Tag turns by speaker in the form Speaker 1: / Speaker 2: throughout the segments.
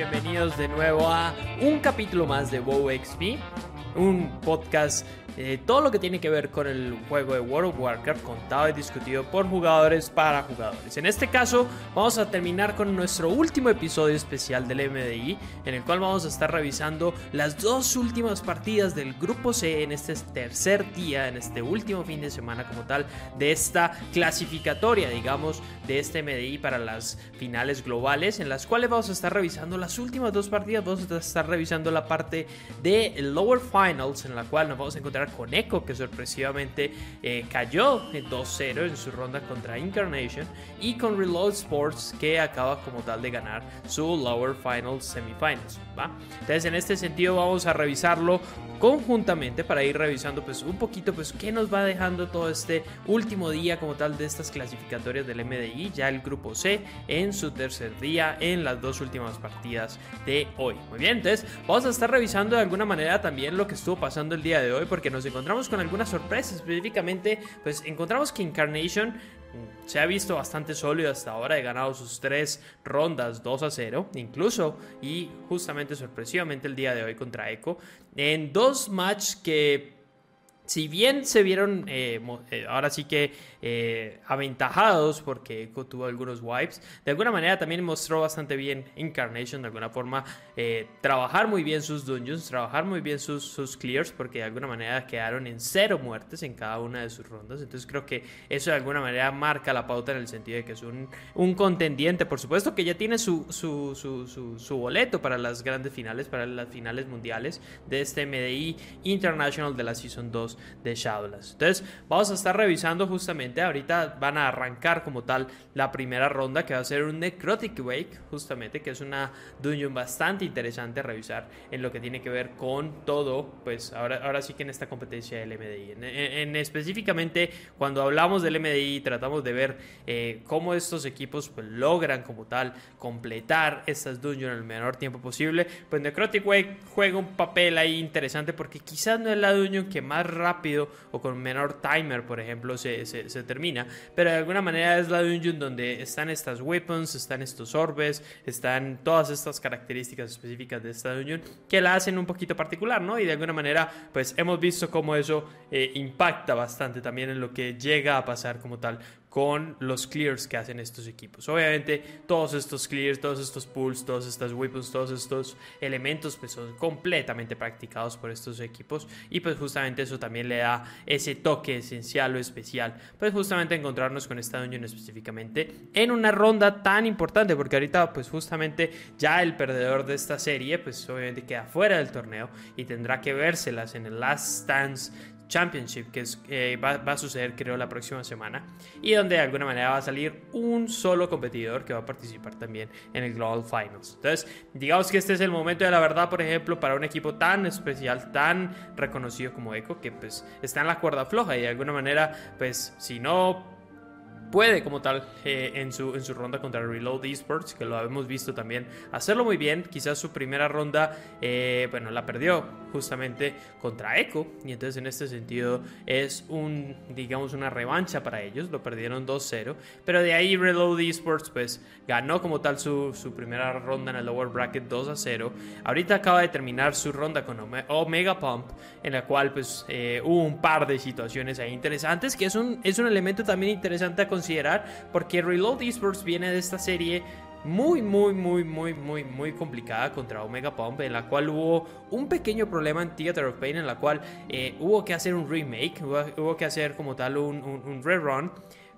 Speaker 1: bienvenidos de nuevo a un capítulo más de WoW XP, un podcast eh, todo lo que tiene que ver con el juego de World of Warcraft contado y discutido por jugadores para jugadores. En este caso vamos a terminar con nuestro último episodio especial del MDI en el cual vamos a estar revisando las dos últimas partidas del grupo C en este tercer día, en este último fin de semana como tal de esta clasificatoria digamos de este MDI para las finales globales en las cuales vamos a estar revisando las últimas dos partidas, vamos a estar revisando la parte de Lower Finals en la cual nos vamos a encontrar con Echo, que sorpresivamente eh, cayó 2-0 en su ronda contra Incarnation, y con Reload Sports, que acaba como tal de ganar su Lower Finals Semifinals. Entonces, en este sentido, vamos a revisarlo conjuntamente para ir revisando pues un poquito pues qué nos va dejando todo este último día como tal de estas clasificatorias del MDI, ya el grupo C en su tercer día en las dos últimas partidas de hoy. Muy bien, entonces vamos a estar revisando de alguna manera también lo que estuvo pasando el día de hoy porque nos encontramos con algunas sorpresas, específicamente pues encontramos que Incarnation se ha visto bastante sólido hasta ahora, he ganado sus tres rondas 2 a 0, incluso y justamente sorpresivamente el día de hoy contra Echo, en dos matches que si bien se vieron eh, eh, ahora sí que eh, aventajados porque Echo tuvo algunos wipes, de alguna manera también mostró bastante bien Incarnation, de alguna forma trabajar muy bien sus dungeons, trabajar muy bien sus, clears, porque de alguna manera quedaron en cero muertes en cada una de sus rondas. Entonces creo que eso de alguna manera marca la pauta en el sentido de que es un, un contendiente, por supuesto que ya tiene su, su, su, boleto para las grandes finales, para las finales mundiales de este MDI International de la Season 2 de Shadowlands. Entonces, vamos a estar revisando justamente, ahorita van a arrancar como tal la primera ronda que va a ser un Necrotic Wake, justamente, que es una dungeon bastante interesante a revisar en lo que tiene que ver con todo, pues ahora, ahora sí que en esta competencia del MDI. En, específicamente, cuando hablamos del MDI, tratamos de ver eh, cómo estos equipos pues, logran como tal completar estas dungeons en el menor tiempo posible. Pues Necrotic Wake juega un papel ahí interesante porque quizás no es la dungeon que más rápido rápido o con menor timer, por ejemplo, se, se, termina. Pero de alguna manera es la dungeon donde están estas weapons, están estos orbes, están todas estas características específicas de esta dungeon que la hacen un poquito particular, ¿no? Y de alguna manera, pues hemos visto cómo eso eh, impacta bastante también en lo que llega a pasar como tal con los clears que hacen estos equipos. Obviamente todos estos clears, todos estos pulls, todas estas weapons, todos estos elementos pues son completamente practicados por estos equipos y pues justamente eso también le da ese toque esencial o especial pues justamente encontrarnos con esta unión específicamente en una ronda tan importante porque ahorita pues justamente ya el perdedor de esta serie pues obviamente queda fuera del torneo y tendrá que vérselas en el last stance Championship, que es, eh, va, a suceder creo la próxima semana, y donde de alguna manera va a salir un solo competidor que va a participar también en el Global Finals. Entonces, digamos que este es el momento de la verdad, por ejemplo, para un equipo tan especial, tan reconocido como Echo, que pues está en la cuerda floja y de alguna manera, pues si no puede como tal eh, en, su, en su ronda contra Reload Esports, que lo hemos visto también hacerlo muy bien. Quizás su primera ronda, eh, bueno, la perdió justamente contra Echo. Y entonces en este sentido es un, digamos, una revancha para ellos. Lo perdieron 2-0. Pero de ahí Reload Esports pues ganó como tal su, su primera ronda en el lower bracket 2-0. Ahorita acaba de terminar su ronda con Omega Pump, en la cual pues eh, hubo un par de situaciones ahí interesantes, que es un, es un elemento también interesante a considerar porque Reload Esports viene de esta serie muy, muy, muy, muy, muy, muy complicada contra Omega Pump, en la cual hubo un pequeño problema en Theater of Pain, en la cual eh, hubo que hacer un remake, hubo, que hacer como tal un, un rerun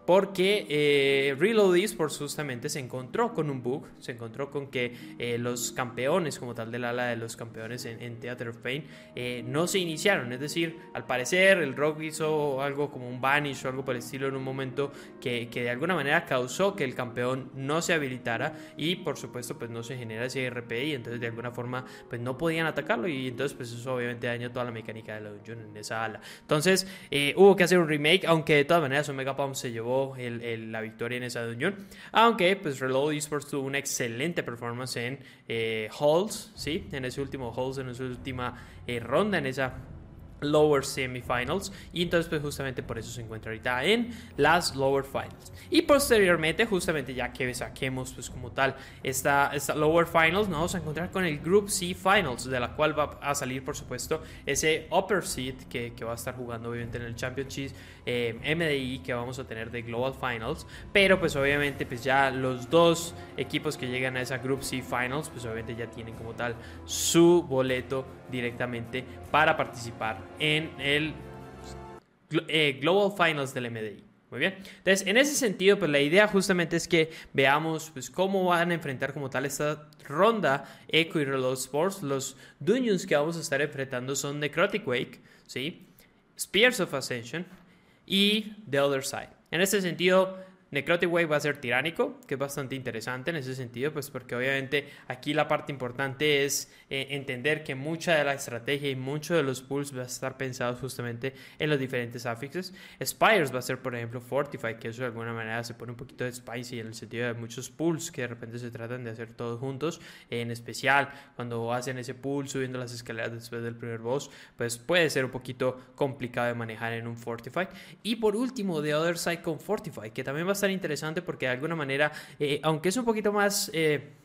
Speaker 1: porque eh, Reload Esports justamente se encontró con un bug, se encontró con que eh, los campeones, como tal del ala de los campeones en, Theater of Pain, eh, no se iniciaron. Es decir, al parecer el Rock hizo algo como un banish o algo por el estilo en un momento que, que, de alguna manera causó que el campeón no se habilitara y por supuesto pues no se genera ese RPI, entonces de alguna forma pues no podían atacarlo y entonces pues eso obviamente dañó toda la mecánica de la dungeon en esa ala. Entonces hubo que hacer un remake, aunque de todas maneras Omega Pump se llevó la victoria en esa unión. Aunque pues Reload Esports tuvo una excelente performance en eh, Halls, ¿sí? En ese último Halls, en esa última eh, ronda, en esa lower semifinals y entonces pues justamente por eso se encuentra ahorita en las lower finals y posteriormente justamente ya que saquemos pues como tal esta, esta lower finals nos vamos a encontrar con el group C finals de la cual va a salir por supuesto ese upper seed que, que va a estar jugando obviamente en el championship eh, MDI que vamos a tener de global finals pero pues obviamente pues ya los dos equipos que llegan a esa group C finals pues obviamente ya tienen como tal su boleto directamente para participar en el eh, Global Finals del MDI. Muy bien. Entonces, en ese sentido, pues la idea justamente es que veamos pues, cómo van a enfrentar como tal esta ronda Echo y Reload Sports. Los Dungeons que vamos a estar enfrentando son Necrotic Wake, ¿sí? Spears of Ascension y The Other Side. En ese sentido, Necrotic Wave va a ser tiránico, que es bastante interesante en ese sentido, pues porque obviamente aquí la parte importante es eh, entender que mucha de la estrategia y mucho de los pools va a estar pensados justamente en los diferentes affixes. Spires va a ser, por ejemplo, Fortify, que eso de alguna manera se pone un poquito de spicy en el sentido de muchos pools que de repente se tratan de hacer todos juntos, en especial cuando hacen ese pool subiendo las escaleras después del primer boss, pues puede ser un poquito complicado de manejar en un Fortify. Y por último, The Other Side con Fortify, que también va a interesante porque de alguna manera, eh, aunque es un poquito más... Eh,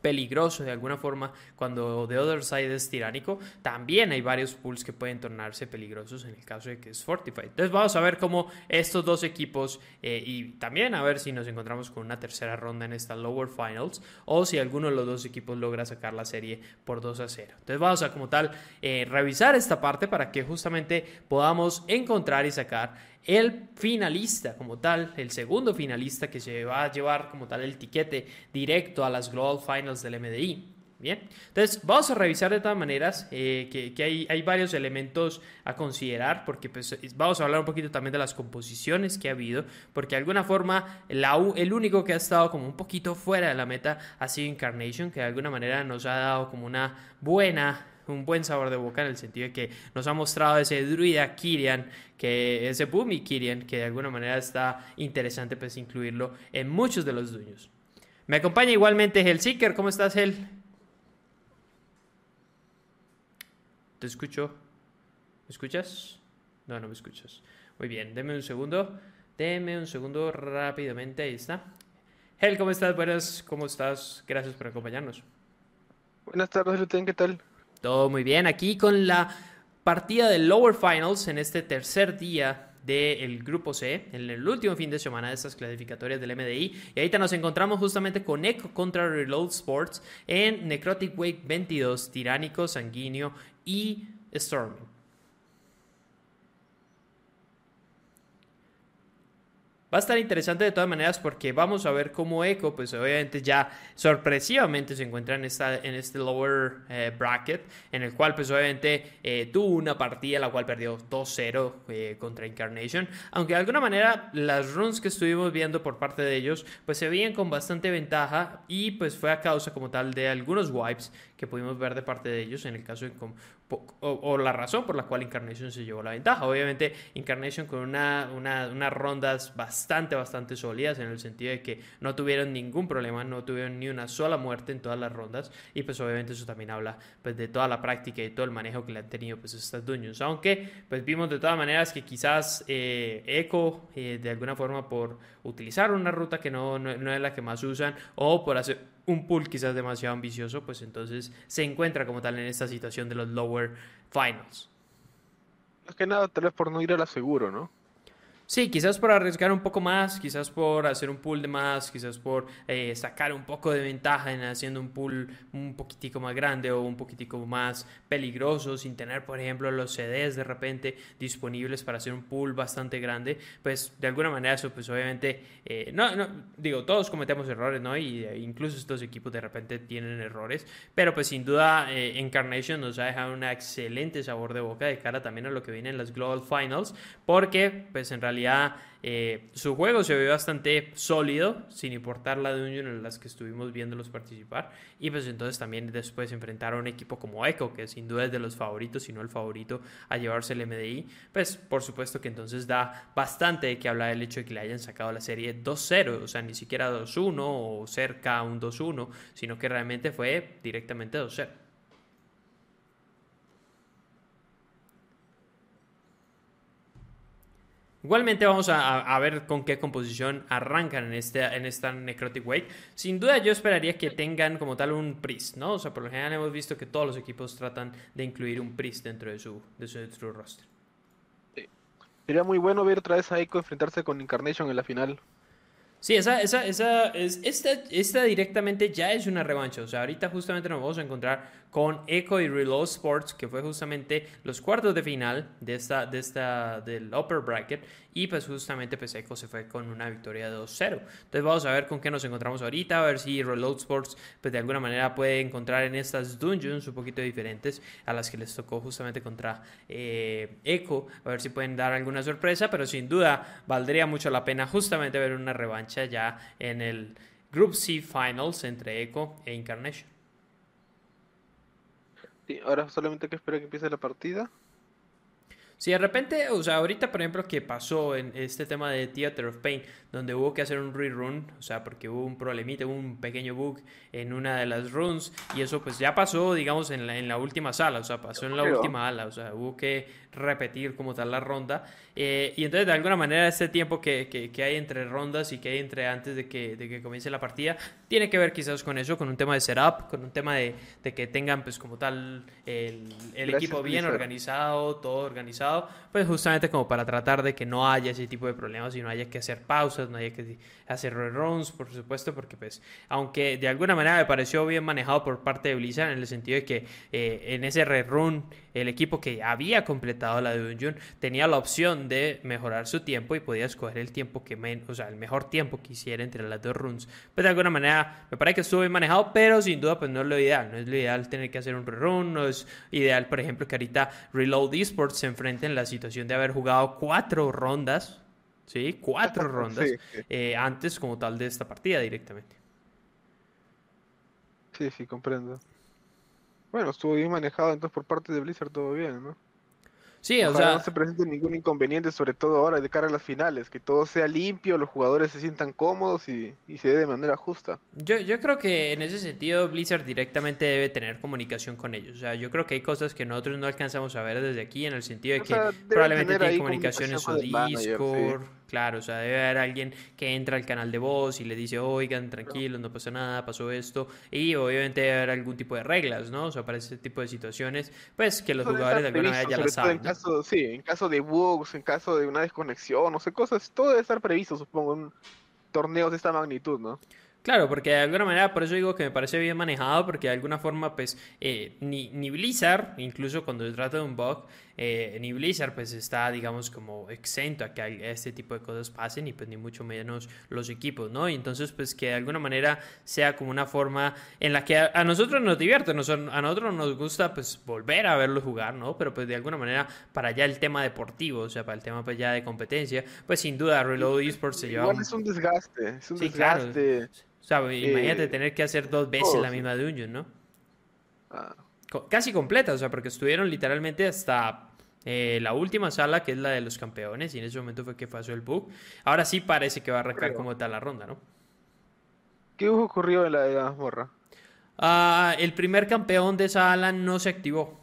Speaker 1: peligroso de alguna forma cuando The Other Side es tiránico, también hay varios pools que pueden tornarse peligrosos en el caso de que es Fortified. Entonces vamos a ver cómo estos dos equipos eh, y también a ver si nos encontramos con una tercera ronda en esta Lower Finals o si alguno de los dos equipos logra sacar la serie por 2 a 0. Entonces vamos a como tal revisar esta parte para que justamente podamos encontrar y sacar el finalista como tal, el segundo finalista que se va a llevar como tal el tiquete directo a las Global Finals del MDI. Bien, entonces vamos a revisar de todas maneras eh, que, hay, varios elementos a considerar porque pues, vamos a hablar un poquito también de las composiciones que ha habido porque de alguna forma la, el único que ha estado como un poquito fuera de la meta ha sido Incarnation que de alguna manera nos ha dado como una buena un buen sabor de boca en el sentido de que nos ha mostrado ese druida Kirian, que ese Boomy Kirian, que de alguna manera está interesante pues incluirlo en muchos de los dueños. Me acompaña igualmente Seeker, ¿cómo estás Hel? Te escucho. ¿Me escuchas? No, no me escuchas. Muy bien, deme un segundo. Deme un segundo rápidamente, ahí está. Hel, ¿cómo estás? Buenas, ¿cómo estás? Gracias por acompañarnos.
Speaker 2: Buenas tardes, Luten, ¿qué tal?
Speaker 1: Todo muy bien. Aquí con la partida del Lower Finals en este tercer día del grupo C, en el último fin de semana de estas clasificatorias del MDI. Y ahorita nos encontramos justamente con Echo contra Reload Sports en Necrotic Wake 22, Tiránico, Sanguíneo y Storming. Va a estar interesante de todas maneras porque vamos a ver cómo Echo, pues obviamente ya sorpresivamente se encuentra en, esta, en este lower eh, bracket, en el cual pues obviamente eh, tuvo una partida la cual perdió 2-0 eh, contra Incarnation, aunque de alguna manera las runs que estuvimos viendo por parte de ellos pues se veían con bastante ventaja y pues fue a causa como tal de algunos wipes que pudimos ver de parte de ellos en el caso de o, la razón por la cual Incarnation se llevó la ventaja. Obviamente Incarnation con una, unas rondas bastante, bastante sólidas en el sentido de que no tuvieron ningún problema, no tuvieron ni una sola muerte en todas las rondas y pues obviamente eso también habla pues de toda la práctica y todo el manejo que le han tenido pues estas Dungeons. Aunque pues vimos de todas maneras que quizás eh, Echo eh, de alguna forma por utilizar una ruta que no, no, no es la que más usan o por hacer un pool quizás demasiado ambicioso, pues entonces se encuentra como tal en esta situación de los lower finals.
Speaker 2: Más que nada, tal vez por no ir a la seguro, ¿no?
Speaker 1: Sí, quizás por arriesgar un poco más, quizás por hacer un pool de más, quizás por eh, sacar un poco de ventaja en haciendo un pool un poquitico más grande o un poquitico más peligroso, sin tener, por ejemplo, los CDs de repente disponibles para hacer un pool bastante grande, pues de alguna manera eso, pues obviamente, eh, no, digo, todos cometemos errores, ¿no? Y eh, incluso estos equipos de repente tienen errores, pero pues sin duda Encarnation nos ha dejado un excelente sabor de boca de cara también a lo que viene en las Global Finals, porque pues en realidad eh, su juego se ve bastante sólido, sin importar la dungeon en las que estuvimos viéndolos participar. Y pues entonces también después enfrentar a un equipo como Echo, que sin duda es de los favoritos, si no el favorito a llevarse el MDI. Pues por supuesto que entonces da bastante de que hablar el hecho de que le hayan sacado la serie 2-0, o sea, ni siquiera 2-1 o cerca a un 2-1, sino que realmente fue directamente 2-0. Igualmente vamos a, ver con qué composición arrancan en, este, en esta Necrotic Wake. Sin duda yo esperaría que tengan como tal un Priest, ¿no? O sea, por lo general hemos visto que todos los equipos tratan de incluir un Priest dentro de su, de su, roster.
Speaker 2: Sería muy bueno ver otra vez a Echo enfrentarse con Incarnation en la final.
Speaker 1: Sí, esa, esa, esa, es, esta, esta directamente ya es una revancha. O sea, ahorita justamente nos vamos a encontrar con Echo y Reload Sports, que fue justamente los cuartos de final de esta, de esta, del upper bracket. Y pues justamente pues Echo se fue con una victoria de 2-0. Entonces vamos a ver con qué nos encontramos ahorita, a ver si Reload Sports pues de alguna manera puede encontrar en estas dungeons un poquito diferentes a las que les tocó justamente contra eh, Echo. A ver si pueden dar alguna sorpresa, pero sin duda valdría mucho la pena justamente ver una revancha ya en el Group C Finals entre Echo e Incarnation
Speaker 2: ahora solamente hay que esperar que empiece la partida.
Speaker 1: Si de repente, o sea, ahorita por ejemplo que pasó en este tema de Theater of Pain, donde hubo que hacer un rerun, o sea, porque hubo un problemita, hubo un pequeño bug en una de las runs, y eso pues ya pasó, digamos, en la, en la última sala, o sea, pasó en la última ala, o sea, hubo que repetir como tal la ronda, eh, y entonces de alguna manera este tiempo que, que, hay entre rondas y que hay entre antes de que, de que comience la partida, tiene que ver quizás con eso, con un tema de setup, con un tema de, de que tengan pues como tal el, el equipo bien organizado, todo organizado, pues justamente como para tratar de que no haya ese tipo de problemas y no haya que hacer pausas, no haya que hacer reruns, por supuesto, porque pues, aunque de alguna manera me pareció bien manejado por parte de Blizzard en el sentido de que eh, en ese rerun el equipo que había completado la dungeon tenía la opción de mejorar su tiempo y podía escoger el tiempo que menos, o sea, el mejor tiempo que hiciera entre las dos runs. Pues de alguna manera me parece que estuvo bien manejado, pero sin duda pues no es lo ideal, no es lo ideal tener que hacer un rerun, no es ideal, por ejemplo, que ahorita Reload Esports se en la situación de haber jugado cuatro rondas ¿sí? Cuatro rondas eh, antes como tal de esta partida directamente.
Speaker 2: Sí, sí, comprendo. Bueno, estuvo bien manejado entonces por parte de Blizzard, todo bien, ¿no?
Speaker 1: Sí, o sea...
Speaker 2: No se presente ningún inconveniente, sobre todo ahora de cara a las finales, que todo sea limpio, los jugadores se sientan cómodos y, se dé de manera justa.
Speaker 1: Yo, yo creo que en ese sentido Blizzard directamente debe tener comunicación con ellos. O sea, yo creo que hay cosas que nosotros no alcanzamos a ver desde aquí, en el sentido de que probablemente tiene comunicación, en su Discord. Claro, o sea, debe haber alguien que entra al canal de voz y le dice, oigan, tranquilos, no pasa nada, pasó esto. Y obviamente debe haber algún tipo de reglas, ¿no? O sea, para ese tipo de situaciones, pues que los jugadores de alguna manera ya lo saben.
Speaker 2: En caso, sí, en caso de bugs, en caso de una desconexión, no sé, cosas, todo debe estar previsto, supongo, en torneos de esta magnitud, ¿no?
Speaker 1: Claro, porque de alguna manera, por eso digo que me parece bien manejado, porque de alguna forma, pues, eh, ni, ni, Blizzard, incluso cuando se trata de un bug, eh, ni Blizzard, pues, está, digamos, como exento a que este tipo de cosas pasen, y pues, ni mucho menos los equipos, ¿no? Y entonces, pues, que de alguna manera sea como una forma en la que a, nosotros nos divierte, a nosotros nos gusta, pues, volver a verlos jugar, ¿no? Pero, pues, de alguna manera, para ya el tema deportivo, o sea, para el tema, pues, ya de competencia, pues, sin duda, Reload Esports se lleva...
Speaker 2: Igual es un desgaste, es un desgaste
Speaker 1: imagínate eh, tener que hacer dos veces la misma dungeon, ¿no? Ah. Casi completa, o sea, porque estuvieron literalmente hasta eh, la última sala, que es la de los campeones, y en ese momento fue que pasó el bug. Ahora sí parece que va a arrancar como tal la ronda, ¿no?
Speaker 2: ¿Qué ocurrió en la de la morra?
Speaker 1: Ah, el primer campeón de esa ala no se activó.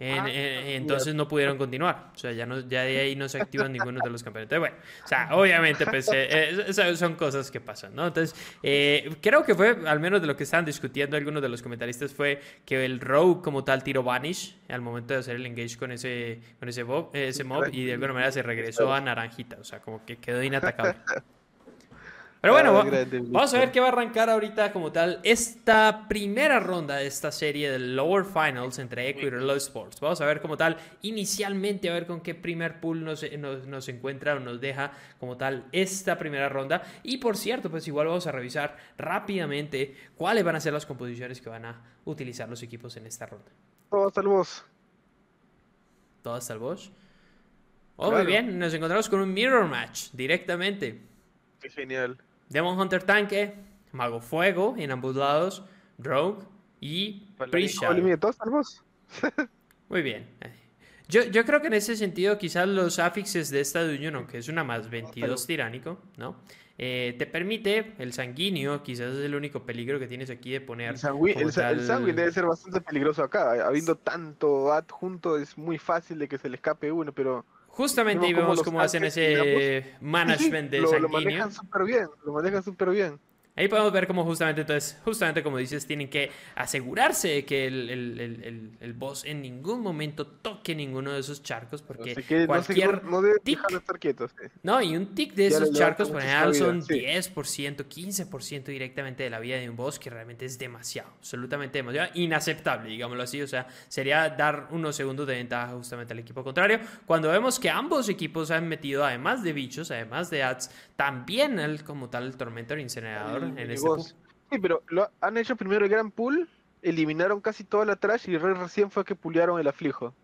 Speaker 1: Ah, entonces no pudieron continuar. O sea, ya, no, ya de ahí no se activan ninguno de los campeones. bueno, o sea, obviamente, pues eh, eh, son cosas que pasan, ¿no? Entonces, eh, creo que fue, al menos de lo que estaban discutiendo algunos de los comentaristas, fue que el Rogue como tal tiró Vanish al momento de hacer el engage con ese, con ese, mob, ese mob y de alguna manera se regresó a Naranjita. O sea, como que quedó inatacable. Pero bueno, ah, vamos a ver qué va a arrancar ahorita como tal esta primera ronda de esta serie de Lower Finals entre Echo y Reload Sports. Vamos a ver como tal inicialmente a ver con qué primer pool nos, nos, encuentra o nos deja como tal esta primera ronda. Y por cierto, pues igual vamos a revisar rápidamente cuáles van a ser las composiciones que van a utilizar los equipos en esta ronda.
Speaker 2: Todo hasta el boss.
Speaker 1: Todo hasta el boss. Oh, muy bien, nos encontramos con un mirror match directamente.
Speaker 2: Qué genial.
Speaker 1: Demon Hunter Tanque, Mago Fuego en ambos lados, Rogue y Priest Muy bien. Yo, yo creo que en ese sentido, quizás los affixes de esta Dungeon, que es una más 22 tiránico, ¿no? Eh, te permite, el sanguíneo, quizás es el único peligro que tienes aquí de poner.
Speaker 2: El, sanguíneo debe ser bastante peligroso acá. Habiendo tanto adjunto, es muy fácil de que se le escape uno, pero
Speaker 1: Justamente ahí vemos cómo hacen ese management de
Speaker 2: lo,
Speaker 1: sanguíneo.
Speaker 2: lo manejan súper bien, lo manejan súper bien.
Speaker 1: Ahí podemos ver cómo justamente, entonces, justamente como dices, tienen que asegurarse de que el, el, el, el boss en ningún momento toque ninguno de esos charcos, porque
Speaker 2: que
Speaker 1: cualquier
Speaker 2: no,
Speaker 1: tic,
Speaker 2: de estar quietos. Sí.
Speaker 1: No, y un tic de esos charcos por general son
Speaker 2: sí.
Speaker 1: 10%, 15% directamente de la vida de un boss, que realmente es demasiado, absolutamente demasiado, inaceptable, digámoslo así. O sea, sería dar unos segundos de ventaja justamente al equipo contrario. Cuando vemos que ambos equipos han metido, además de bichos, además de ads, también el, como tal el Tormentor Incinerador en pool.
Speaker 2: Sí, pero lo han hecho primero el gran pool, eliminaron casi toda la trash y recién fue que pulearon el aflijo.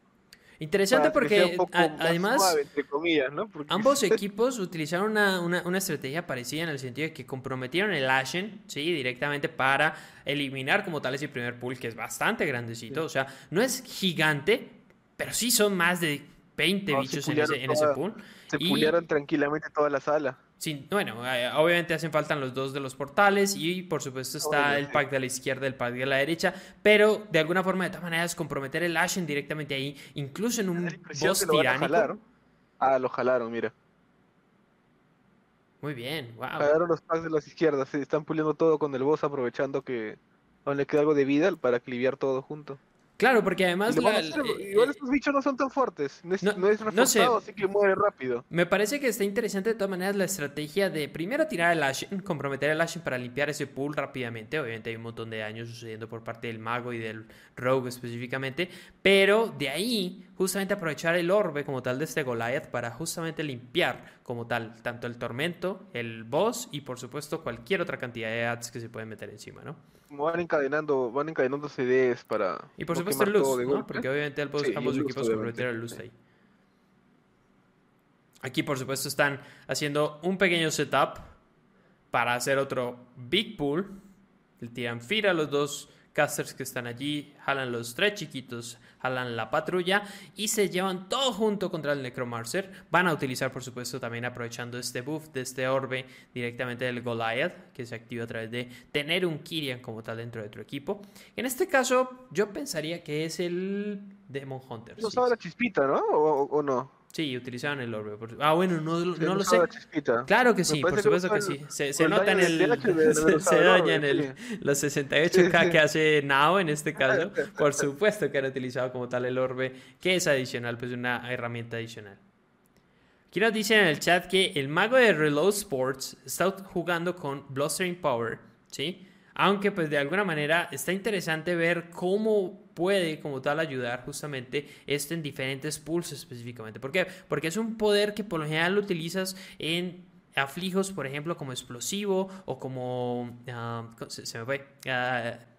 Speaker 1: Interesante porque además
Speaker 2: suave, comillas, ¿no? porque...
Speaker 1: ambos equipos utilizaron una, una, una, estrategia parecida en el sentido de que comprometieron el Ashen, ¿sí? Directamente para eliminar como tal ese primer pool que es bastante grandecito. Sí. O sea, no es gigante, pero sí son más de 20 no, bichos en ese, en ese, pool.
Speaker 2: Se y... pulearon tranquilamente toda la sala.
Speaker 1: Sí, bueno, obviamente hacen falta los dos de los portales y por supuesto está obviamente. el pack de la izquierda y el pack de la derecha, pero de alguna forma, de todas maneras, comprometer el Ashen directamente ahí, incluso en un boss tiránico.
Speaker 2: Ah, lo jalaron, mira.
Speaker 1: Muy bien, wow.
Speaker 2: Jalaron los packs de las izquierdas, se están puliendo todo con el boss aprovechando que aún le queda algo de vida para cliviar todo junto.
Speaker 1: Claro, porque además... La,
Speaker 2: hacer, igual estos bichos no son tan fuertes, no es, no, no es reforzado, no sé. así que muere rápido.
Speaker 1: Me parece que está interesante de todas maneras la estrategia de primero tirar el Ashen, comprometer el Ashen para limpiar ese pool rápidamente. Obviamente hay un montón de daño sucediendo por parte del mago y del rogue específicamente, pero de ahí justamente aprovechar el orbe como tal de este Goliath para justamente limpiar como tal tanto el tormento, el boss y por supuesto cualquier otra cantidad de ads que se pueden meter encima, ¿no?
Speaker 2: van encadenando, van encadenando CDs para.
Speaker 1: Y por supuesto el luz, ¿no? Porque obviamente ambos, sí, ambos equipos comprometieron el luz ahí. Aquí por supuesto están haciendo un pequeño setup para hacer otro big pool. Le tiran fira a los dos casters que están allí, jalan los tres chiquitos, jalan la patrulla y se llevan todo junto contra el Necromancer. Van a utilizar, por supuesto, también aprovechando este buff de este orbe directamente del Goliath, que se activa a través de tener un Kyrian como tal dentro de tu equipo. En este caso, yo pensaría que es el Demon Hunter.
Speaker 2: No sí, sabe la chispita, ¿no? ¿O, o no?
Speaker 1: Sí, utilizaban el orbe. Ah, bueno, no, no lo sé. Claro que sí, por supuesto que, que sí. Se, se nota en el. Se, se daña en el, los 68K que hace Nao en este caso. Por supuesto que han utilizado como tal el orbe, que es adicional, pues una herramienta adicional. Aquí nos dicen en el chat que el mago de Reload Sports está jugando con Blustering Power, ¿sí? Aunque pues de alguna manera está interesante ver cómo puede como tal ayudar justamente esto en diferentes pools específicamente. ¿Por qué? Porque es un poder que por lo general lo utilizas en aflijos, por ejemplo, como explosivo o como... Uh, se, se, me fue. Uh,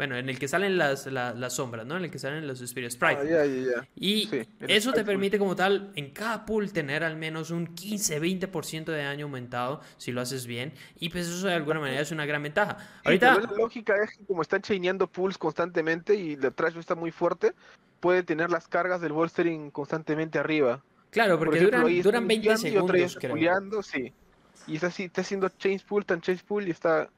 Speaker 1: bueno, en el que salen las, las, las, sombras, ¿no? En el que salen los Spirit Sprite.
Speaker 2: Ah, yeah, yeah.
Speaker 1: Y sí, eso te permite como tal en cada pool tener al menos un 15-20% de daño aumentado si lo haces bien. Y pues eso de alguna manera es una gran ventaja.
Speaker 2: Sí,
Speaker 1: Ahorita...
Speaker 2: la lógica es que como están chaineando pools constantemente y la trash está muy fuerte, puede tener las cargas del bolstering constantemente arriba.
Speaker 1: Claro, porque Por ejemplo, duran, duran 20 segundos,
Speaker 2: creo. Puleando, sí. Y está, así, está haciendo change pool, tan change pool y está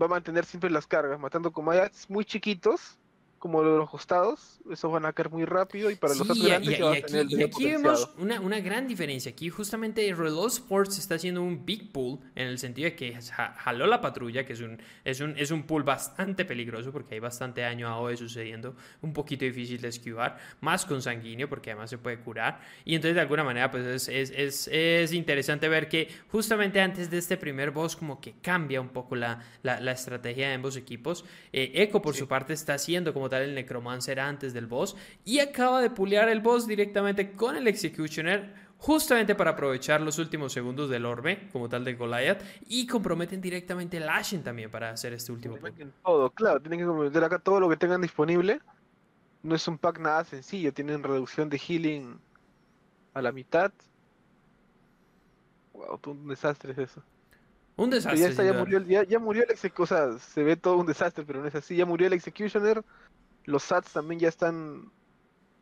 Speaker 2: va a mantener siempre las cargas, matando como muy chiquitos, como los costados, esos van a caer muy rápido y para
Speaker 1: sí,
Speaker 2: los grandes
Speaker 1: y, y,
Speaker 2: a
Speaker 1: aquí,
Speaker 2: tener
Speaker 1: y aquí vemos una, una, gran diferencia. Aquí justamente Reload Sports está haciendo un big pool en el sentido de que jaló la patrulla, que es un, es un, es un pool bastante peligroso porque hay bastante daño a OE sucediendo, un poquito difícil de esquivar, más con sanguíneo porque además se puede curar. Y entonces de alguna manera pues es, es, es, es interesante ver que justamente antes de este primer boss como que cambia un poco la, la, la estrategia de ambos equipos. Eh, Echo por sí. su parte está haciendo como tal el Necromancer antes del boss y acaba de pulear el boss directamente con el Executioner justamente para aprovechar los últimos segundos del orbe como tal de Goliath y comprometen directamente el Ashen también para hacer este último
Speaker 2: pack. Todo, claro, tienen que comprometer acá todo lo que tengan disponible. No es un pack nada sencillo, tienen reducción de healing a la mitad. Wow, un desastre es eso.
Speaker 1: Un desastre.
Speaker 2: Ya, está, ya, murió, ya, ya, murió el Executioner, o sea, se ve todo un desastre, pero no es así. Ya murió el Executioner, los SATs también ya están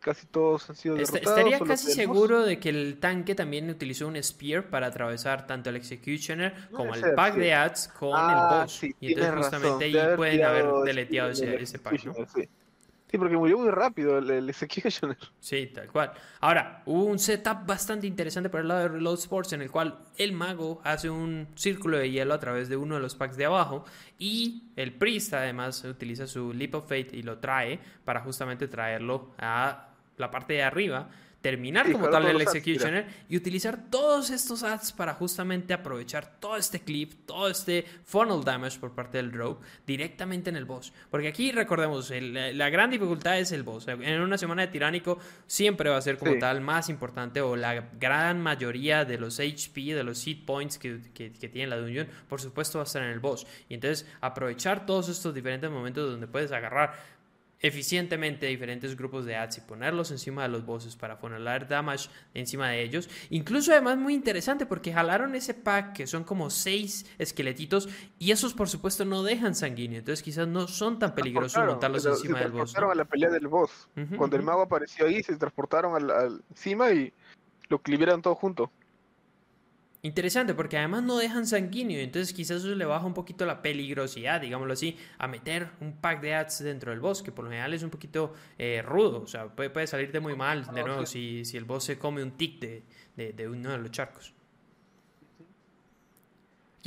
Speaker 2: casi todos han sido derrotados.
Speaker 1: Estaría casi seguro de que el tanque también utilizó un Spear para atravesar tanto el Executioner como el pack sí. de ads con
Speaker 2: ah,
Speaker 1: el boss.
Speaker 2: Sí,
Speaker 1: y entonces justamente
Speaker 2: razón.
Speaker 1: ahí pueden haber deleteado ese, ese, pack, ¿no?
Speaker 2: Sí. Porque murió muy rápido el, el Executioner.
Speaker 1: Sí, tal cual. Ahora, hubo un setup bastante interesante por el lado de Reload Sports en el cual el mago hace un círculo de hielo a través de uno de los packs de abajo y el Priest además utiliza su Leap of Fate y lo trae para justamente traerlo a la parte de arriba terminar como tal el Executioner y utilizar todos estos ads para justamente aprovechar todo este clip, todo este funnel damage por parte del Rogue directamente en el boss. Porque aquí recordemos, la gran dificultad es el boss. En una semana de tiránico siempre va a ser como tal más importante o la gran mayoría de los HP, de los hit points que, que, que tiene la dungeon, por supuesto va a estar en el boss. Y entonces aprovechar todos estos diferentes momentos donde puedes agarrar eficientemente diferentes grupos de ads y ponerlos encima de los bosses para poner damage encima de ellos. Incluso además muy interesante porque jalaron ese pack que son como seis esqueletitos y esos por supuesto no dejan sanguíneo, entonces quizás no son tan peligrosos montarlos encima del boss.
Speaker 2: Se transportaron a la pelea del boss. Cuando el mago apareció ahí se transportaron al, encima y lo clivieron todo junto.
Speaker 1: Interesante, porque además no dejan sanguíneo, entonces quizás eso le baja un poquito la peligrosidad, digámoslo así, a meter un pack de ads dentro del boss, que por lo general es un poquito eh, rudo, o sea, puede, puede, salirte muy mal, de nuevo, si, si, el boss se come un tic de, de uno de los charcos.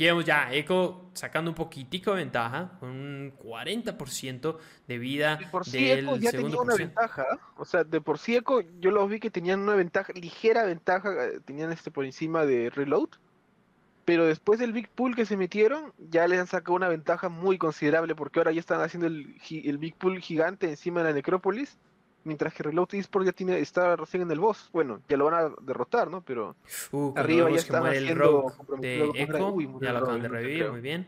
Speaker 1: Ya Echo sacando un poquitico de ventaja, con un 40% de vida
Speaker 2: de por sí Echo ya tenía una ventaja, o sea, de por sí Echo yo lo vi que tenían una ventaja, ligera ventaja, eh, tenían este por encima de Reload, pero después del Big Pool que se metieron, ya les han sacado una ventaja muy considerable, porque ahora ya están haciendo el, el Big Pool gigante encima de la Necrópolis, Mientras que Reload Esports ya tiene, está recién en el boss. Bueno, ya lo van a derrotar, ¿no? Pero
Speaker 1: uh, arriba ya están haciendo... El de Echo, ya lo acaban de revivir, muy bien.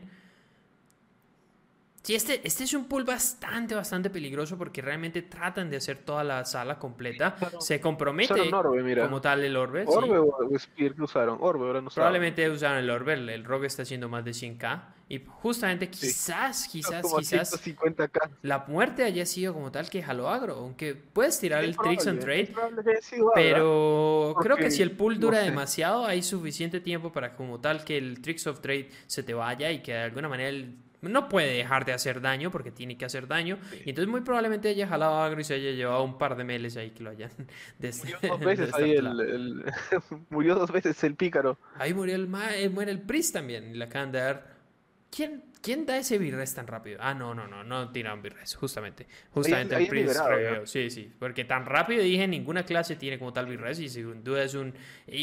Speaker 1: Sí, este, este es un pool bastante, bastante peligroso porque realmente tratan de hacer toda la sala completa. Se compromete como tal el Orbe.
Speaker 2: ¿Orbe o Spear que usaron? Orbe, ahora no
Speaker 1: Probablemente usaron el Orbe. El Rogue está haciendo más de 100k. Y justamente quizás, quizás, quizás la muerte haya sido como tal que jaló agro. Aunque puedes tirar el Tricks and Trade. Pero creo que si el pool dura demasiado, hay suficiente tiempo para como tal que el Tricks of Trade se te vaya y que de alguna manera el no puede dejar de hacer daño porque tiene que hacer daño. Y entonces muy probablemente haya jalado agro y se haya llevado un par de meles ahí que lo hayan...
Speaker 2: murió dos veces ahí el, murió dos veces el pícaro.
Speaker 1: Ahí murió el, eh, muere el Priest también. La acaban de dar... ¿Quién, ¿Quién da ese virres tan rápido? Ah, no, no, no, no tiraron virres, justamente. Justamente el Priest Sí, sí, porque tan rápido dije, ninguna clase tiene como tal virres y sin duda es un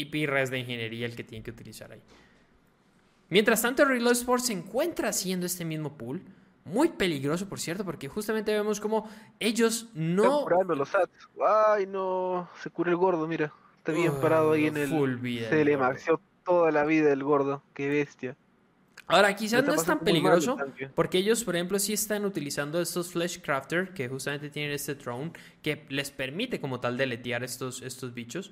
Speaker 1: virres de ingeniería el que tiene que utilizar ahí. Mientras tanto, Reload Sports se encuentra haciendo este mismo pool. Muy peligroso, por cierto, porque justamente vemos como ellos no.
Speaker 2: Están curando los ads. Ay, no. Se cura el gordo, mira. Está bien parado ahí en el.
Speaker 1: Full vida
Speaker 2: se le maxió toda la vida el gordo. Qué bestia.
Speaker 1: Ahora, quizás no es tan peligroso, porque ellos, por ejemplo, sí están utilizando estos Flesh Crafter, que justamente tienen este throne, que les permite como tal deletear estos, estos bichos.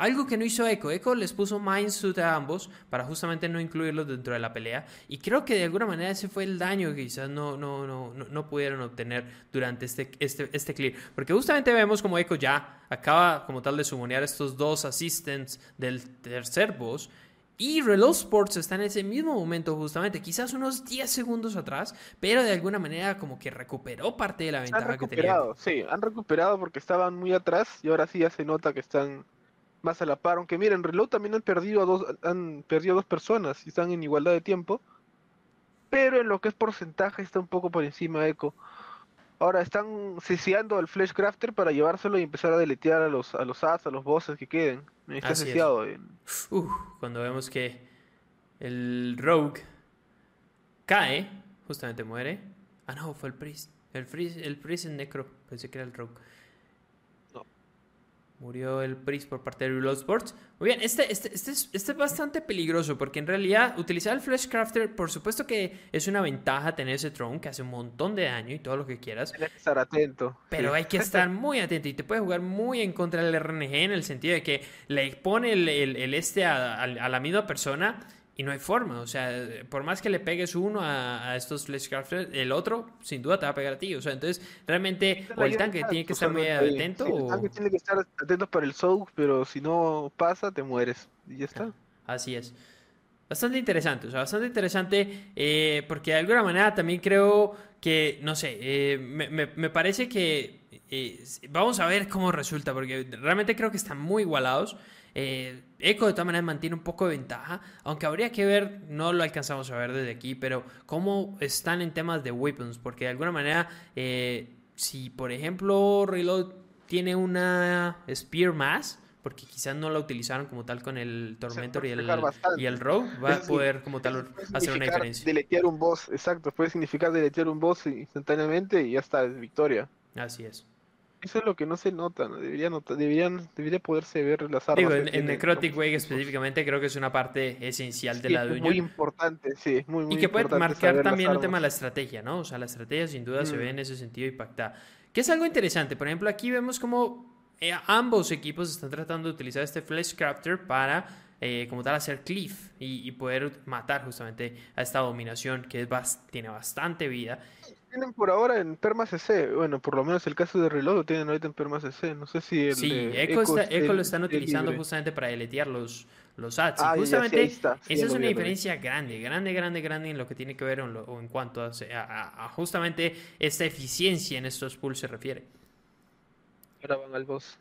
Speaker 1: Algo que no hizo Echo. Echo les puso Mindsuit a ambos para justamente no incluirlos dentro de la pelea. Y creo que de alguna manera ese fue el daño que quizás no, no, no, no, pudieron obtener durante este, este, este clear. Porque justamente vemos como Echo ya acaba como tal de sumonear estos dos assistants del tercer boss. Y Reload Sports está en ese mismo momento justamente, quizás unos 10 segundos atrás, pero de alguna manera como que recuperó parte de la ventaja que tenía.
Speaker 2: Sí, han recuperado porque estaban muy atrás y ahora sí ya se nota que están más a la par. Aunque miren, Reload también han perdido a dos, han perdido dos personas y están en igualdad de tiempo. Pero en lo que es porcentaje está un poco por encima Echo. Ahora están ciciando al Flash Crafter para llevárselo y empezar a deletear a los, a los ads, a los bosses que queden. Está ciciado.
Speaker 1: cuando vemos que el Rogue cae, justamente muere. Ah, no, fue el Priest. El Priest, el Priest en Necro. Pensé que era el Rogue. Murió el Priest por parte de Reload Sports. Muy bien, este, este, este, es, este, es, bastante peligroso porque en realidad utilizar el Flash Crafter, por supuesto que es una ventaja tener ese throne que hace un montón de daño y todo lo que quieras.
Speaker 2: Hay que estar atento.
Speaker 1: Pero hay que estar muy atento y te puede jugar muy en contra del RNG en el sentido de que le pone el, el, este a, a la misma persona y no hay forma, o sea, por más que le pegues uno a, estos Fleshcrafters, el otro sin duda te va a pegar a ti. O sea, entonces realmente o el tanque tiene que estar muy atento.
Speaker 2: El tanque tiene que estar atento para el soak, pero si no pasa, te mueres. Y ya está.
Speaker 1: Así es. Bastante interesante, o sea, bastante interesante eh, porque de alguna manera también creo que, no sé, eh, me, me, me parece que eh, vamos a ver cómo resulta, porque realmente creo que están muy igualados. Eh, Echo de todas maneras mantiene un poco de ventaja, aunque habría que ver, no lo alcanzamos a ver desde aquí, pero cómo están en temas de weapons, porque de alguna manera, eh, si por ejemplo Reload tiene una Spear más, porque quizás no la utilizaron como tal con el Tormentor y el, y el Rogue, va a poder como tal hacer una diferencia.
Speaker 2: Deletear un boss, exacto, puede significar deletear un boss instantáneamente y ya está, es victoria.
Speaker 1: Así es.
Speaker 2: Eso es lo que no se nota, ¿no? Debería, deberían, debería poderse ver las armas.
Speaker 1: Digo, en, Necrotic Wake específicamente creo que es una parte esencial de la
Speaker 2: Dungeon. Muy importante, sí, muy, muy
Speaker 1: Y que puede marcar también el tema de la estrategia, ¿no? O sea, la estrategia sin duda se ve mm. en ese sentido impactada. Que es algo interesante. Por ejemplo, aquí vemos como eh, ambos equipos están tratando de utilizar este Flash Crafter para, eh, como tal, hacer cliff y, poder matar justamente a esta dominación que es tiene bastante vida
Speaker 2: tienen por ahora en Perma CC. Bueno, por lo menos el caso de Reload lo tienen ahorita en Perma CC. No sé si el.
Speaker 1: Sí, Echo, lo están utilizando justamente para deletear los, los ads. Ah, justamente esa es una diferencia grande, grande, grande, grande en lo que tiene que ver o en, cuanto a, justamente esta eficiencia en estos pools se refiere.
Speaker 2: Ahora van al boss.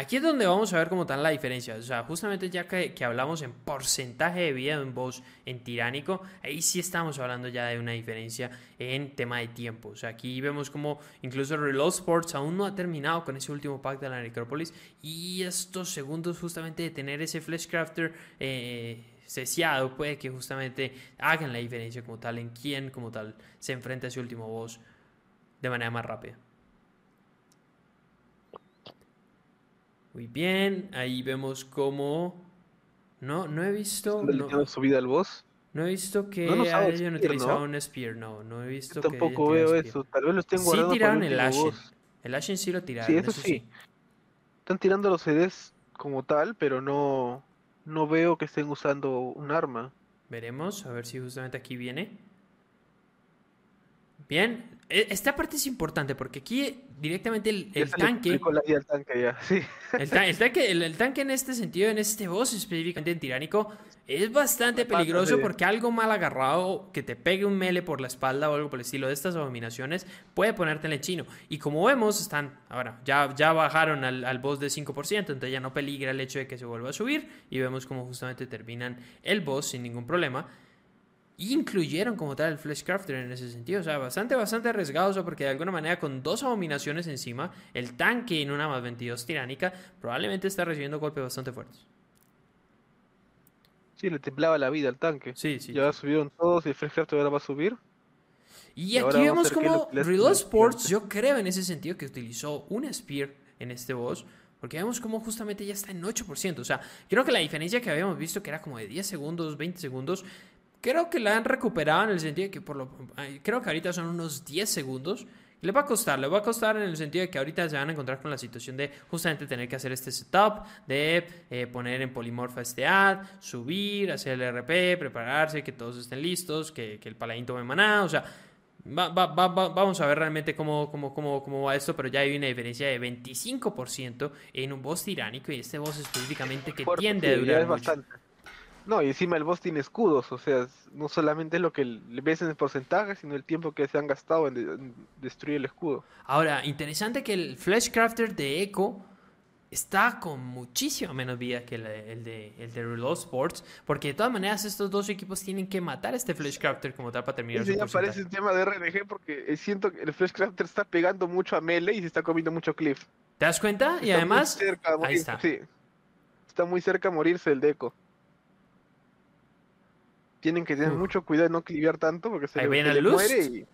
Speaker 1: Aquí es donde vamos a ver cómo tal la diferencia. O sea, justamente ya que, hablamos en porcentaje de vida un boss en tiránico, ahí sí estamos hablando ya de una diferencia en tema de tiempo. O sea, aquí vemos como incluso Reload Sports aún no ha terminado con ese último pack de la Necrópolis. Y estos segundos justamente de tener ese Fleshcrafter eh, sesiado puede que justamente hagan la diferencia como tal en quién como tal se enfrenta a ese último boss de manera más rápida. Muy bien, ahí vemos cómo... No, no he visto...
Speaker 2: No, subida al boss?
Speaker 1: No he visto que no hayan utilizado un Spear, no, no he visto
Speaker 2: Yo tampoco veo eso, tal vez lo estén guardando
Speaker 1: Sí tiraron el Ashen, el Ashen sí lo tiraron,
Speaker 2: sí, eso, sí. Están tirando los CDs como tal, pero no, no veo que estén usando un arma.
Speaker 1: Veremos, a ver si justamente aquí viene. Bien, e, esta parte es importante porque aquí directamente el, tanque.
Speaker 2: El, tanque,
Speaker 1: El, tanque en este sentido, en este boss específicamente en Tiránico, es bastante peligroso porque algo mal agarrado, que te pegue un mele por la espalda o algo por el estilo de estas abominaciones, puede ponerte en el chino. Y como vemos, están. Ahora, ya, ya bajaron al, al boss de 5%, entonces ya no peligra el hecho de que se vuelva a subir. Y vemos cómo justamente terminan el boss sin ningún problema incluyeron como tal el Fleshcrafter en ese sentido. O sea, bastante, bastante arriesgados porque de alguna manera con dos abominaciones encima, el tanque en una más 22 tiránica probablemente está recibiendo golpes bastante fuertes.
Speaker 2: Sí, le temblaba la vida al tanque.
Speaker 1: Sí, sí.
Speaker 2: Ya subieron todos y el Fleshcrafter ahora va a subir.
Speaker 1: Y, aquí vemos como Reload Sports, yo creo en ese sentido que utilizó un Spear en este boss. Porque vemos como justamente ya está en 8%. O sea, creo que la diferencia que habíamos visto, que era como de 10 segundos, 20 segundos, Creo que la han recuperado en el sentido de que por lo, creo que ahorita son unos 10 segundos. Le va a costar, le va a costar en el sentido de que ahorita se van a encontrar con la situación de justamente tener que hacer este setup, de eh, poner en polimorfa este ad, subir, hacer el RP, prepararse, que todos estén listos, que, el paladín tome maná, o sea, vamos a ver realmente cómo, cómo, cómo, cómo, va esto, pero ya hay una diferencia de 25% en un boss tiránico y este boss específicamente que tiende a durar mucho.
Speaker 2: No, y encima el boss tiene escudos, o sea, no solamente es lo que le ves en el porcentaje, sino el tiempo que se han gastado en, destruir el escudo.
Speaker 1: Ahora, interesante que el Fleshcrafter de Echo está con muchísimo menos vida que el, de, el de Reload Sports, porque de todas maneras estos dos equipos tienen que matar a este Fleshcrafter como tal para terminar
Speaker 2: sí, ya parece un tema de RNG porque siento que el Fleshcrafter está pegando mucho a Melee y se está comiendo mucho Cliff.
Speaker 1: ¿Te das cuenta? y además...
Speaker 2: ahí está. Sí. Está muy cerca a morirse el Deco tienen que tener mucho cuidado de no cliviar tanto porque se, le, muere y...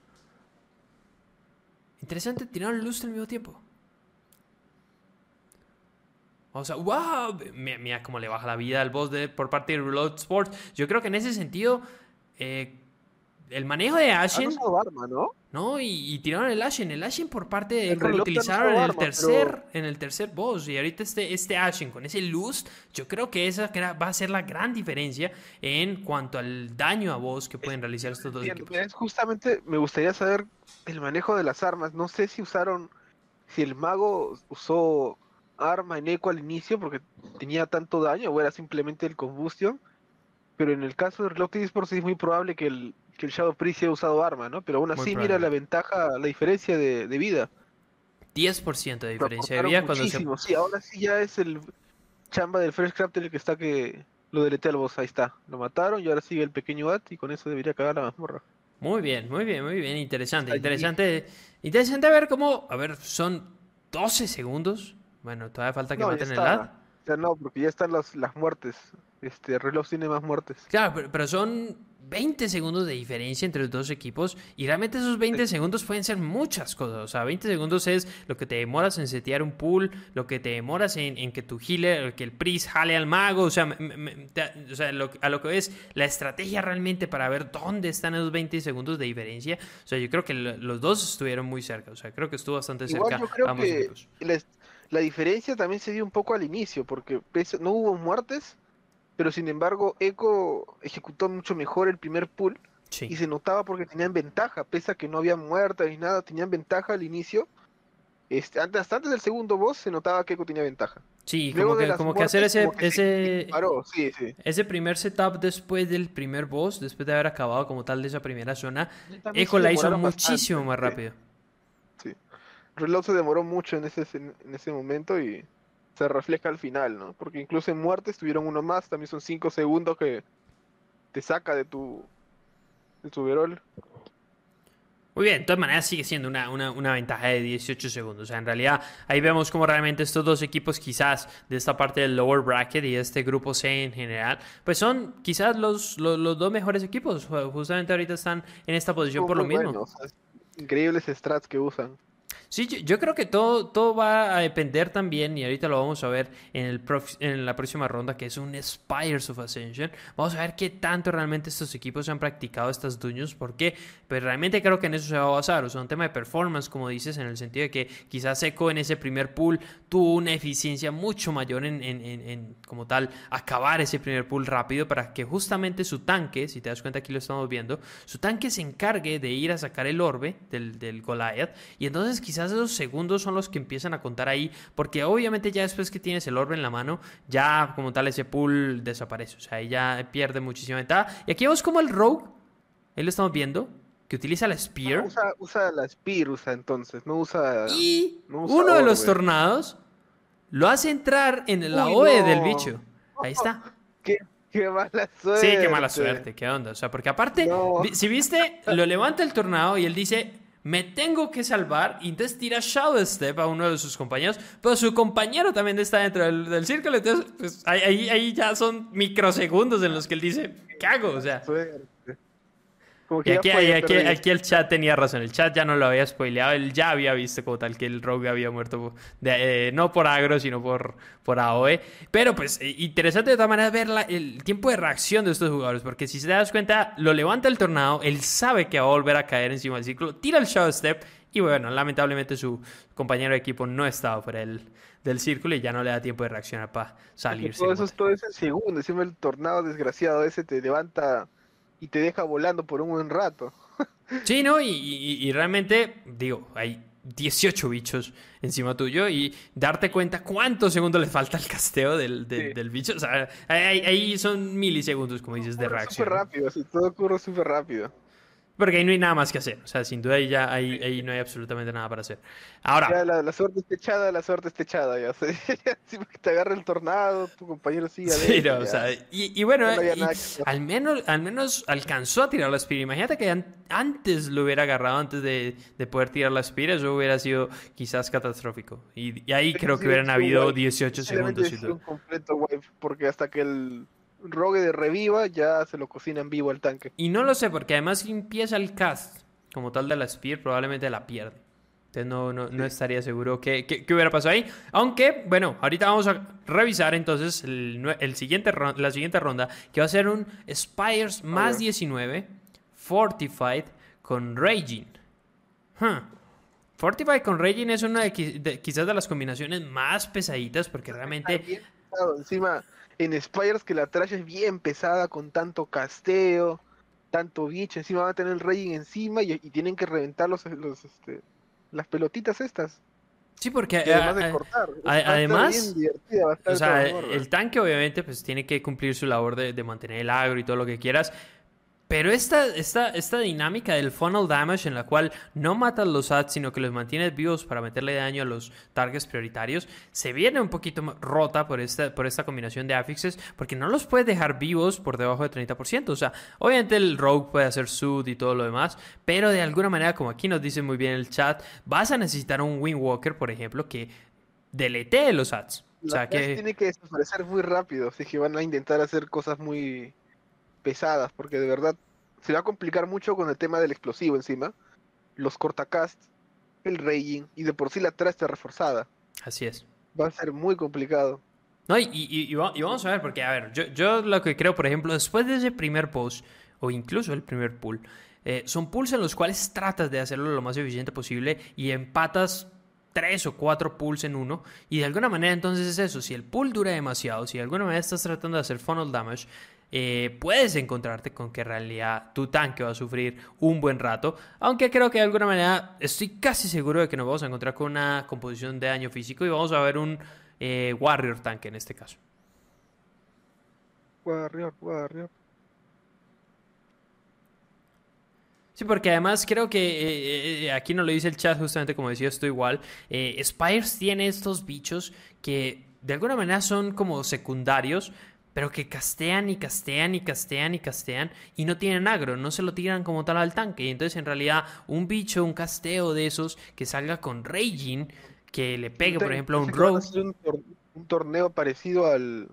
Speaker 1: Interesante, tiraron luz al mismo tiempo. O sea, wow, mira, cómo le baja la vida al boss de, por parte de Reload Sports. Yo creo que en ese sentido, eh, el manejo de Ashen.
Speaker 2: ¿no?
Speaker 1: No, y, tiraron el Ashen. El Ashen por parte de. lo utilizaron en el tercer. En el tercer boss. Y ahorita este, este Ashen con ese luz. Yo creo que esa va a ser la gran diferencia en cuanto al daño a boss que pueden realizar estos dos equipos.
Speaker 2: Justamente me gustaría saber el manejo de las armas. No sé si usaron. Si el mago usó arma en eco al inicio porque tenía tanto daño o era simplemente el combustion pero en el caso de Esports es muy probable que el que el Shadow Priest ha usado arma, ¿no? Pero aún así, mira la ventaja, la diferencia de, vida.
Speaker 1: 10% de diferencia de vida cuando se...
Speaker 2: Sí, ahora sí ya es el chamba del Fresh Crafter el que está que lo deletea al boss. Ahí está. Lo mataron y ahora sigue el pequeño At y con eso debería cagar la mazmorra.
Speaker 1: Muy bien, muy bien, muy bien. Interesante, interesante. Interesante ver cómo. A ver, son 12 segundos. Bueno, todavía falta que maten el At.
Speaker 2: Ya no, porque ya están las, las muertes. Este reloj tiene más muertes.
Speaker 1: Claro, pero, son 20 segundos de diferencia entre los dos equipos y realmente esos 20 segundos pueden ser muchas cosas. O sea, 20 segundos es lo que te demoras en setear un pool, lo que te demoras en, que tu healer, que el priest jale al mago. O sea, a lo que es la estrategia realmente para ver dónde están esos 20 segundos de diferencia. O sea, yo creo que los dos estuvieron muy cerca. O sea, creo que estuvo bastante cerca.
Speaker 2: Yo creo que La, diferencia también se dio un poco al inicio porque no hubo muertes pero sin embargo Echo ejecutó mucho mejor el primer pull y se notaba porque tenían ventaja, pese a que no había muertas ni nada, tenían ventaja al inicio. Este, antes, antes del segundo boss se notaba que Echo tenía ventaja.
Speaker 1: Sí, como que, como que hacer ese, ese, ese primer setup después del primer boss, después de haber acabado como tal de esa primera zona, Echo la hizo muchísimo más rápido.
Speaker 2: Sí. Reload se demoró mucho en ese, en ese momento y se refleja al final, ¿no? Porque incluso en muertes tuvieron uno más, también son 5 segundos que te saca de tu, de tu verol.
Speaker 1: Muy bien, de todas maneras sigue siendo una, ventaja de 18 segundos. O sea, en realidad ahí vemos como realmente estos dos equipos quizás de esta parte del lower bracket y este grupo C en general, pues son quizás los, los, dos mejores equipos. Justamente ahorita están en esta posición por lo mismo.
Speaker 2: increíbles strats que usan.
Speaker 1: Sí, yo, creo que todo, todo va a depender también, y ahorita lo vamos a ver en, el en la próxima ronda, que es un Spires of Ascension. Vamos a ver qué tanto realmente estos equipos han practicado estas duños, porque pues realmente creo que en eso se va a basar. O sea, un tema de performance, como dices, en el sentido de que quizás Echo en ese primer pool tuvo una eficiencia mucho mayor en, en, en, como tal, acabar ese primer pool rápido para que justamente su tanque, si te das cuenta aquí lo estamos viendo, su tanque se encargue de ir a sacar el orbe del, del Goliath, y entonces quizás esos segundos son los que empiezan a contar ahí, porque obviamente ya después que tienes el orbe en la mano, ya como tal ese pool desaparece, o sea, ahí ya pierde muchísima ventaja. Y aquí vemos como el Rogue, ahí lo estamos viendo, que utiliza la Spear.
Speaker 2: usa, la Spear, usa entonces, no usa...
Speaker 1: Y uno de los tornados lo hace entrar en la OE del bicho. Ahí está.
Speaker 2: Qué, mala suerte.
Speaker 1: Sí, qué mala suerte, qué onda. O sea, porque aparte, si viste, lo levanta el tornado y él dice, me tengo que salvar. Y entonces tira Shadow Step a uno de sus compañeros, pero su compañero también está dentro del, círculo. Entonces, pues, ahí, ahí, ya son microsegundos en los que él dice, ¿qué hago? O sea y aquí, aquí, el chat tenía razón, el chat ya no lo había spoileado, él ya había visto como tal que el Rogue había muerto, de, eh, no por agro, sino por, por AOE. Pero pues eh, interesante de todas maneras ver el tiempo de reacción de estos jugadores, porque si se das cuenta, lo levanta el tornado, él sabe que va a volver a caer encima del círculo, tira el Shadow Step y bueno, lamentablemente su compañero de equipo no estaba fuera del, del círculo y ya no le da tiempo de reaccionar para salir.
Speaker 2: Todo eso es todo ese segundo, encima el tornado desgraciado ese te levanta y te deja volando por un buen rato.
Speaker 1: Sí, ¿no? Y, realmente, digo, hay 18 bichos encima tuyo y darte cuenta cuántos segundos le falta al casteo del, del, bicho. O sea, ahí, son milisegundos, como dices, de reacción.
Speaker 2: Súper rápido, sí, todo ocurre súper rápido.
Speaker 1: Porque ahí no hay nada más que hacer. O sea, sin duda ahí ya ahí, ahí no hay absolutamente nada para hacer. Ahora.
Speaker 2: la, suerte está echada, la suerte está echada. Ya. si te agarra el tornado, tu compañero sigue
Speaker 1: Sí, no, o sea, y, bueno, al, menos, al menos alcanzó a tirar la Spear. Imagínate que antes lo hubiera agarrado, antes de, de poder tirar la Spear, eso hubiera sido quizás catastrófico. Y, ahí creo que hubieran habido 18 segundos.
Speaker 2: Un completo porque hasta que el Rogue de reviva, ya se lo cocina en vivo el tanque.
Speaker 1: Y no lo sé, porque además si empieza el cast como tal de la Spear, probablemente la pierde. Entonces no, no, estaría seguro qué hubiera pasado ahí. Aunque, bueno, ahorita vamos a revisar entonces el, siguiente, la siguiente ronda, que va a ser un Spires más 19, Fortified con Raging. Fortified con Raging es una de, quizás de las combinaciones más pesaditas porque realmente...
Speaker 2: Encima, en Spires que la trash es bien pesada con tanto casteo, tanto bicho, encima va a tener el rey encima y, tienen que reventar los, los este, las pelotitas estas.
Speaker 1: Sí, porque además, o sea, el tanque obviamente pues tiene que cumplir su labor de, mantener el agro y todo lo que quieras, Pero esta, esta, esta dinámica del funnel damage en la cual no matas los ads, sino que los mantienes vivos para meterle daño a los targets prioritarios, se viene un poquito rota por esta, por esta combinación de affixes, porque no los puedes dejar vivos por debajo de 30%. O sea, obviamente el rogue puede hacer sud y todo lo demás, pero de alguna manera, como aquí nos dice muy bien el chat, vas a necesitar un Windwalker, por ejemplo, que deletee los ads.
Speaker 2: O sea, que... Tiene que desaparecer muy rápido, así que van a intentar hacer cosas muy pesadas, porque de verdad se va a complicar mucho con el tema del explosivo encima, los cortacast, el raging, y de por sí la está reforzada.
Speaker 1: Así es.
Speaker 2: Va a ser muy complicado.
Speaker 1: No, y, y, vamos a ver, porque a ver, yo, yo, lo que creo, por ejemplo, después de ese primer post, o incluso el primer pull, eh, son pulls en los cuales tratas de hacerlo lo más eficiente posible y empatas tres o cuatro pulls en uno. Y de alguna manera entonces es eso, si el pull dura demasiado, si de alguna manera estás tratando de hacer funnel damage, eh, puedes encontrarte con que en realidad tu tanque va a sufrir un buen rato. Aunque creo que de alguna manera estoy casi seguro de que nos vamos a encontrar con una composición de daño físico y vamos a ver un eh, Warrior tanque en este caso.
Speaker 2: Warrior, Warrior.
Speaker 1: Sí, porque además creo que eh, aquí no lo dice el chat, justamente como decía, esto igual. Spires tiene estos bichos que de alguna manera son como secundarios, pero que castean y castean y castean y castean y no tienen agro, no se lo tiran como tal al tanque. Y entonces en realidad un bicho, un casteo de esos que salga con Raging, que le pegue por ejemplo a un Rogue.
Speaker 2: Un, torneo parecido al,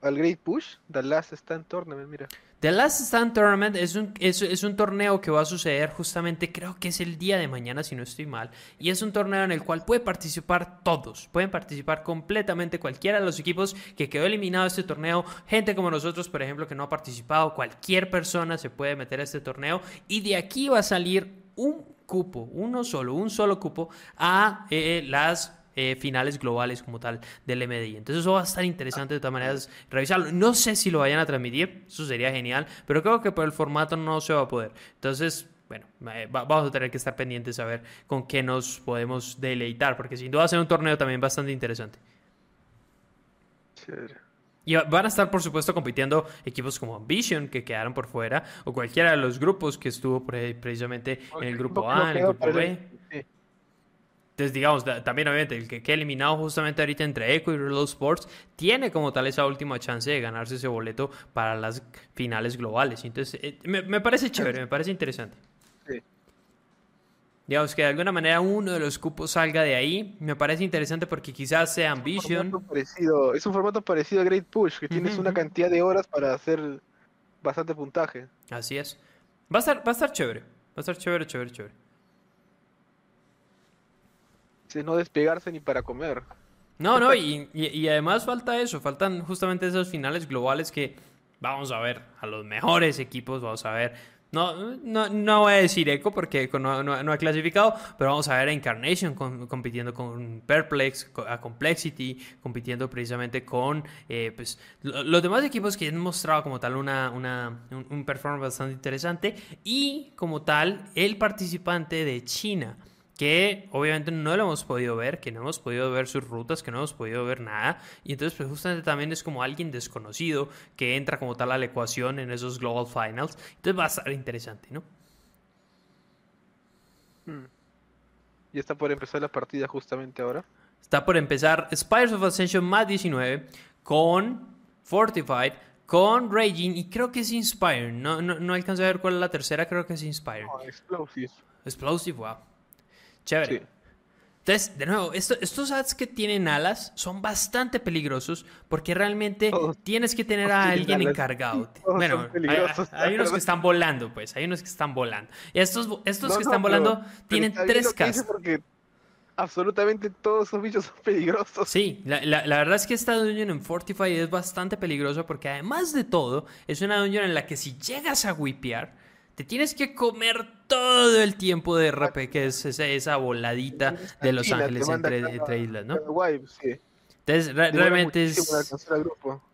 Speaker 2: al Great Push, The Last Stand Tournament, mira.
Speaker 1: The Last Stand Tournament es un, es, un torneo que va a suceder justamente, creo que es el día de mañana, si no estoy mal. Y es un torneo en el cual puede participar todos. Pueden participar completamente cualquiera de los equipos que quedó eliminado de este torneo. Gente como nosotros, por ejemplo, que no ha participado. Cualquier persona se puede meter a este torneo. Y de aquí va a salir un cupo, uno solo, un solo cupo a eh, las eh, finales globales como tal del MDI. Entonces eso va a estar interesante de todas maneras revisarlo. No sé si lo vayan a transmitir, eso sería genial, pero creo que por el formato no se va a poder. Entonces, bueno, eh, vamos a tener que estar pendientes a ver con qué nos podemos deleitar, porque sin duda va a ser un torneo también bastante interesante. Y van a estar, por supuesto, compitiendo equipos como Ambition, que quedaron por fuera, o cualquiera de los grupos que estuvo precisamente en el grupo A, en el grupo B. Entonces, digamos, también obviamente el que quede eliminado justamente ahorita entre Echo y Reload Sports tiene como tal esa última chance de ganarse ese boleto para las finales globales. Entonces, eh, me, parece chévere, me parece interesante. Sí. Digamos que de alguna manera uno de los cupos salga de ahí, me parece interesante porque quizás sea Ambition.
Speaker 2: Es un, parecido, es un formato parecido a Great Push, que tienes una cantidad de horas para hacer bastante puntaje.
Speaker 1: Así es. Va a estar, va a estar chévere. Va a estar chévere, chévere, chévere
Speaker 2: no despegarse ni para comer.
Speaker 1: No, no, y, y, además falta eso, faltan justamente esos finales globales que vamos a ver a los mejores equipos, vamos a ver, no, no, no voy a decir Echo porque no, no, ha clasificado, pero vamos a ver a Incarnation compitiendo con Perplex, a Complexity, compitiendo precisamente con eh, pues, los demás equipos que han mostrado como tal una, una, un, un performance bastante interesante y como tal el participante de China que obviamente no lo hemos podido ver, que no hemos podido ver sus rutas, que no hemos podido ver nada. Y entonces, pues justamente también es como alguien desconocido que entra como tal a la ecuación en esos Global Finals. Entonces va a estar interesante, ¿no?
Speaker 2: Hmm. Y está por empezar la partida justamente ahora.
Speaker 1: Está por empezar Spires of Ascension más 19 con Fortified, con Raging y creo que es Inspire. No, no, no a ver cuál es la tercera, creo que es Inspire.
Speaker 2: explosive.
Speaker 1: Explosive, wow. Chévere. Entonces, de nuevo, estos ads que tienen alas son bastante peligrosos porque realmente tienes que tener a alguien encargado. bueno, hay, unos que están volando, pues, hay unos que están volando. Y estos, estos que están volando tienen tres casas.
Speaker 2: Porque absolutamente todos esos bichos son peligrosos.
Speaker 1: Sí, la, la, verdad es que esta dungeon en Fortify es bastante peligrosa porque además de todo, es una dungeon en la que si llegas a wipear, te tienes que comer todo el tiempo de RP, que es esa, voladita de Los Ángeles entre, islas, ¿no? Entonces, realmente es,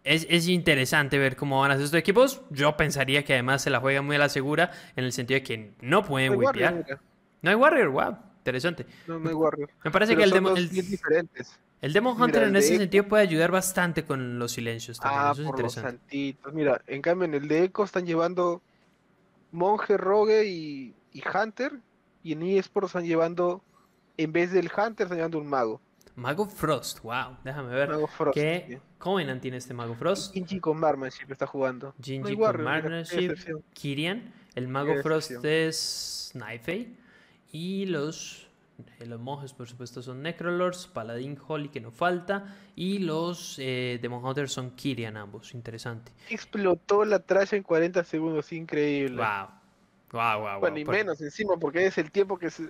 Speaker 1: es, interesante ver cómo van a hacer estos equipos. Yo pensaría que además se la juegan muy a la segura, en el sentido de que no pueden wipear. No hay Warrior, wow. interesante.
Speaker 2: No, no hay Warrior.
Speaker 1: Me parece que el Demon, el,
Speaker 2: diferentes.
Speaker 1: el Demon Hunter en ese sentido puede ayudar bastante con los silencios también.
Speaker 2: Ah,
Speaker 1: Eso es
Speaker 2: por los
Speaker 1: interesante.
Speaker 2: santitos. Mira, en cambio en el de Echo están llevando Monje, Rogue y, y Hunter. Y en eSports están llevando, en vez del Hunter, están llevando un mago.
Speaker 1: Mago Frost, wow. Déjame ver.
Speaker 2: Mago Frost.
Speaker 1: ¿Qué Covenant tiene este Mago Frost?
Speaker 2: Ginji con Marmanship está jugando. No hay
Speaker 1: Jinji con
Speaker 2: excepción.
Speaker 1: Kirian. El Mago Frost es Snipey. Y los, los monjes, por supuesto, son Necrolords. Paladín Holly, que no falta. Y los eh, Demon Hunters son Kirian, ambos. Interesante.
Speaker 2: Explotó la trash en 40 segundos, increíble.
Speaker 1: Wow. Wow, wow,
Speaker 2: Bueno, y menos encima, porque es el tiempo que se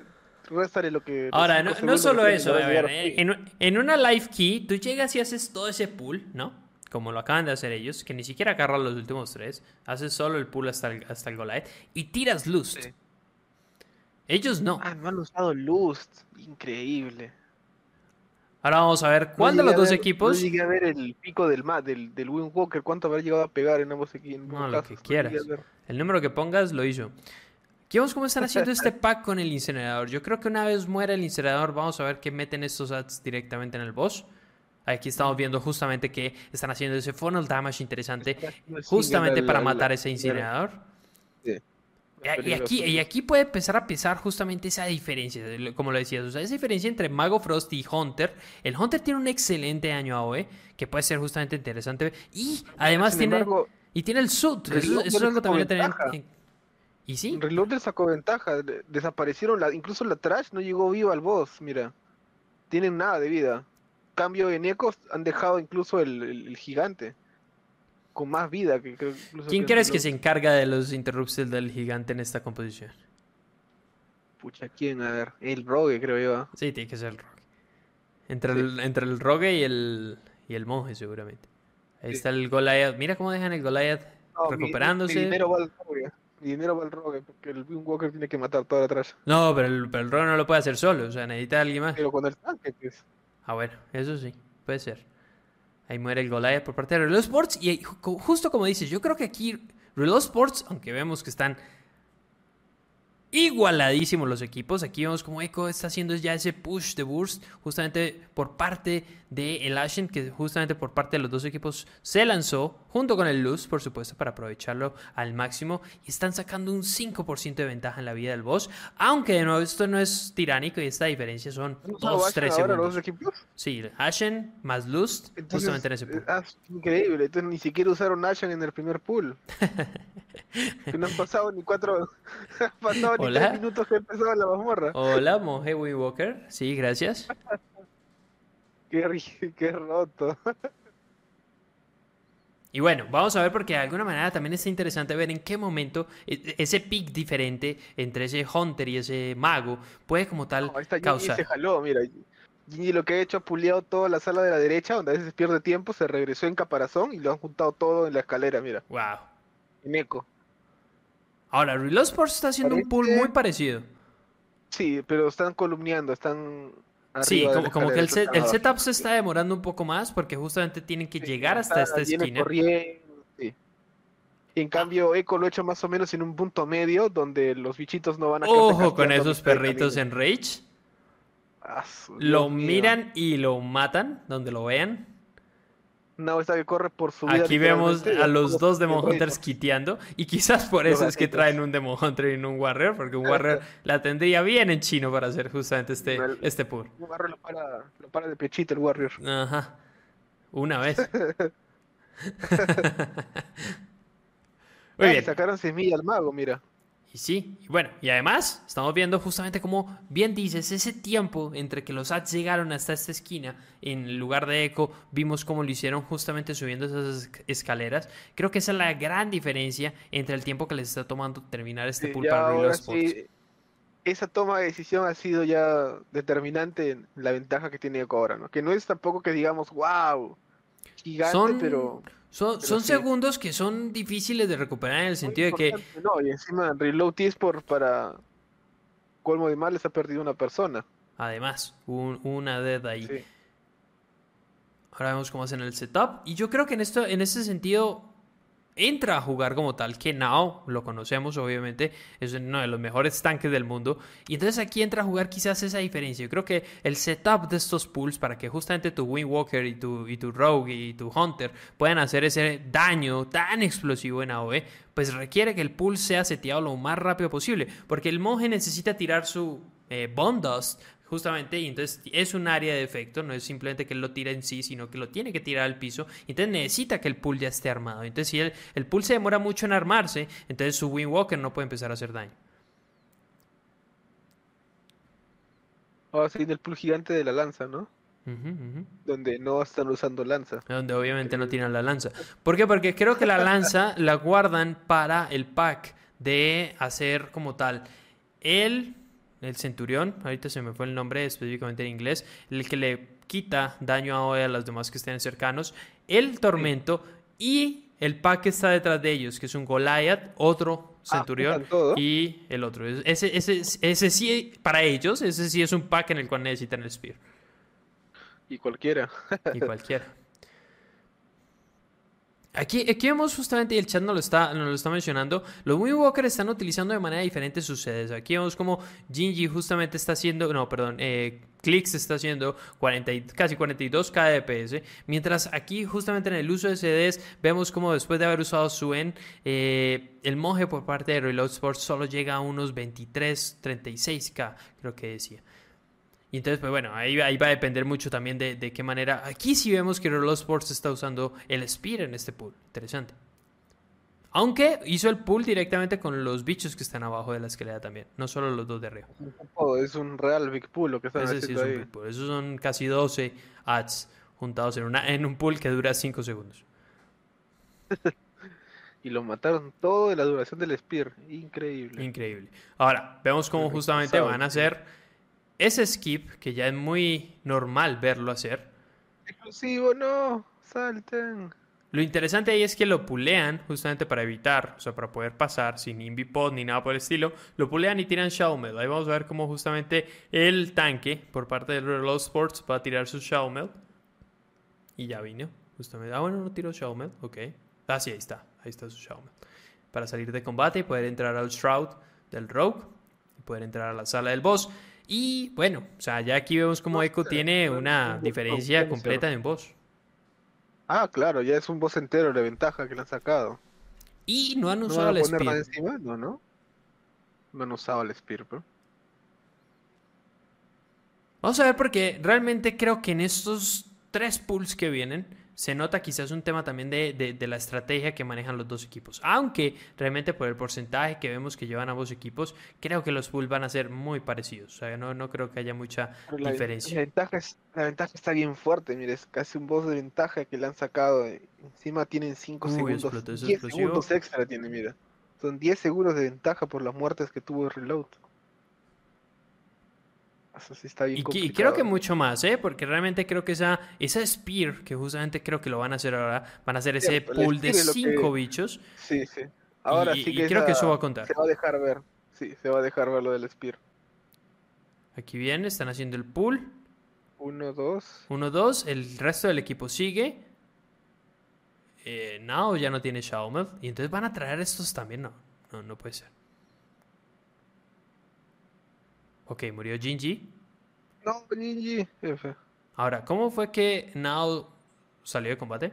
Speaker 2: resta de lo que.
Speaker 1: Ahora, no, solo eso, a ver, eh, en, en una live key, tú llegas y haces todo ese pool, ¿no? Como lo acaban de hacer ellos, que ni siquiera agarran los últimos tres, haces solo el pool hasta el, hasta el Goliath y tiras Lust.
Speaker 2: Sí.
Speaker 1: Ellos no.
Speaker 2: Ah, no han usado Lust. Increíble.
Speaker 1: Ahora vamos a ver cuál
Speaker 2: No
Speaker 1: de los dos
Speaker 2: ver-
Speaker 1: equipos.
Speaker 2: No llegué a ver el pico del del, del Wind Walker, cuánto habrá llegado a pegar en ambos equipos.
Speaker 1: No, lo que quieras. El número que pongas lo hizo. Aquí vemos cómo están haciendo este pack con el incinerador. Yo creo que una vez muera el incinerador, vamos a ver que meten estos ads directamente en el boss. Aquí estamos viendo justamente que están haciendo ese funnel damage interesante, justamente para matar ese incinerador.
Speaker 2: Sí.
Speaker 1: Y aquí, y aquí puede empezar a pesar justamente esa diferencia, lo- como lo decías, o sea, esa diferencia entre Mago Frost y Hunter. El Hunter tiene un excelente año AOE, que puede ser justamente interesante. Y además
Speaker 2: Sin
Speaker 1: tiene,
Speaker 2: embargo,
Speaker 1: y tiene el suit. Eso, es
Speaker 2: le
Speaker 1: algo también tener. en- ¿Y sí?
Speaker 2: Reloader sacó ventaja. de- Desaparecieron, la, incluso la trash no llegó viva al boss, mira. Tienen nada de vida. Cambio en Ecos han dejado incluso el, el- el gigante. Con más vida que
Speaker 1: ¿Quién crees que se encarga de los interrupts del gigante en esta composición?
Speaker 2: Pucha, ¿quién? A ver, el Rogue creo yo. ¿ah?
Speaker 1: Sí, tiene que ser el rogue. Entre,
Speaker 2: Sí.
Speaker 1: el, entre el rogue y el, y el monje, seguramente. Ahí
Speaker 2: Sí.
Speaker 1: está el Goliath. Mira cómo dejan el Goliath
Speaker 2: No, mi- mi-
Speaker 1: recuperándose.
Speaker 2: Mi, dinero va al Rogue. Mi dinero va al Rogue porque el Walker tiene que matar toda la trash.
Speaker 1: No, pero el, pero el rogue no lo puede hacer solo. O sea, necesita a alguien más.
Speaker 2: Pero con el tanque, pues.
Speaker 1: Ah, bueno, eso sí, puede ser. Ahí muere el Goliath por parte de Reload Sports. Y justo como dices, yo creo que aquí Reload Sports, aunque vemos que están igualadísimos los equipos, aquí vemos como Echo está haciendo ya ese push de burst, justamente por parte de el Ashen, que justamente por parte de los dos equipos se lanzó, junto con el Luz, por supuesto, para aprovecharlo al máximo. Y están sacando un 5% de ventaja en la vida del boss. Aunque de nuevo, esto no es tiránico y esta diferencia son
Speaker 2: ¿Han usado
Speaker 1: 2-3
Speaker 2: Ashen ahora
Speaker 1: segundos.
Speaker 2: los?
Speaker 1: Sí, Ashen más
Speaker 2: Entonces,
Speaker 1: justamente en ese
Speaker 2: eh, ah, es increíble. Entonces ni siquiera usaron Ashen en el primer pool. que no han pasado ni cuatro. han pasado
Speaker 1: Hola.
Speaker 2: minutos que empezaba la mazmorra.
Speaker 1: Hola, Monje Walker. Sí, gracias.
Speaker 2: Qué, qué roto.
Speaker 1: Y bueno, vamos a ver porque de alguna manera también está interesante ver en qué momento e- ese pick diferente entre ese Hunter y ese mago puede como tal
Speaker 2: No,
Speaker 1: causar.
Speaker 2: se jaló, mira. Ginny lo que ha hecho ha puliado toda la sala de la derecha, donde a veces pierde tiempo, se regresó en caparazón y lo han juntado todo en la escalera, mira.
Speaker 1: Wow.
Speaker 2: En eco.
Speaker 1: Ahora, Reload Sports está haciendo un pool muy parecido.
Speaker 2: Sí, pero están columneando, están.
Speaker 1: Sí, como, que el, set- setup se está demorando un poco más porque justamente tienen que
Speaker 2: Sí,
Speaker 1: llegar hasta esta esquina.
Speaker 2: sí. Y en cambio, Eco lo ha hecho más o menos en un punto medio donde los bichitos no van a
Speaker 1: Ojo con esos perritos en Rage.
Speaker 2: Ah,
Speaker 1: Lo
Speaker 2: mío.
Speaker 1: miran y lo matan donde lo vean.
Speaker 2: No, está que corre por su vida.
Speaker 1: Aquí vemos a los dos Demon. Hunters quiteando. Y quizás por eso es que traen un Demon Hunter y no un Warrior. Porque un Warrior la tendría bien en chino para hacer justamente este,
Speaker 2: El-
Speaker 1: este pool.
Speaker 2: Un barro lo para, lo para de pechito el Warrior.
Speaker 1: Ajá. Una vez. Muy
Speaker 2: Ah,
Speaker 1: bien.
Speaker 2: sacaron semilla al mago, mira.
Speaker 1: Y sí, y bueno, y además estamos viendo justamente como bien dices, ese tiempo entre que los ads llegaron hasta esta esquina, en el lugar de Echo, vimos cómo lo hicieron justamente subiendo esas esc- escaleras. Creo que esa es la gran diferencia entre el tiempo que les está tomando terminar este
Speaker 2: Sí, ya
Speaker 1: para spots.
Speaker 2: sí, esa toma de decisión ha sido ya determinante en la ventaja que tiene Eco ahora, ¿no? Que no es tampoco que digamos, wow, gigante,
Speaker 1: Son,
Speaker 2: pero...
Speaker 1: son,
Speaker 2: pero
Speaker 1: son
Speaker 2: sí.
Speaker 1: segundos que son difíciles de recuperar en el sentido de que
Speaker 2: No, y encima Reload por para colmo de males ha perdido una persona.
Speaker 1: además un- una dead ahí.
Speaker 2: Sí.
Speaker 1: Ahora vemos cómo hacen el setup. Y yo creo que en esto, en ese sentido, entra a jugar como tal, que Nao, lo conocemos obviamente, es uno de los mejores tanques del mundo, y entonces aquí entra a jugar quizás esa diferencia. Yo creo que el setup de estos pools para que justamente tu Windwalker y tu, y tu Rogue y tu Hunter puedan hacer ese daño tan explosivo en AOE, pues requiere que el pool sea seteado lo más rápido posible, porque el monje necesita tirar su eh, justamente, y entonces es un área de efecto, no es simplemente que él lo tira en sí, sino que lo tiene que tirar al piso, entonces necesita que el pool ya esté armado. Entonces, si el, el pool se demora mucho en armarse, entonces su Windwalker no puede empezar a hacer daño.
Speaker 2: Ah, sí, del pool gigante de la lanza, ¿no? Donde no están usando lanza.
Speaker 1: Donde obviamente no tienen la lanza. ¿Por qué? Porque creo que la lanza la guardan para el pack de hacer como tal el el centurión, ahorita se me fue el nombre específicamente en inglés, el que le quita daño a, a los demás que estén cercanos, el tormento y el pack que está detrás de ellos, que es un Goliath, otro ah, centurión y el otro. Ese, ese, ese sí, para ellos, ese sí es un pack en el cual necesitan el Spear.
Speaker 2: Y cualquiera.
Speaker 1: y cualquiera. Aquí, aquí vemos justamente, y el chat nos lo, está, nos lo está mencionando, los Walker están utilizando de manera diferente sus sedes. Aquí vemos como Jinji justamente está haciendo, no, perdón, eh, Clicks está haciendo 40, casi 42 kdps, mientras aquí justamente en el uso de CDs vemos como después de haber usado Suen, eh, el monje por parte de Reload Sports solo llega a unos 23, 36k, creo que decía. Y entonces, pues bueno, ahí, ahí va a depender mucho también de, de qué manera. Aquí sí vemos que Reload Sports está usando el Spear en este pool. Interesante. Aunque hizo el pool directamente con los bichos que están abajo de la escalera también, no solo los dos de arriba.
Speaker 2: es un real big pool lo que están Ese haciendo sí es Un big
Speaker 1: pool. Esos son casi 12 ads juntados en, una, en un pool que dura 5 segundos.
Speaker 2: y lo mataron todo de la duración del Spear. Increíble.
Speaker 1: Increíble. Ahora, vemos cómo justamente van a hacer ese skip, que ya es muy normal verlo hacer.
Speaker 2: Exclusivo, no, salten.
Speaker 1: Lo interesante ahí es que lo pulean justamente para evitar, o sea, para poder pasar sin invipod ni nada por el estilo. Lo pulean y tiran Shawmel. Ahí vamos a ver cómo justamente el tanque por parte del Reload Sports va a tirar su Shawmel. Y ya vino, justamente. Ah, bueno, no tiró Shawmel, ok. Ah, sí, ahí está. Ahí está su Shawmel. Para salir de combate y poder entrar al Shroud del Rogue. Y poder entrar a la sala del boss. Y bueno, o sea, ya aquí vemos como Echo tiene una diferencia completa en boss.
Speaker 2: Ah, claro, ya es un boss entero de ventaja que le han sacado.
Speaker 1: Y no han usado el Spear.
Speaker 2: Encima? No, no. No han usado el Spear, bro.
Speaker 1: Vamos a ver porque realmente creo que en estos tres pulls que vienen se nota quizás un tema también de, la estrategia que manejan los dos equipos. Aunque realmente por el porcentaje que vemos que llevan ambos equipos, creo que los pools van a ser muy parecidos. O sea, no, no creo que haya mucha diferencia.
Speaker 2: La ventaja, es, la ventaja está bien fuerte, mire, es casi un boss de ventaja que le han sacado. Encima tienen 5 segundos. 10 segundos extra tiene, mira. Son 10 segundos de ventaja por las muertes que tuvo Reload
Speaker 1: y, creo que mucho más, ¿eh? Porque realmente creo que esa, esa Spear, que justamente creo que lo van a hacer ahora, van a hacer ese pool de cinco bichos.
Speaker 2: Sí, sí. Ahora sí que
Speaker 1: creo que eso va a contar.
Speaker 2: Se va a dejar ver. Sí, se va a dejar ver lo del Spear.
Speaker 1: Aquí viene, están haciendo el pool.
Speaker 2: Uno, dos.
Speaker 1: Uno, dos. El resto del equipo sigue. Eh, no, ya no tiene Xiaomi. Y entonces van a traer estos también. No, no, no puede ser. Ok, murió Jinji.
Speaker 2: No, Jinji, F.
Speaker 1: Ahora, ¿cómo fue que Nao salió de combate?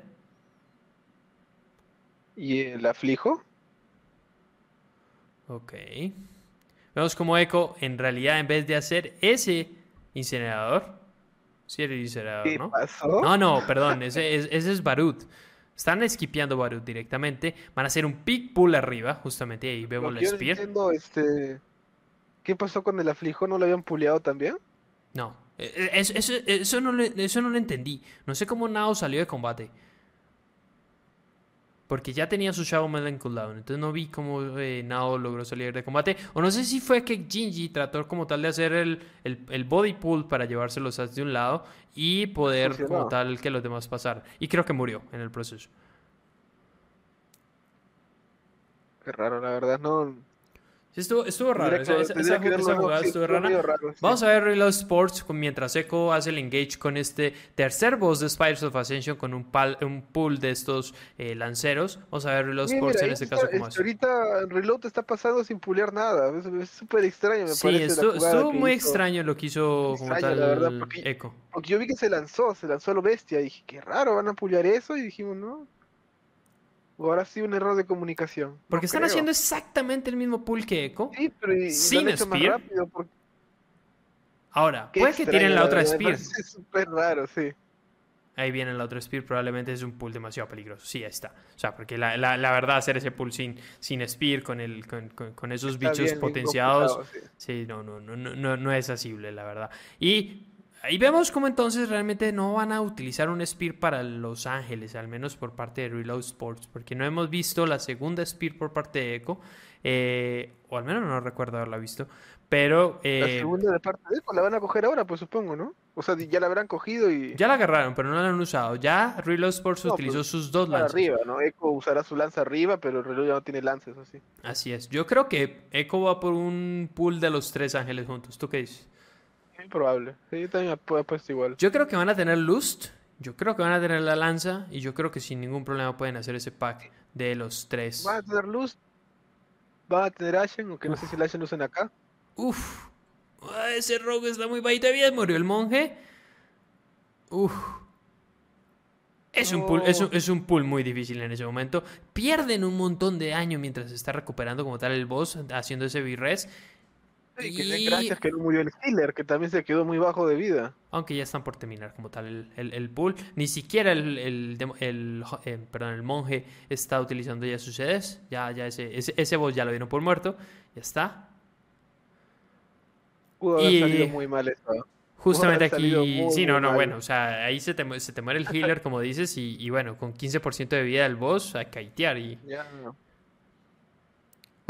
Speaker 2: ¿Y el aflijo?
Speaker 1: Ok. Vemos como Echo, en realidad, en vez de hacer ese incinerador, sí el incinerador, ¿Qué ¿no?
Speaker 2: Pasó?
Speaker 1: No, no, perdón, ese, ese es Barut. Están esquipeando Barut directamente. Van a hacer un pick pull arriba, justamente ahí vemos la spear.
Speaker 2: este ¿Qué pasó con el aflijo? ¿No lo habían puleado también?
Speaker 1: No, eh, eh, eso, eso, eso, no, eso no lo entendí. No sé cómo Nao salió de combate. Porque ya tenía su Shadow en cooldown. Entonces no vi cómo eh, Nao logró salir de combate. O no sé si fue que Jinji trató como tal de hacer el, el, body pull para llevarse los ads de un lado y poder como tal que los demás pasaran. Y creo que murió en el proceso.
Speaker 2: Qué raro, la verdad. No,
Speaker 1: estuvo, estuvo raro. Esa, jugada estuvo rara. Vamos a ver Reload Sports mientras Echo hace el engage con este tercer boss de Spiders of Ascension con un, pal, un pool de estos eh, lanceros. Vamos a ver Reload Sports en este caso
Speaker 2: como hace. Ahorita Reload está pasando sin pulear nada. Es súper extraño, me
Speaker 1: sí, parece. Estuvo, estuvo muy extraño lo que hizo como tal la verdad, porque, Echo.
Speaker 2: Porque yo vi que se lanzó, se lanzó a lo bestia. Y dije, qué raro, van a pulear eso. Y dijimos, no. O ahora sí un error de comunicación.
Speaker 1: Porque están haciendo exactamente el mismo pool que Echo. Sí, pero sin Spear. Ahora, puede que tienen la otra Spear.
Speaker 2: Es súper raro, sí.
Speaker 1: Ahí viene la otra Spear, probablemente es un pool demasiado peligroso. Sí, ahí está. O sea, porque la, la, verdad, hacer ese pool sin, sin Spear, con, el, con, con, esos bichos potenciados, sí. no, no, no, no, no es asible, la verdad. Y Ahí vemos cómo entonces realmente no van a utilizar un Spear para Los Ángeles, al menos por parte de Reload Sports, porque no hemos visto la segunda Spear por parte de Echo, eh, o al menos no recuerdo haberla visto, pero...
Speaker 2: la eh, segunda de parte de Echo la van a coger ahora, pues supongo, ¿no? O sea, ya la habrán cogido y...
Speaker 1: Ya la agarraron, pero no la han usado. Ya Reload Sports utilizó pues, sus dos lanzas.
Speaker 2: arriba, ¿no? Echo usará su lanza arriba, pero el reloj ya no tiene lanzas así.
Speaker 1: Así es. Yo creo que Echo va por un pool de los tres ángeles juntos. ¿Tú qué dices?
Speaker 2: Probable. Sí, yo también he puesto igual.
Speaker 1: Yo creo que van a tener Lust, yo creo que van a tener la lanza y yo creo que sin ningún problema pueden hacer ese pack de los tres.
Speaker 2: Van a tener Lust, van a tener Ashen, aunque no sé si el Ashen lo usan acá.
Speaker 1: Uf, ese rogue está muy bajito. Todavía murió el monje. Uf. Es, un pool, es, un, es, un pool muy difícil en ese momento. Pierden un montón de año mientras se está recuperando como tal el boss, haciendo ese virres
Speaker 2: y... gracias que no murió el killer, que también se quedó muy bajo de vida.
Speaker 1: Aunque ya están por terminar como tal el, el, pool. Ni siquiera el, el, eh, perdón, el monje está utilizando ya sus sedes. Ya, ya ese, ese, ese boss ya lo dieron por muerto. Ya está.
Speaker 2: Pudo haber salido muy mal eso.
Speaker 1: Justamente aquí, sí, no, no, bueno, o sea, ahí se te, se te muere el healer, como dices, y, y bueno, con 15% de vida del boss, a kaitear y... Ya, no.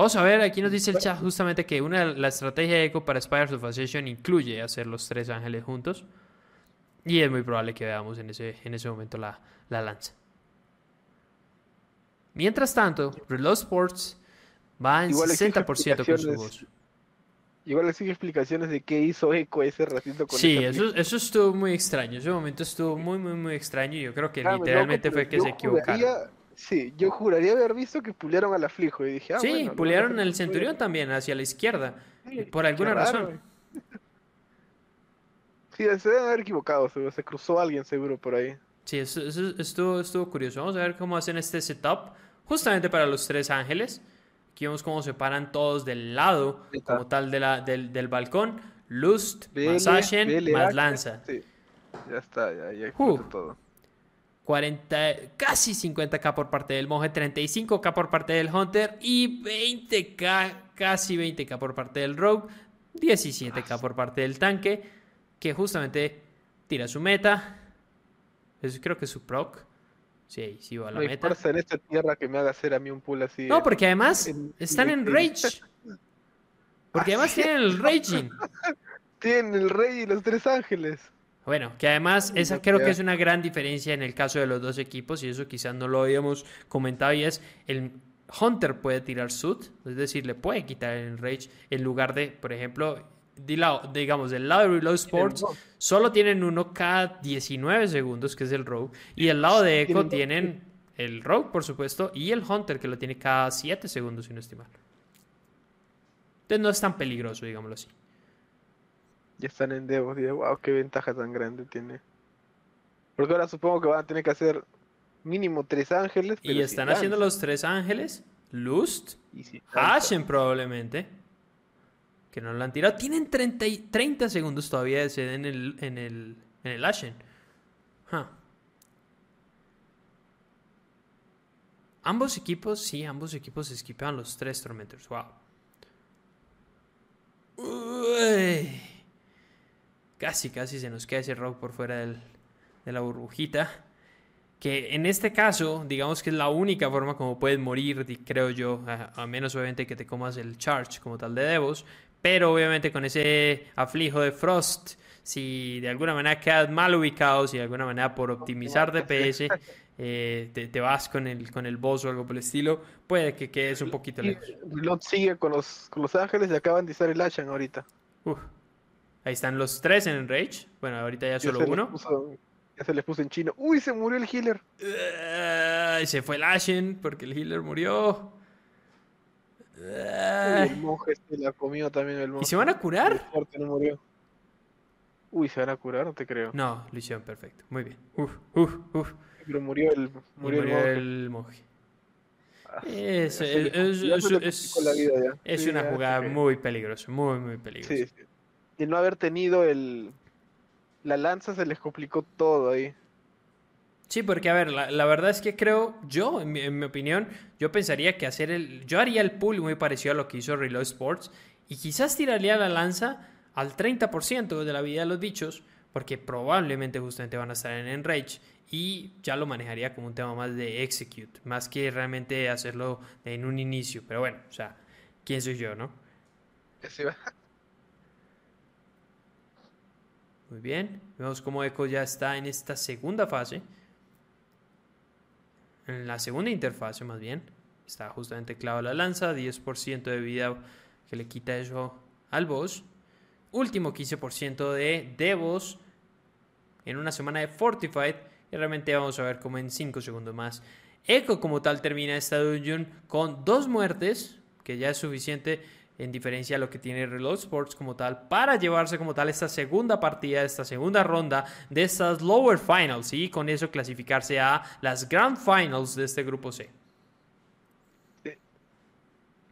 Speaker 1: Vamos a ver, aquí nos dice el chat justamente que una la estrategia de Echo para Spires of Ascension incluye hacer los tres ángeles juntos. Y es muy probable que veamos en ese, en ese momento la, lanza. Mientras tanto, Reload Sports va en 60% con su voz.
Speaker 2: Igual le sigue explicaciones de qué hizo Echo ese ratito con
Speaker 1: Sí, eso, eso estuvo muy extraño. Ese momento estuvo muy, muy, muy extraño. Y yo creo que literalmente fue que se equivocaron.
Speaker 2: Sí, yo juraría haber visto que pulearon al aflijo y dije, ah,
Speaker 1: Sí, pulearon al centurión también hacia la izquierda, por alguna razón.
Speaker 2: Sí, se deben haber equivocado, se, cruzó alguien seguro por ahí.
Speaker 1: Sí, eso, estuvo, estuvo curioso. Vamos a ver cómo hacen este setup, justamente para los tres ángeles. Aquí vemos cómo se paran todos del lado, como tal, de la, del, del balcón. Lust, más Ashen, más Lanza. Sí,
Speaker 2: ya está, ya, ya uh. todo.
Speaker 1: 40, casi 50k por parte del monje, 35k por parte del hunter y 20k, casi 20k por parte del rogue, 17k por parte del tanque, que justamente tira su meta. creo que es su proc. Sí, sí va a la meta.
Speaker 2: en esta tierra que me haga hacer a mí un pull así.
Speaker 1: No, porque además están en rage. Porque además tienen el raging.
Speaker 2: tienen el rey y los tres ángeles.
Speaker 1: Bueno, que además esa creo que es una gran diferencia en el caso de los dos equipos y eso quizás no lo habíamos comentado y es el Hunter puede tirar Suit, es decir, le puede quitar el Rage en lugar de, por ejemplo, digamos, del lado de Reload Sports solo tienen uno cada 19 segundos, que es el Rogue, y el lado de Echo tienen el Rogue, por supuesto, y el Hunter, que lo tiene cada 7 segundos, si no estoy mal. Entonces no es tan peligroso, digámoslo así
Speaker 2: ya están en Devos. Y wow, qué ventaja tan grande tiene. Porque ahora supongo que van a tener que hacer mínimo tres ángeles.
Speaker 1: y están haciendo los tres ángeles. Lust. Ashen probablemente. Que no lo han tirado. Tienen 30, 30 segundos todavía de sed en el, en el, en el Ashen. Ambos equipos, sí, ambos equipos esquipean los tres Tormentors. Wow. Uy. Casi, casi se nos queda ese rock por fuera de la burbujita. Que en este caso, digamos que es la única forma como puedes morir, creo yo, a, menos obviamente que te comas el charge como tal de Devos. Pero obviamente con ese aflijo de Frost, si de alguna manera quedas mal ubicado, si de alguna manera por optimizar DPS eh, te, vas con el, con el boss o algo por el estilo, puede que quedes un poquito lejos.
Speaker 2: Reload sigue con los, con los ángeles y acaban de estar el Ashen ahorita.
Speaker 1: Ahí están los tres en Rage. Bueno, ahorita ya solo uno.
Speaker 2: ya se les puso en chino. Uy, se murió el healer.
Speaker 1: se fue el Ashen porque el healer murió.
Speaker 2: el monje se la comió también el monje.
Speaker 1: ¿Y se van a curar?
Speaker 2: no murió. Uy, ¿se van a curar? No te creo.
Speaker 1: No, lo hicieron perfecto. Muy bien. Uf, uf, uf.
Speaker 2: Pero murió el, murió,
Speaker 1: el monje. Es, una jugada muy peligrosa, muy, muy peligrosa. Sí, sí.
Speaker 2: Y no haber tenido el... La lanza se les complicó todo ahí.
Speaker 1: Sí, porque a ver, la, verdad es que creo, yo, en mi, opinión, yo pensaría que hacer el... Yo haría el pull muy parecido a lo que hizo Reload Sports y quizás tiraría la lanza al 30% de la vida de los bichos, porque probablemente justamente van a estar en Enrage y ya lo manejaría como un tema más de execute, más que realmente hacerlo en un inicio. Pero bueno, o sea, ¿quién soy yo, no? Muy bien, vemos cómo Echo ya está en esta segunda fase. En la segunda interfase, más bien. Está justamente clavo la lanza, 10% de vida que le quita eso al boss. Último 15% de Devos en una semana de Fortified y realmente vamos a ver como en 5 segundos más. Echo como tal termina esta dungeon con dos muertes, que ya es suficiente en diferencia a lo que tiene Reload Sports como tal, para llevarse como tal esta segunda partida, esta segunda ronda de estas Lower Finals y con eso clasificarse a las Grand Finals de este grupo C.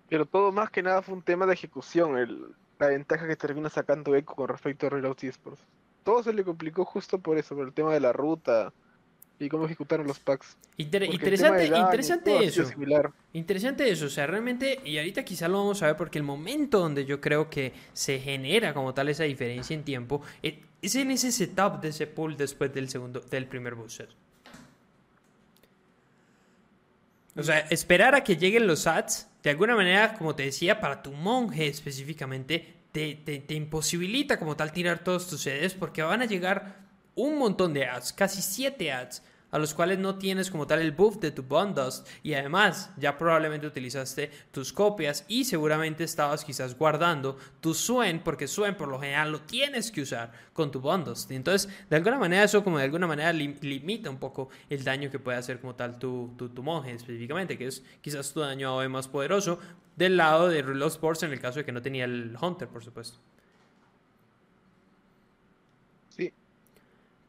Speaker 2: Pero todo más que nada fue un tema de ejecución, la ventaja que termina sacando Echo con respecto a Reload Sports. Todo se le complicó justo por eso, por el tema de la ruta, y cómo ejecutaron los packs.
Speaker 1: interesante, interesante eso. Interesante eso, o sea, realmente, y ahorita quizá lo vamos a ver porque el momento donde yo creo que se genera como tal esa diferencia en tiempo eh, es en ese setup de ese pool después del segundo, del primer booster. O sea, esperar a que lleguen los ads, de alguna manera, como te decía, para tu monje específicamente, te, te imposibilita como tal tirar todos tus sedes porque van a llegar un montón de ads, casi 7 ads, a los cuales no tienes como tal el buff de tu Bondust y además ya probablemente utilizaste tus copias y seguramente estabas quizás guardando tu Suen porque Suen por lo general lo tienes que usar con tu Bondust. Entonces, de alguna manera eso como de alguna manera limita un poco el daño que puede hacer como tal tu, tu, monje específicamente, que es quizás tu daño más poderoso del lado de Reload Sports en el caso de que no tenía el Hunter, por supuesto.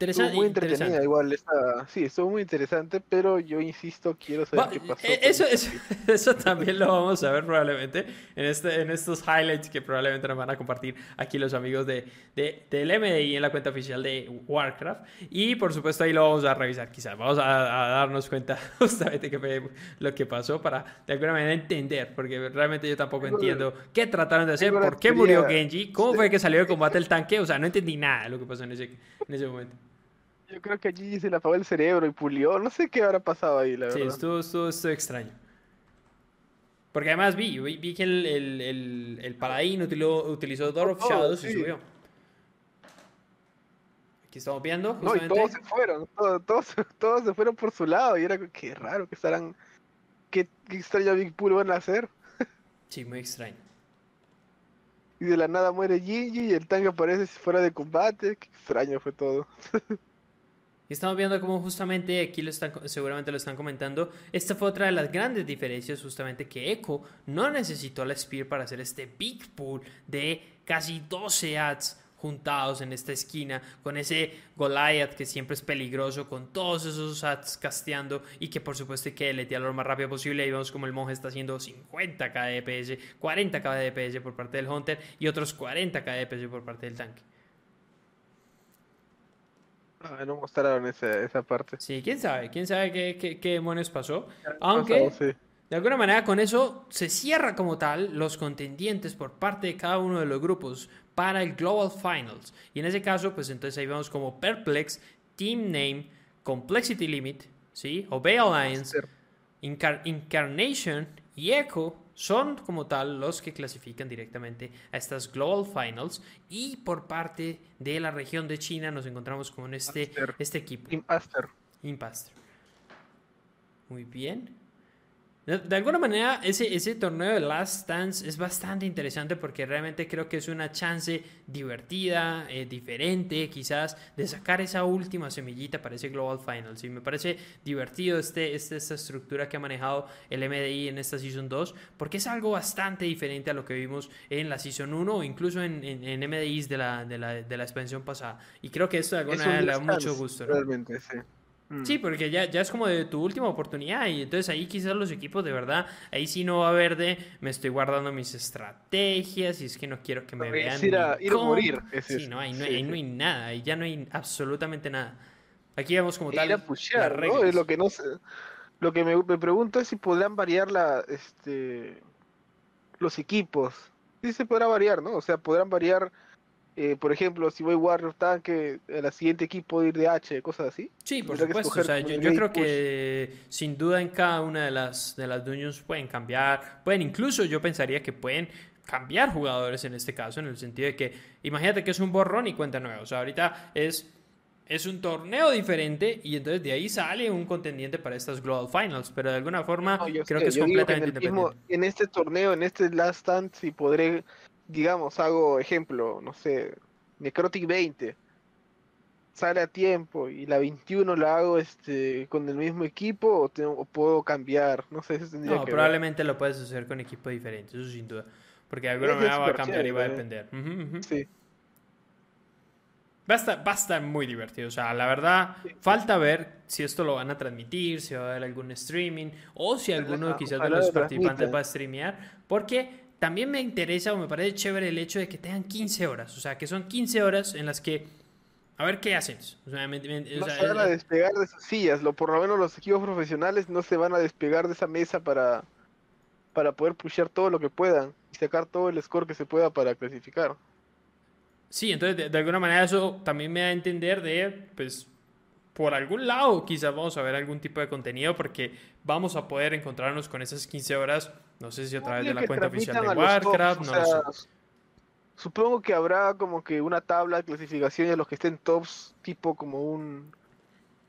Speaker 2: Estuvo muy entretenida igual, esta, sí, estuvo muy interesante, pero yo insisto, quiero saber qué pasó.
Speaker 1: Eh, eso, eso, también lo vamos a ver probablemente en, este, en estos highlights que probablemente nos van a compartir aquí los amigos de, de, del MDI en la cuenta oficial de Warcraft. Y por supuesto ahí lo vamos a revisar quizás, vamos a, darnos cuenta justamente qué fue lo que pasó para de alguna manera entender, porque realmente yo tampoco entiendo qué trataron de hacer, por qué murió Genji, cómo fue que salió de combate el tanque, o sea, no entendí nada de lo que pasó en ese, en ese momento.
Speaker 2: Yo creo que allí se le apagó el cerebro y pulió. No sé qué habrá pasado ahí, la verdad.
Speaker 1: Sí, estuvo, estuvo, extraño. Porque además vi, vi, que el, el, el, paladín utilizó, utilizó Door of Shadows y subió. Aquí estamos viendo.
Speaker 2: Justamente. No, y todos se fueron, todos, todos, se fueron por su lado. Y era que raro que estarán. ¿Qué, qué extraño Big Pool van a hacer?
Speaker 1: Sí, muy extraño.
Speaker 2: Y de la nada muere Gingy y el tanque aparece fuera de combate. Qué extraño fue todo.
Speaker 1: Estamos viendo cómo justamente aquí lo están, seguramente lo están comentando. Esta fue otra de las grandes diferencias, justamente que Echo no necesitó la Spear para hacer este big pool de casi 12 ads juntados en esta esquina, con ese Goliath que siempre es peligroso, con todos esos ads casteando y que por supuesto que le tira lo más rápido posible. Y vemos como el monje está haciendo 50k de DPS, 40k de DPS por parte del Hunter y otros 40k de DPS por parte del tanque.
Speaker 2: Ah, no mostraron esa, esa parte.
Speaker 1: Sí, quién sabe, quién sabe qué, qué, demonios pasó. Aunque, de alguna manera, con eso se cierra como tal los contendientes por parte de cada uno de los grupos para el Global Finals. Y en ese caso, pues entonces ahí vemos como Perplex, Team Name, Complexity Limit, ¿sí? Obey Alliance, Incarnation y Echo son como tal los que clasifican directamente a estas Global Finals y por parte de la región de China nos encontramos con este, este equipo.
Speaker 2: Impaster.
Speaker 1: Impaster. Muy bien. De, alguna manera, ese, ese torneo de Last Dance es bastante interesante porque realmente creo que es una chance divertida, eh, diferente, quizás, de sacar esa última semillita para ese Global Finals. Y me parece divertido este, este, esta estructura que ha manejado el MDI en esta Season 2, porque es algo bastante diferente a lo que vimos en la Season 1 o incluso en, en, MDIs de la, de, la, de la expansión pasada. Y creo que esto de alguna manera le da mucho gusto.
Speaker 2: Realmente, sí.
Speaker 1: Sí, mm. porque ya, ya es como de tu última oportunidad y entonces ahí quizás los equipos de verdad, ahí sí no va a haber de me estoy guardando mis estrategias y es que no quiero que me vean.
Speaker 2: Ir a, ir a morir.
Speaker 1: sí, no, ahí no, ahí no hay nada, ahí ya no hay absolutamente nada. Aquí vemos como tal.
Speaker 2: Ir a ¿no? Es lo que no sé. Lo que me, me, pregunto es si podrán variar la, este, los equipos. Sí se podrá variar, ¿no? O sea, podrán variar eh, por ejemplo, si voy Warrior Tanque, el siguiente equipo ir de H, cosas así.
Speaker 1: Sí, por supuesto. yo, creo que sin duda en cada una de las, de las dungeons pueden cambiar. Pueden incluso, yo pensaría que pueden cambiar jugadores en este caso, en el sentido de que, imagínate que es un borrón y cuenta nueva. O sea, ahorita es, es un torneo diferente y entonces de ahí sale un contendiente para estas Global Finals. Pero de alguna forma creo que es completamente independiente.
Speaker 2: en este torneo, en este Last Stand, si podré digamos, hago ejemplo, no sé, Necrotic 20, sale a tiempo y la 21 la hago este con el mismo equipo o, puedo cambiar, no sé,
Speaker 1: si No, probablemente lo puedes hacer con equipo diferente, eso sin duda, porque de alguna manera va a cambiar y va a depender. Sí. Va a, estar, muy divertido. O sea, la verdad, falta ver si esto lo van a transmitir, si va a haber algún streaming o si alguno quizás de los participantes va a streamear. Porque también me interesa o me parece chévere el hecho de que tengan 15 horas. O sea, que son 15 horas en las que. A ver qué hacen. O sea,
Speaker 2: no se van a despegar de sus sillas. Lo, por lo menos los equipos profesionales no se van a despegar de esa mesa para, para poder pushear todo lo que puedan y sacar todo el score que se pueda para clasificar.
Speaker 1: Sí, entonces de, alguna manera eso también me da a entender de, pues, por algún lado quizás vamos a ver algún tipo de contenido porque vamos a poder encontrarnos con esas 15 horas, no sé si a través de la cuenta oficial de Warcraft, no
Speaker 2: Supongo que habrá como que una tabla de clasificación de los que estén tops, tipo como un,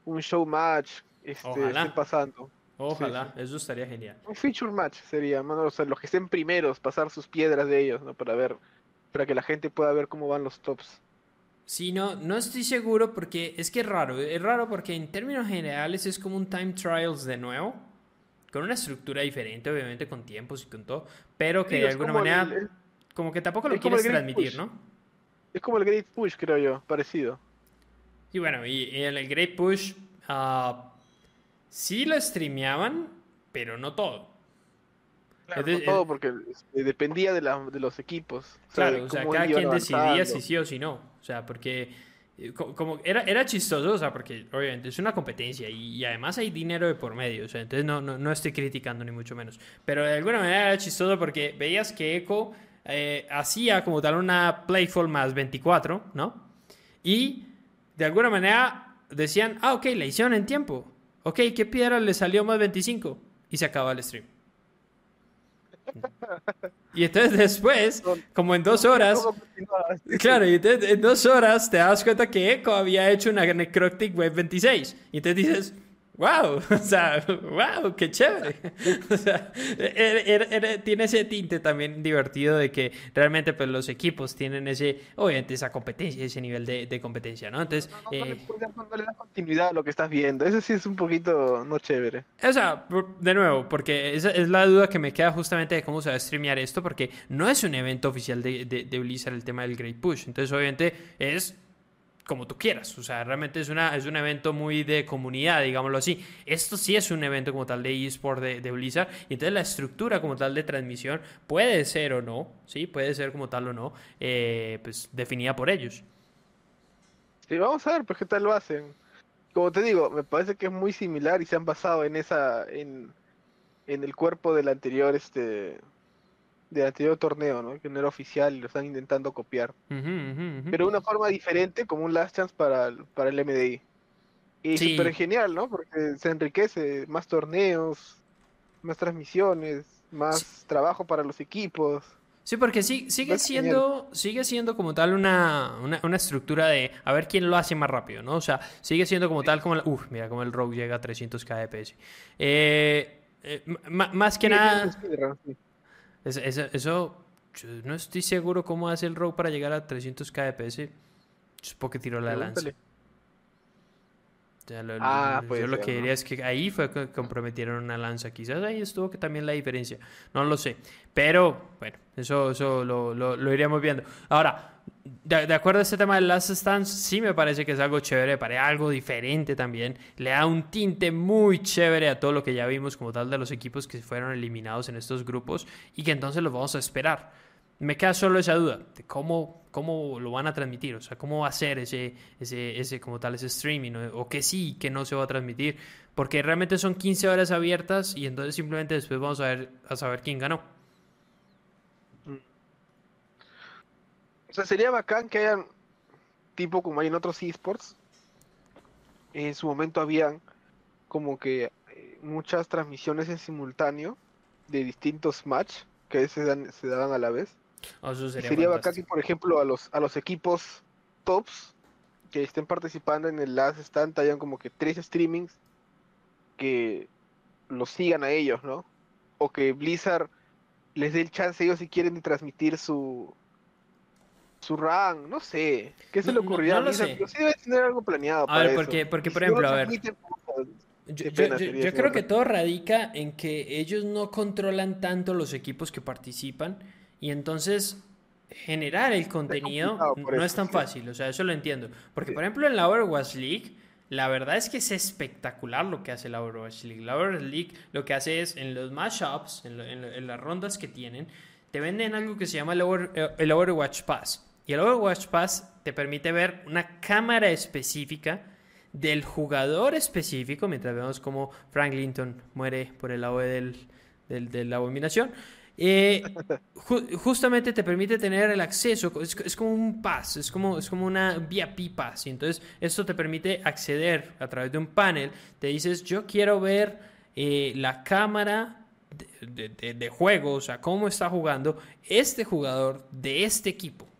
Speaker 2: un show match, este, pasando.
Speaker 1: Ojalá, eso estaría genial.
Speaker 2: Un feature match sería, o sea, los que estén primeros, pasar sus piedras de ellos, ¿no? Para ver, para que la gente pueda ver cómo van los tops.
Speaker 1: Sí, no, no estoy seguro porque es que es raro. Es raro porque en términos generales es como un time trials de nuevo. Con una estructura diferente, obviamente, con tiempos y con todo. Pero que de alguna manera, como que tampoco lo quieres transmitir, ¿no?
Speaker 2: Es como el Great Push, creo yo, parecido.
Speaker 1: Y bueno, y, en el Great Push uh, sí lo streameaban, pero no todo.
Speaker 2: Claro, no todo, porque dependía de, de los equipos.
Speaker 1: claro, o sea, cada quien decidía si sí o si no. O sea, porque como era, era chistoso, o sea, porque obviamente es una competencia y, además hay dinero de por medio, o sea, entonces no, no, no, estoy criticando ni mucho menos. Pero de alguna manera era chistoso porque veías que Echo eh, hacía como tal una Playful más 24, ¿no? Y de alguna manera decían, ah, ok, la hicieron en tiempo. Ok, ¿qué piedra le salió más 25? Y se acaba el stream. Y entonces después, como en dos horas, claro, y en dos horas te das cuenta que Echo había hecho una Necrotic Web 26. Y te dices, wow, o sea, wow, qué chévere. O sea, tiene ese tinte también divertido de que realmente pues, los equipos tienen ese, obviamente, esa competencia, ese nivel de, competencia, ¿no? Entonces,
Speaker 2: no, le, das continuidad a lo que estás viendo, eso sí es un poquito no chévere.
Speaker 1: O sea, de nuevo, porque esa es la duda que me queda justamente de cómo se va a streamear esto, porque no es un evento oficial de, de, de Blizzard el tema del Great Push, entonces obviamente es como tú quieras. O sea, realmente es, una, es un evento muy de comunidad, digámoslo así. Esto sí es un evento como tal de eSport de, de, Blizzard. Y entonces la estructura como tal de transmisión puede ser o no, ¿sí? Puede ser como tal o no, eh, pues definida por ellos.
Speaker 2: Sí, vamos a ver, pues qué tal lo hacen. Como te digo, me parece que es muy similar y se han basado en esa, en, en el cuerpo del anterior, este, del anterior torneo, ¿no? Que no era oficial y lo están intentando copiar. Pero de una forma diferente, como un last chance para, para el MDI. Y súper genial, ¿no? Porque se enriquece, más torneos, más transmisiones, más trabajo para los equipos.
Speaker 1: Sí, porque sí, sigue, siendo, sigue siendo como tal una, una, estructura de a ver quién lo hace más rápido, ¿no? O sea, sigue siendo como tal como... Uf, mira como el Rogue llega a 300 kps. Eh, eh más que nada... Eso, no estoy seguro cómo hace el Rogue para llegar a 300 kps. Supongo que tiró la lanza. Ah, yo lo que diría es que ahí fue que comprometieron una lanza. Quizás ahí estuvo que también la diferencia. No lo sé. Pero, bueno, eso, eso lo, lo, iríamos viendo. Ahora, de, acuerdo a este tema de Last Stance, sí me parece que es algo chévere, para algo diferente también. Le da un tinte muy chévere a todo lo que ya vimos como tal de los equipos que fueron eliminados en estos grupos y que entonces los vamos a esperar. Me queda solo esa duda de cómo, cómo lo van a transmitir, o sea, cómo va a ser ese, ese, ese como tal, ese streaming, o, que sí, que no se va a transmitir, porque realmente son 15 horas abiertas y entonces simplemente después vamos a, ver, a saber quién ganó.
Speaker 2: Mm. O sea, sería bacán que hayan, tipo como hay en otros esports, en su momento habían como que eh, muchas transmisiones en simultáneo de distintos match que se, dan, se daban a la vez Oh, sería, bacán que, por ejemplo, a los, a los equipos tops que estén participando en el Last Stand hayan como que tres streamings que los sigan a ellos, ¿no? O que Blizzard les dé el chance ellos si quieren de transmitir su su run, no sé. ¿Qué se le ocurriría
Speaker 1: no,
Speaker 2: a sí debe tener algo planeado.
Speaker 1: A ver, porque, porque por ejemplo, a ver. Yo, yo creo que todo radica en que ellos no controlan tanto los equipos que participan y entonces generar el contenido no es tan fácil, o sea, eso lo entiendo. Porque, por ejemplo, en la Overwatch League, la verdad es que es espectacular lo que hace la Overwatch League. La Overwatch League lo que hace es, en los mashups, en, en, las rondas que tienen, te venden algo que se llama el, el Overwatch Pass. Y el Overwatch Pass te permite ver una cámara específica del jugador específico, mientras vemos como Frank Linton muere por el lado del, del, de la abominación. Eh, justamente te permite tener el acceso, es, como un pass, es como, es como una VIP pass. Y entonces esto te permite acceder a través de un panel. Te dices, yo quiero ver eh, la cámara de, de, juego, o sea, cómo está jugando este jugador de este equipo.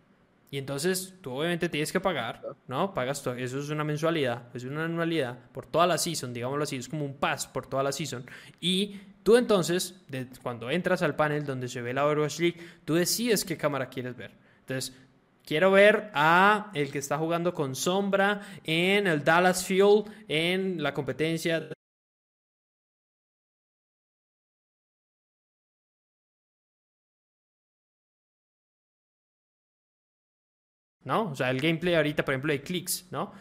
Speaker 1: Y entonces tú obviamente tienes que pagar, ¿no? Pagas todo, eso es una mensualidad, es una anualidad por toda la season, digámoslo así, es como un pass por toda la season. Y Tú entonces, cuando entras al panel donde se ve la Overwatch League, tú decides qué cámara quieres ver. Entonces, quiero ver a el que está jugando con sombra en el Dallas Fuel en la competencia. ¿No? O sea, el gameplay ahorita, por ejemplo, hay clics, ¿no?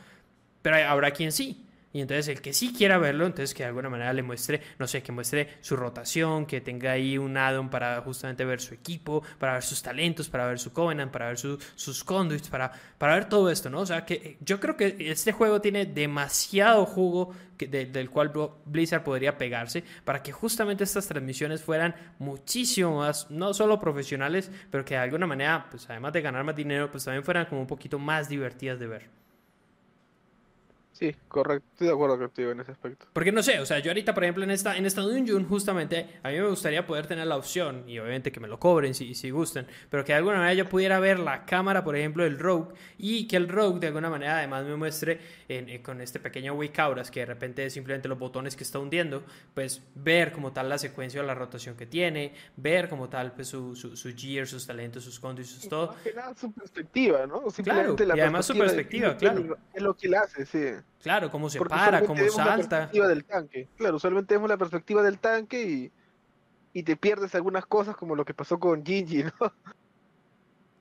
Speaker 1: Pero habrá quien sí. Y entonces el que sí quiera verlo, entonces que de alguna manera le muestre, no sé, que muestre su rotación, que tenga ahí un addon para justamente ver su equipo, para ver sus talentos, para ver su Covenant, para ver sus conduits, para, para ver todo esto, ¿no? O sea, que eh, yo creo que este juego tiene demasiado jugo que, del cual Blizzard podría pegarse para que justamente estas transmisiones fueran muchísimo más, no solo profesionales, pero que de alguna manera, pues además de ganar más dinero, pues también fueran como un poquito más divertidas de ver.
Speaker 2: Sí, correcto, estoy de acuerdo contigo en ese aspecto.
Speaker 1: Porque no sé, o sea, yo ahorita, por ejemplo, en esta, en esta dungeon, justamente, a mí me gustaría poder tener la opción, y obviamente que me lo cobren si, si gusten, pero que de alguna manera yo pudiera ver la cámara, por ejemplo, del Rogue, y que el Rogue de alguna manera además me muestre eh, con este pequeño Wake que de repente es simplemente los botones que está hundiendo, pues ver como tal la secuencia o la rotación que tiene, ver como tal pues, su, su, su gear, sus talentos, sus condiciones, todo.
Speaker 2: que nada, su perspectiva, ¿no?
Speaker 1: Simplemente claro, la y además su perspectiva, claro.
Speaker 2: Es lo que él hace, sí.
Speaker 1: Claro, cómo se para, cómo salta. La
Speaker 2: perspectiva del tanque. Claro, usualmente vemos la perspectiva del tanque y, y te pierdes algunas cosas como lo que pasó con Gingy, ¿no?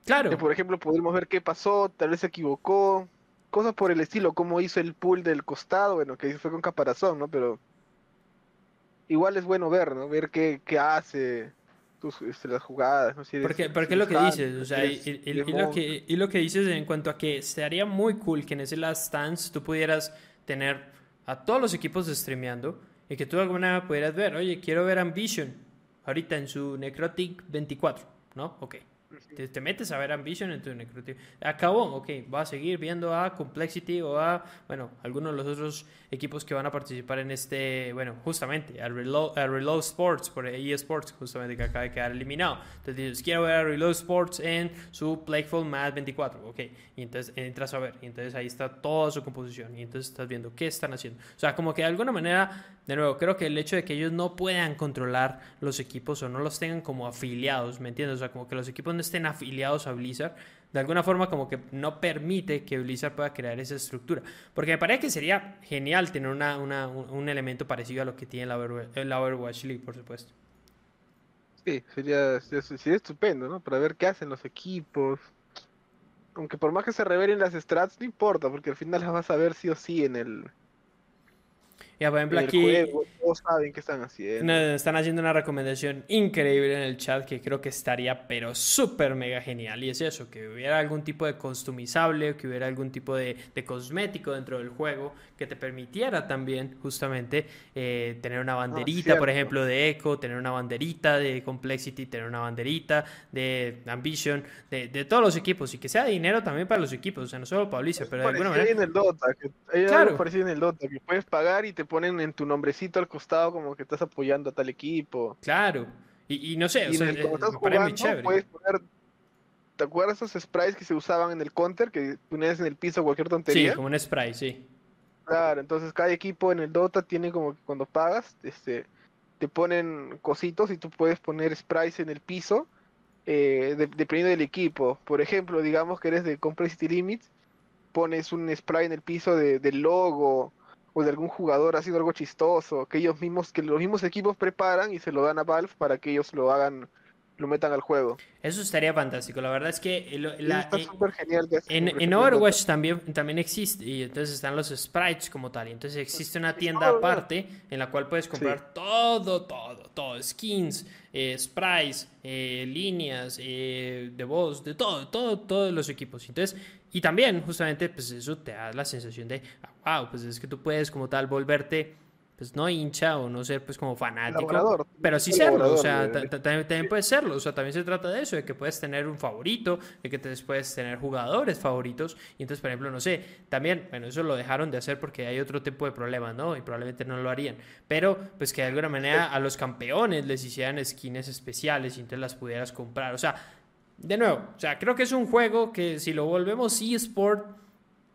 Speaker 1: Claro.
Speaker 2: Que, por ejemplo, podemos ver qué pasó, tal vez se equivocó, cosas por el estilo, cómo hizo el pull del costado, bueno, que fue con caparazón, ¿no? Pero igual es bueno ver, ¿no? Ver qué, qué hace, este, las jugadas, ¿no?
Speaker 1: porque, porque es lo que dices, o sea, y, lo que, y, lo que, dices en cuanto a que sería muy cool que en ese Last Stance tú pudieras tener a todos los equipos streameando y que tú de alguna manera pudieras ver, oye, quiero ver Ambition ahorita en su Necrotic 24, ¿no? Ok, Te, metes a ver Ambition en tu Necrotic. Acabó, ok, va a seguir viendo a Complexity o a, bueno, algunos de los otros equipos que van a participar en este, bueno, justamente, a Reload, Sports, por eSports, justamente que acaba de quedar eliminado. Entonces dices, quiero ver a Reload Sports en su Playful Mad 24, ok, y entonces entras a ver, y entonces ahí está toda su composición, y entonces estás viendo qué están haciendo. O sea, como que de alguna manera, de nuevo, creo que el hecho de que ellos no puedan controlar los equipos o no los tengan como afiliados, ¿me entiendes? O sea, como que los equipos no estén afiliados a Blizzard, de alguna forma como que no permite que Blizzard pueda crear esa estructura. Porque me parece que sería genial tener una, un elemento parecido a lo que tiene la Overwatch, League, por supuesto.
Speaker 2: Sí, sería, sería, estupendo, ¿no? Para ver qué hacen los equipos. Aunque por más que se revelen las strats, no importa, porque al final las vas a ver sí o sí en el,
Speaker 1: ya, por ejemplo, aquí.
Speaker 2: saben qué están haciendo.
Speaker 1: están haciendo una recomendación increíble en el chat que creo que estaría, pero súper mega genial. Y es eso: que hubiera algún tipo de customizable, que hubiera algún tipo de, de cosmético dentro del juego que te permitiera también, justamente, eh, tener una ah, banderita, por ejemplo, de Echo, tener una banderita de Complexity, tener una banderita de Ambition, de, de todos los equipos. Y que sea dinero también para los equipos, o sea, no solo para Blizzard, pero de alguna manera.
Speaker 2: en el Dota, que claro. en el Dota, que puedes pagar y te ponen en tu nombrecito al costado como que estás apoyando a tal equipo.
Speaker 1: Claro. Y, no sé, o sea, eh, muy chévere.
Speaker 2: Puedes poner, ¿Te acuerdas esos sprites que se usaban en el counter? Que ponías en el piso cualquier tontería.
Speaker 1: Sí, como un spray, sí.
Speaker 2: Claro, entonces cada equipo en el Dota tiene como que cuando pagas, este, te ponen cositos y tú puedes poner sprites en el piso, eh, dependiendo del equipo. Por ejemplo, digamos que eres de Complexity Limits, pones un spray en el piso de, del logo o de algún jugador ha sido algo chistoso, que ellos mismos, que los mismos equipos preparan y se lo dan a Valve para que ellos lo hagan, lo metan al juego.
Speaker 1: Eso estaría fantástico, la verdad es que
Speaker 2: está eh, genial
Speaker 1: en, Overwatch también, también existe, y entonces están los sprites como tal, y entonces existe una tienda aparte en la cual puedes comprar todo, todo, todo, skins, eh, sprites, eh, líneas, de voz, de todo, todo, todos los equipos. Entonces, y también, justamente, pues eso te da la sensación de, wow, pues es que tú puedes como tal volverte, pues no hincha o no ser pues como fanático, pero sí serlo, o sea, también puedes serlo, o sea, también se trata de eso, de que puedes tener un favorito, de que te puedes tener jugadores favoritos, y entonces, por ejemplo, no sé, también, bueno, eso lo dejaron de hacer porque hay otro tipo de problemas, ¿no? Y probablemente no lo harían, pero pues que de alguna manera a los campeones les hicieran skins especiales y entonces las pudieras comprar, o sea, de nuevo, o sea, creo que es un juego que si lo volvemos eSport,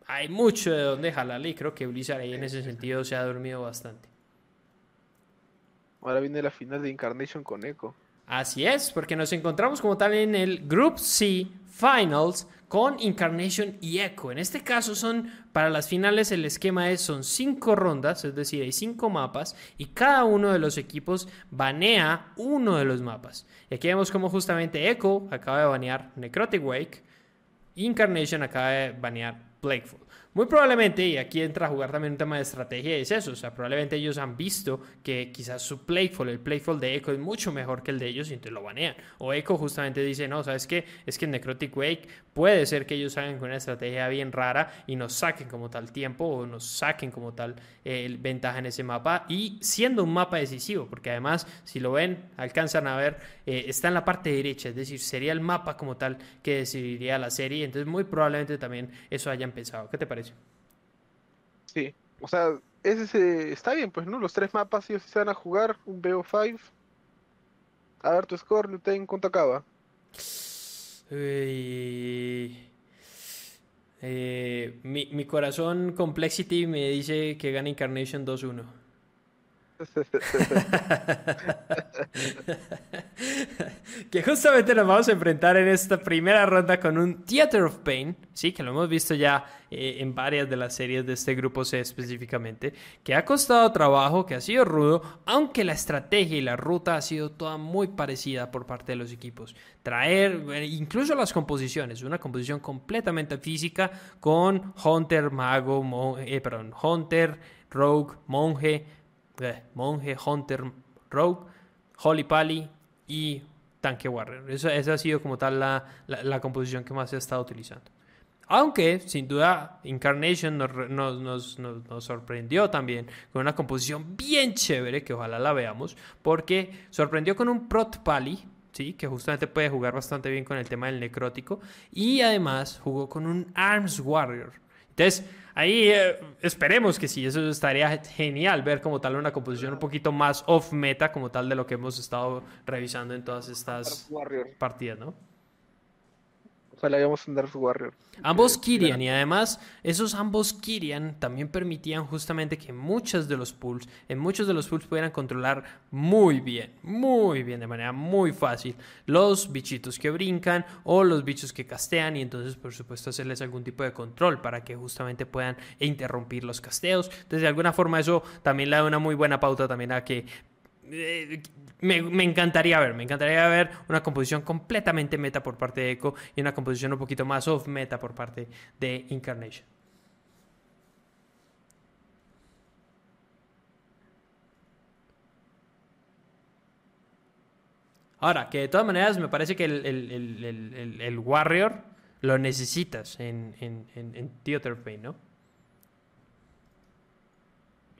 Speaker 1: hay mucho de donde jalarle y creo que Blizzard ahí en ese sentido se ha dormido bastante.
Speaker 2: Ahora viene la final de Incarnation con Echo.
Speaker 1: Así es, porque nos encontramos como tal en el Group C Finals con Incarnation y Echo. En este caso son, para las finales el esquema es, son cinco rondas, es decir, hay cinco mapas y cada uno de los equipos banea uno de los mapas. Y aquí vemos como justamente Echo acaba de banear Necrotic Wake, Incarnation acaba de banear Blakeful. Muy probablemente, y aquí entra a jugar también un tema de estrategia, es eso. O sea, probablemente ellos han visto que quizás su playful, el playful de Echo es mucho mejor que el de ellos y entonces lo banean. O Echo justamente dice, no, ¿sabes qué? Es que en Necrotic Wake puede ser que ellos salgan con una estrategia bien rara y nos saquen como tal tiempo o nos saquen como tal eh, ventaja en ese mapa. Y siendo un mapa decisivo, porque además, si lo ven, alcanzan a ver, eh, está en la parte derecha, es decir, sería el mapa como tal que decidiría la serie. Entonces, muy probablemente también eso hayan pensado. ¿Qué te parece?
Speaker 2: Sí, o sea, ese, está bien, pues, ¿no? Los tres mapas sí se van a jugar, un BO5. A ver tu score, Luten, ¿cuánto acaba?
Speaker 1: Eh, mi, mi corazón Complexity me dice que gana Incarnation 2-1. que justamente nos vamos a enfrentar en esta primera ronda con un Theater of Pain, sí, que lo hemos visto ya eh, en varias de las series de este grupo C específicamente, que ha costado trabajo, que ha sido rudo, aunque la estrategia y la ruta ha sido toda muy parecida por parte de los equipos. Traer eh, incluso las composiciones, una composición completamente física con Hunter, Mago, eh, perdón, Hunter, Rogue, Monje, eh, monje, Hunter, Rogue, Holy Pally y Tanque Warrior. esa ha sido como tal la, composición que más se ha estado utilizando. Aunque, sin duda, Incarnation nos, sorprendió también con una composición bien chévere, que ojalá la veamos, porque sorprendió con un Prot Pally, ¿sí? que justamente puede jugar bastante bien con el tema del necrótico. Y además jugó con un Arms Warrior. Entonces, ahí eh, esperemos que sí, eso estaría genial ver como tal una composición un poquito más off meta, como tal de lo que hemos estado revisando en todas estas partidas, ¿no?
Speaker 2: Ojalá hayamos un Dark Warrior.
Speaker 1: Ambos Kyrian y además esos ambos Kyrian también permitían justamente que muchos de los pools, en muchos de los pools pudieran controlar muy bien, muy bien, de manera muy fácil los bichitos que brincan o los bichos que castean y entonces por supuesto hacerles algún tipo de control para que justamente puedan interrumpir los casteos. Entonces de alguna forma eso también le da una muy buena pauta también a que eh, me, encantaría ver, me encantaría ver una composición completamente meta por parte de Echo y una composición un poquito más off meta por parte de Incarnation. Ahora, que de todas maneras me parece que el, Warrior lo necesitas en, en, en, Theater Pain, ¿no?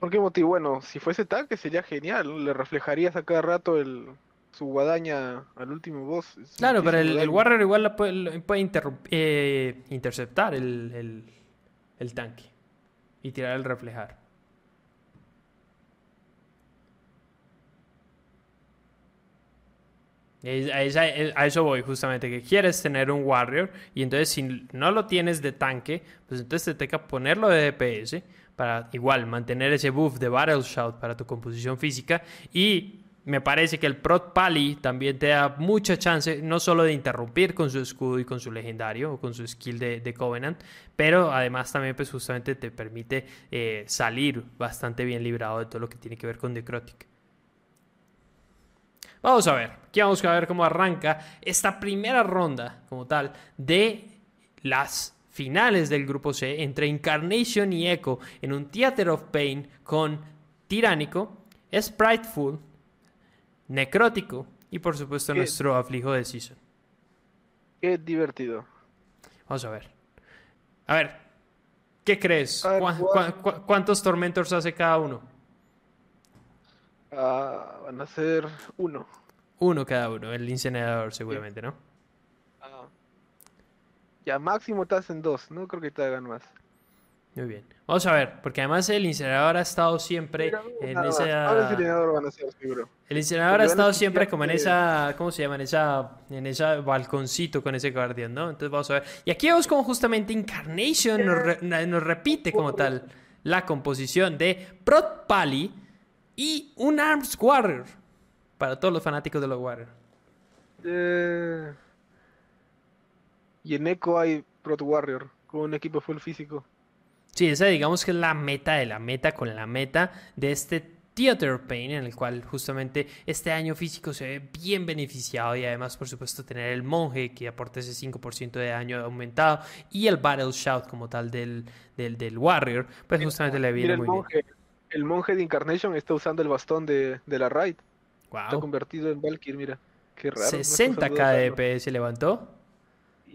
Speaker 2: ¿Por qué motivo? Bueno, si fuese tal, que sería genial. Le reflejarías a cada rato el, su guadaña al último boss.
Speaker 1: Claro, pero el, Warrior igual puede, puede eh, interceptar el, el, tanque y tirar el reflejar. A eso voy, justamente, que quieres tener un Warrior y entonces si no lo tienes de tanque, pues entonces te toca ponerlo de DPS para igual mantener ese buff de Battle Shout para tu composición física y me parece que el Prot Pali también te da mucha chance, no solo de interrumpir con su escudo y con su legendario o con su skill de, Covenant, pero además también pues justamente te permite eh, salir bastante bien librado de todo lo que tiene que ver con Necrotic. Vamos a ver, aquí vamos a ver cómo arranca esta primera ronda como tal de las finales del grupo C entre Incarnation y Echo en un Theater of Pain con Tiránico, Spriteful, Necrótico y por supuesto nuestro aflijo de Season.
Speaker 2: Qué divertido.
Speaker 1: Vamos a ver. A ver, ¿qué crees? cuántos Tormentors hace cada uno?
Speaker 2: Ah, van a ser uno.
Speaker 1: Uno cada uno, el incinerador seguramente, ¿no?
Speaker 2: Ya, máximo te hacen dos, no creo que te hagan más.
Speaker 1: Muy bien. Vamos a ver, porque además el incinerador ha estado siempre en esa.
Speaker 2: el incinerador van a ser, seguro.
Speaker 1: El incinerador ha estado siempre como en esa. ¿Cómo se llama? En esa. En ese balconcito con ese guardián, ¿no? Entonces vamos a ver. Y aquí vemos como justamente Incarnation nos, repite como tal la composición de Prot Pali y un Arms Warrior. Para todos los fanáticos de los Warriors.
Speaker 2: Eh. Y en Echo hay Prot Warrior, con un equipo full físico.
Speaker 1: Sí, esa digamos que es la meta de la meta con la meta de este Theater Pain, en el cual justamente este año físico se ve bien beneficiado y además, por supuesto, tener el monje que aporta ese 5% de daño aumentado y el Battle Shout como tal del, del, Warrior, pues justamente le viene muy bien.
Speaker 2: El monje de Incarnation está usando el bastón de, la Raid. Wow. Está convertido en Valkyr, mira. Qué raro.
Speaker 1: 60k de DPS levantó.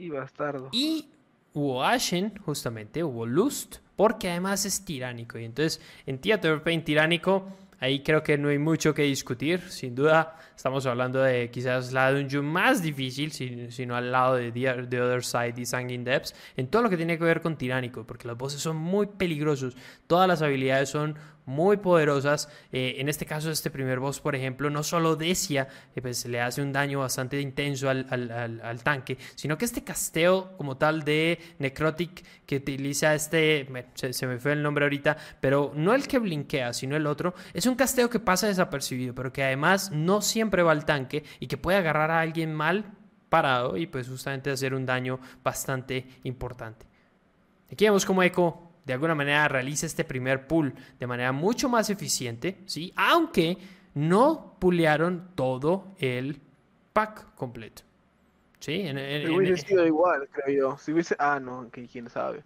Speaker 2: Y bastardo.
Speaker 1: Y hubo Ashen, justamente, hubo Lust, porque además es tiránico. Y entonces, en Theater Pain tiránico, ahí creo que no hay mucho que discutir. Sin duda, estamos hablando de quizás la dungeon más difícil, sino al lado de The, Other Side y Sanguine Depths, en todo lo que tiene que ver con tiránico, porque los bosses son muy peligrosos. Todas las habilidades son muy poderosas. Eh, en este caso, este primer boss, por ejemplo, no solo Decia eh, pues, le hace un daño bastante intenso al, al, tanque, sino que este casteo como tal de Necrotic que utiliza este, se, me fue el nombre ahorita, pero no el que blinkea, sino el otro, es un casteo que pasa desapercibido, pero que además no siempre va al tanque y que puede agarrar a alguien mal parado y pues justamente hacer un daño bastante importante. Aquí vemos como Echo de alguna manera realiza este primer pull de manera mucho más eficiente, ¿sí? Aunque no pulearon todo el pack completo. ¿Sí?
Speaker 2: En, hubiese sido igual, creo yo. Si hubiese... Ah, no, quién sabe.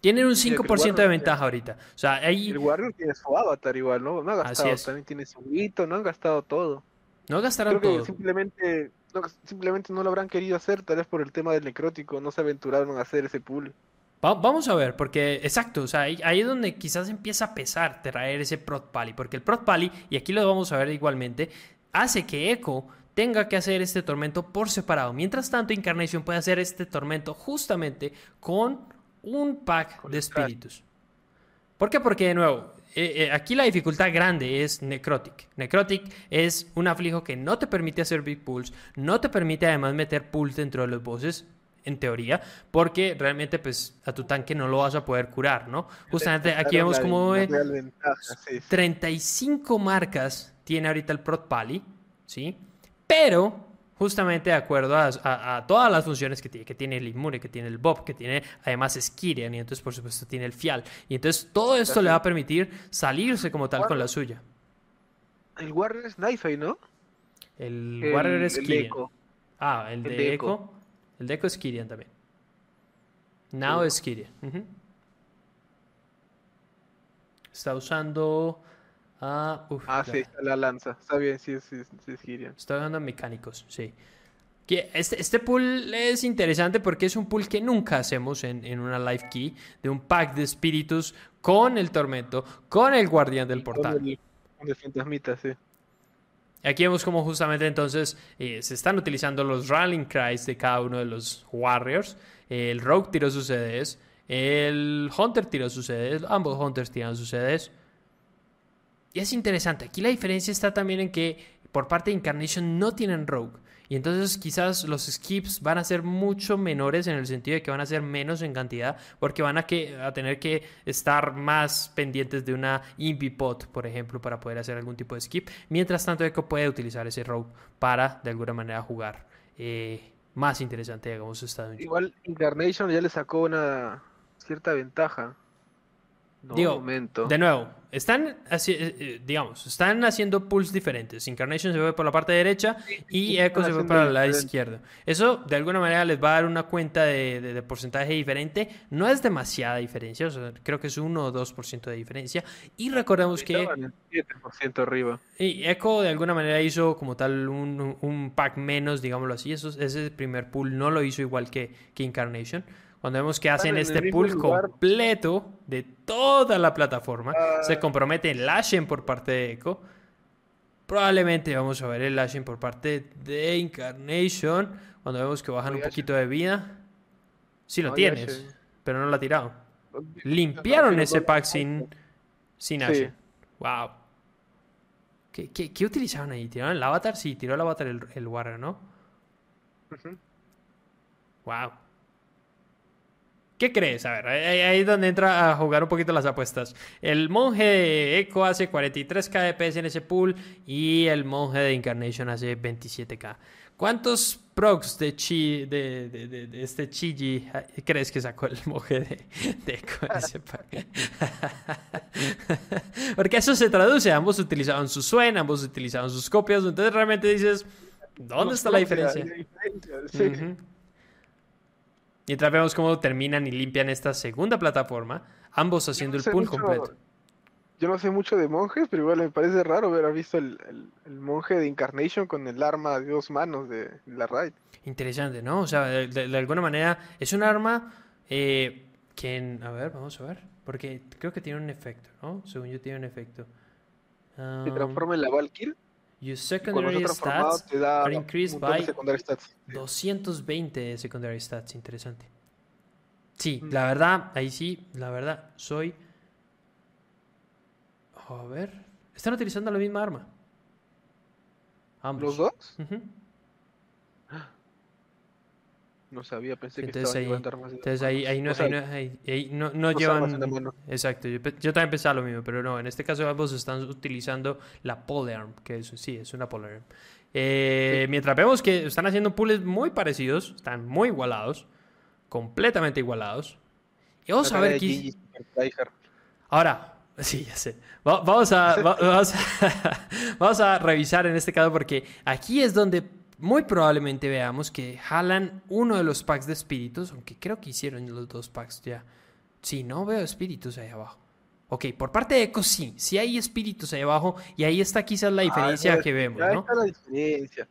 Speaker 1: Tienen un 5% de ventaja ahorita. O sea, ahí...
Speaker 2: El Warrior tiene su avatar igual, ¿no? No ha gastado, también tiene su hito, no han gastado todo.
Speaker 1: No gastaron Creo todo.
Speaker 2: simplemente, no, simplemente no lo habrán querido hacer, tal vez por el tema del necrótico, no se aventuraron a hacer ese pool
Speaker 1: vamos a ver, porque exacto, o sea, ahí, es donde quizás empieza a pesar traer ese Prot Pally, porque el Prot Pally, y aquí lo vamos a ver igualmente, hace que Echo tenga que hacer este tormento por separado. Mientras tanto, Incarnation puede hacer este tormento justamente con un pack de espíritus. ¿Por qué? Porque, de nuevo, eh, eh, aquí la dificultad grande es Necrotic. Necrotic es un aflijo que no te permite hacer big pulls, no te permite además meter pulls dentro de los bosses, en teoría, porque realmente pues a tu tanque no lo vas a poder curar, ¿no? Justamente aquí vemos como 35 marcas tiene ahorita el Prot Pali, ¿sí? Pero justamente de acuerdo a, todas las funciones que tiene, que tiene el Inmune, que tiene el Bob, que tiene además Skirian y entonces por supuesto tiene el Fial. Y entonces todo esto le va a permitir salirse como tal con la suya.
Speaker 2: El Warrior es Knife, ¿no?
Speaker 1: El, Warrior es. Ah, el, de. El de Echo es Kirian también. Now es Kirian. Está usando
Speaker 2: Ah, ah sí, la lanza. Está bien, sí, sí, sí es
Speaker 1: Estoy hablando de mecánicos, sí. Este, este pool es interesante porque es un pool que nunca hacemos en, en, una live key de un pack de espíritus con el tormento, con el guardián del portal.
Speaker 2: Con el, fantasmita, sí.
Speaker 1: Aquí vemos como justamente entonces eh, se están utilizando los rallying cries de cada uno de los warriors. El rogue tiró sus CDs, el hunter tiró sus CDs, ambos hunters tiran sus CDs. Y es interesante. Aquí la diferencia está también en que por parte de Incarnation no tienen Rogue. Y entonces quizás los skips van a ser mucho menores en el sentido de que van a ser menos en cantidad porque van a, que, a tener que estar más pendientes de una Invipot, por ejemplo, para poder hacer algún tipo de skip. Mientras tanto, Echo puede utilizar ese rogue para de alguna manera jugar eh, más interesante, digamos, esta
Speaker 2: Igual Incarnation ya le sacó una cierta ventaja
Speaker 1: Digo, de nuevo, están, eh, eh, digamos, están haciendo pulls diferentes. Incarnation se ve por la parte derecha y Echo se ve por la izquierda. Eso de alguna manera les va a dar una cuenta de, porcentaje diferente. No es demasiada diferencia, creo que es 1 o 2% de diferencia. Y recordemos que...
Speaker 2: 7% arriba.
Speaker 1: Y Echo de alguna manera hizo como tal un, pack menos, digámoslo así. Eso, ese primer pull no lo hizo igual que, que Incarnation. Cuando vemos que hacen este pool completo de toda la plataforma, ah. se compromete el lashing por parte de Echo. Probablemente vamos a ver el lashing por parte de Incarnation. Cuando vemos que bajan un poquito de vida. Sí lo tienes, pero no lo ha tirado. Limpiaron ese pack sin, sin Wow. ¿Qué, utilizaron ahí? ¿Tiraron el avatar? Sí, tiró el avatar el, el Warrior, ¿no? Wow. ¿Qué crees? A ver, ahí, es donde entra a jugar un poquito las apuestas. El monje de Echo hace 43k de PS en ese pool y el monje de Incarnation hace 27k. ¿Cuántos procs de, chi, de, este Chiji crees que sacó el monje de, Echo en ese pack? Porque eso se traduce. Ambos utilizaban su suen, ambos utilizaban sus copias. Entonces realmente dices, ¿dónde está la diferencia? Mientras vemos cómo terminan y limpian esta segunda plataforma, ambos haciendo el pool completo.
Speaker 2: Yo no sé mucho de monjes, pero igual me parece raro haber visto el, monje de Incarnation con el arma de dos manos de, la raid.
Speaker 1: Interesante, ¿no? O sea, de, alguna manera es un arma eh, que... A ver, vamos a ver. Porque creo que tiene un efecto, ¿no? Según yo tiene un efecto.
Speaker 2: ¿Se transforma en la Valkyrie?
Speaker 1: Your secondary stats are increased by 220 de secondary stats. Interesante. Sí, mm. la verdad, ahí sí, la verdad, soy. A ver. Están utilizando la misma arma.
Speaker 2: Ambos. ¿Los dos? No sabía, pensé que estaba
Speaker 1: ahí, Entonces ahí, ahí, no, ahí, no, no, llevan... Exacto, yo, también pensaba lo mismo, pero no, en este caso ambos están utilizando la polearm, que es, sí, es una polearm. Eh, mientras vemos que están haciendo pulls muy parecidos, están muy igualados, completamente igualados. Y vamos a ver qué... Ahora, sí, ya sé. vamos, a, vamos, a, vamos a revisar en este caso porque aquí es donde muy probablemente veamos que jalan uno de los packs de espíritus, aunque creo que hicieron los dos packs ya. Sí, no veo espíritus ahí abajo. Ok, por parte de Echo sí, sí hay espíritus ahí abajo y ahí está quizás la ah, diferencia que vemos, ¿no?
Speaker 2: está la diferencia.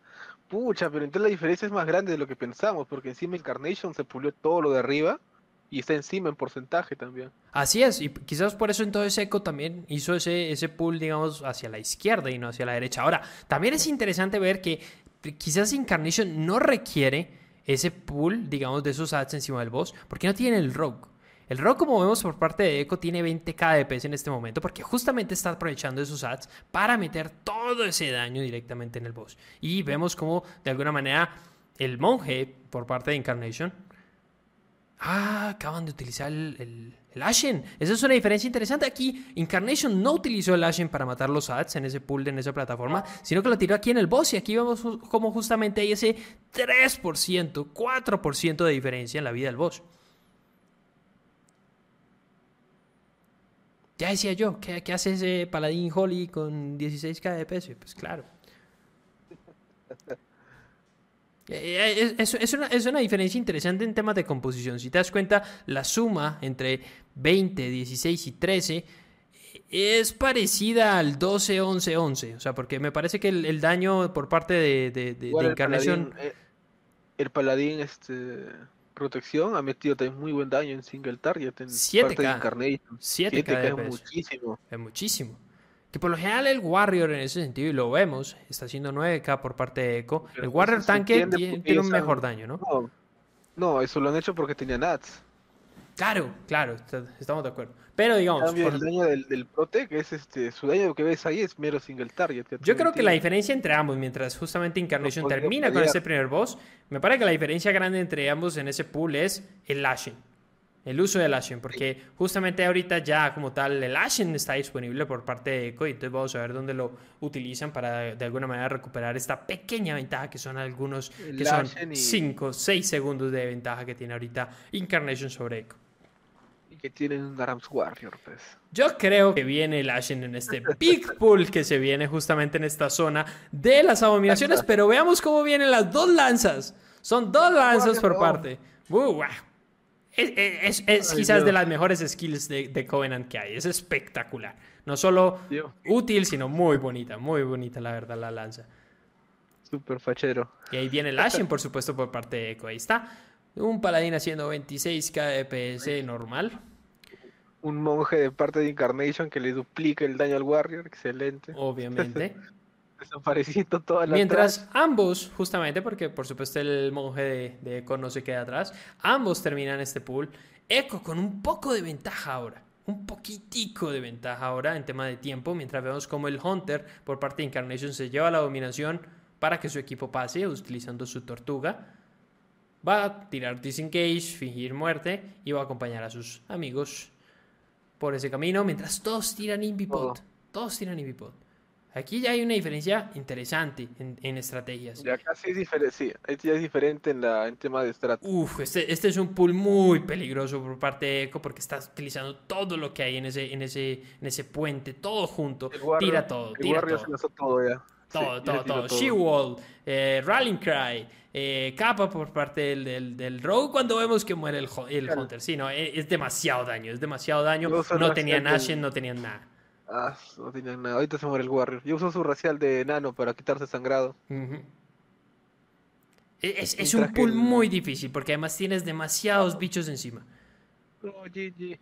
Speaker 2: Pucha, pero entonces la diferencia es más grande de lo que pensamos, porque encima Incarnation se pulió todo lo de arriba y está encima en porcentaje también.
Speaker 1: Así es, y quizás por eso entonces Echo también hizo ese, ese pull, digamos, hacia la izquierda y no hacia la derecha. Ahora, también es interesante ver que quizás Incarnation no requiere ese pool, digamos, de esos ads encima del boss, porque no tiene el rogue. El rogue, como vemos por parte de Echo, tiene 20k de en este momento, porque justamente está aprovechando esos ads para meter todo ese daño directamente en el boss. Y vemos como, de alguna manera, el monje, por parte de Incarnation, Ah, acaban de utilizar el, el, Ashen. Esa es una diferencia interesante. Aquí Incarnation no utilizó el Ashen para matar los ads en ese pool, en esa plataforma, sino que lo tiró aquí en el boss. Y aquí vemos como justamente hay ese 3%, 4% de diferencia en la vida del boss. Ya decía yo, ¿qué, qué hace ese paladín Holly con 16k de peso? Pues claro. Eh, eh, es, una, diferencia interesante en temas de composición. Si te das cuenta, la suma entre 20, 16 y 13 es parecida al 12, 11, 11. O sea, porque me parece que el, daño por parte de, de, Encarnación.
Speaker 2: Eh, el paladín, este, protección ha metido también muy buen daño en single target. En
Speaker 1: 7K. 7K,
Speaker 2: es muchísimo.
Speaker 1: Es muchísimo. Que por lo general el Warrior en ese sentido, y lo vemos, está haciendo 9K por parte de Echo. el Warrior tanque tiene, un mejor daño, ¿no?
Speaker 2: ¿no? eso lo han hecho porque tenía Nats.
Speaker 1: Claro, claro, estamos de acuerdo. Pero digamos.
Speaker 2: El daño del, del Prote, que es este, su daño que ves ahí es mero single target.
Speaker 1: Yo creo que la diferencia entre ambos, mientras justamente Incarnation termina con ese primer boss, me parece que la diferencia grande entre ambos en ese pool es el lashing. El uso del Ashen, porque justamente ahorita ya como tal el Ashen está disponible por parte de Echo y entonces vamos a ver dónde lo utilizan para de alguna manera recuperar esta pequeña ventaja que son algunos, que son 5, 6 segundos de ventaja que tiene ahorita Incarnation sobre Echo.
Speaker 2: Y que tienen un Garams Warrior, pues.
Speaker 1: Yo creo que viene el Ashen en este Big Pool que se viene justamente en esta zona de las abominaciones, pero veamos cómo vienen las dos lanzas. Son dos lanzas por parte. Uh, wow es, quizás de las mejores skills de, Covenant que hay. Es espectacular. No solo útil, sino muy bonita. Muy bonita, la verdad, la lanza.
Speaker 2: Súper fachero.
Speaker 1: Y ahí viene el Ashen, por supuesto, por parte de Echo. Ahí está. Un paladín haciendo 26 KDPS normal.
Speaker 2: Un monje de parte de Incarnation que le duplica el daño al Warrior. Excelente.
Speaker 1: Obviamente.
Speaker 2: desapareciendo
Speaker 1: Mientras ambos, justamente porque por supuesto el monje de, de Echo no se queda atrás, ambos terminan este pool. Echo con un poco de ventaja ahora. Un poquitico de ventaja ahora en tema de tiempo, mientras vemos como el Hunter por parte de Incarnation se lleva la dominación para que su equipo pase utilizando su tortuga. Va a tirar disengage, fingir muerte y va a acompañar a sus amigos por ese camino mientras todos tiran Invipod. Todos tiran Invipod. Aquí ya hay una diferencia interesante en, estrategias.
Speaker 2: Ya casi es diferente, sí, ya es diferente en, la, en tema de estrategia.
Speaker 1: Uf, este, este, es un pool muy peligroso por parte de Echo porque estás utilizando todo lo que hay en ese, en ese, en ese puente, todo junto. tira todo, tira todo.
Speaker 2: todo ya.
Speaker 1: Todo, todo, todo. She-Wall, eh, Rallying Cry, eh, capa por parte del, del, del, Rogue cuando vemos que muere el, el Hunter. Sí, no, es, es, demasiado daño, es demasiado daño. No tenían Ashen, no tenían nada.
Speaker 2: Ah, no tienen nada. Ahorita se muere el Warrior. Yo uso su racial de nano para quitarse sangrado.
Speaker 1: E-, es, un pool muy difícil porque además tienes demasiados bichos encima.
Speaker 2: Oh, GG.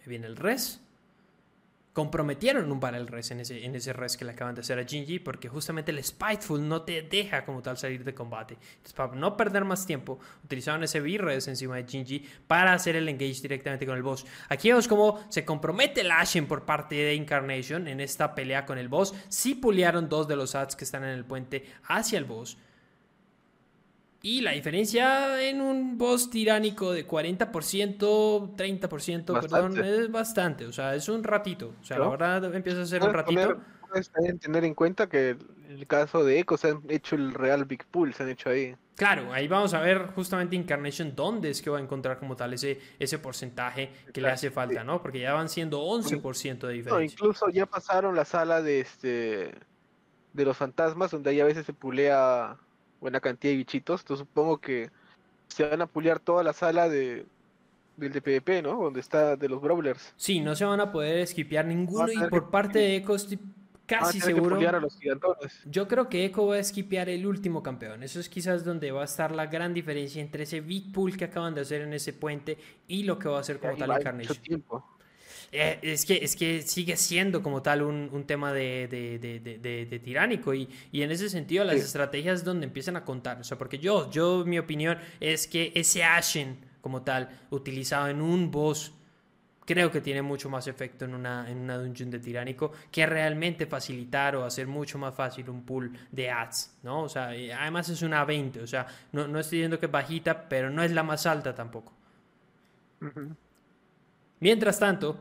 Speaker 1: Ahí viene el res comprometieron un barrel res en ese, en ese res que le acaban de hacer a Jinji porque justamente el Spiteful no te deja como tal salir de combate. Entonces, para no perder más tiempo, utilizaron ese B-res encima de Jinji para hacer el engage directamente con el boss. Aquí vemos cómo se compromete el Ashen por parte de Incarnation en esta pelea con el boss. Sí pulearon dos de los ads que están en el puente hacia el boss. Y la diferencia en un boss tiránico de 40%, 30%, perdón, es bastante. O sea, es un ratito. O sea, la verdad empieza a ser un ratito.
Speaker 2: Puedes tener en cuenta que en el caso de Echo se han hecho el real Big Pool, se han hecho ahí.
Speaker 1: Claro, ahí vamos a ver justamente Incarnation dónde es que va a encontrar como tal ese, ese porcentaje que le hace falta, ¿no? Porque ya van siendo 11% de diferencia. No,
Speaker 2: incluso ya pasaron la sala de este de los fantasmas, donde ahí a veces se pulea buena cantidad de bichitos. Entonces supongo que se van a puliar toda la sala de del de PvP, ¿no? Donde está de los Brawlers.
Speaker 1: Sí, no se van a poder esquipear ninguno y por parte de Echo estoy casi seguro.
Speaker 2: A los
Speaker 1: yo creo que Echo va a esquipear el último campeón. Eso es quizás donde va a estar la gran diferencia entre ese big pool que acaban de hacer en ese puente y lo que va a hacer como tal Incarnation.
Speaker 2: Tiempo.
Speaker 1: Eh, es, que, es que sigue siendo como tal un, tema de, de, tiránico y, y, en ese sentido las estrategias donde empiezan a contar. O sea, porque yo, yo, mi opinión es que ese Ashen como tal, utilizado en un boss creo que tiene mucho más efecto en una, en una dungeon de tiránico que realmente facilitar o hacer mucho más fácil un pool de ads, ¿no? O sea, además es una 20, o sea, no, no estoy diciendo que es bajita, pero no es la más alta tampoco. Mientras tanto,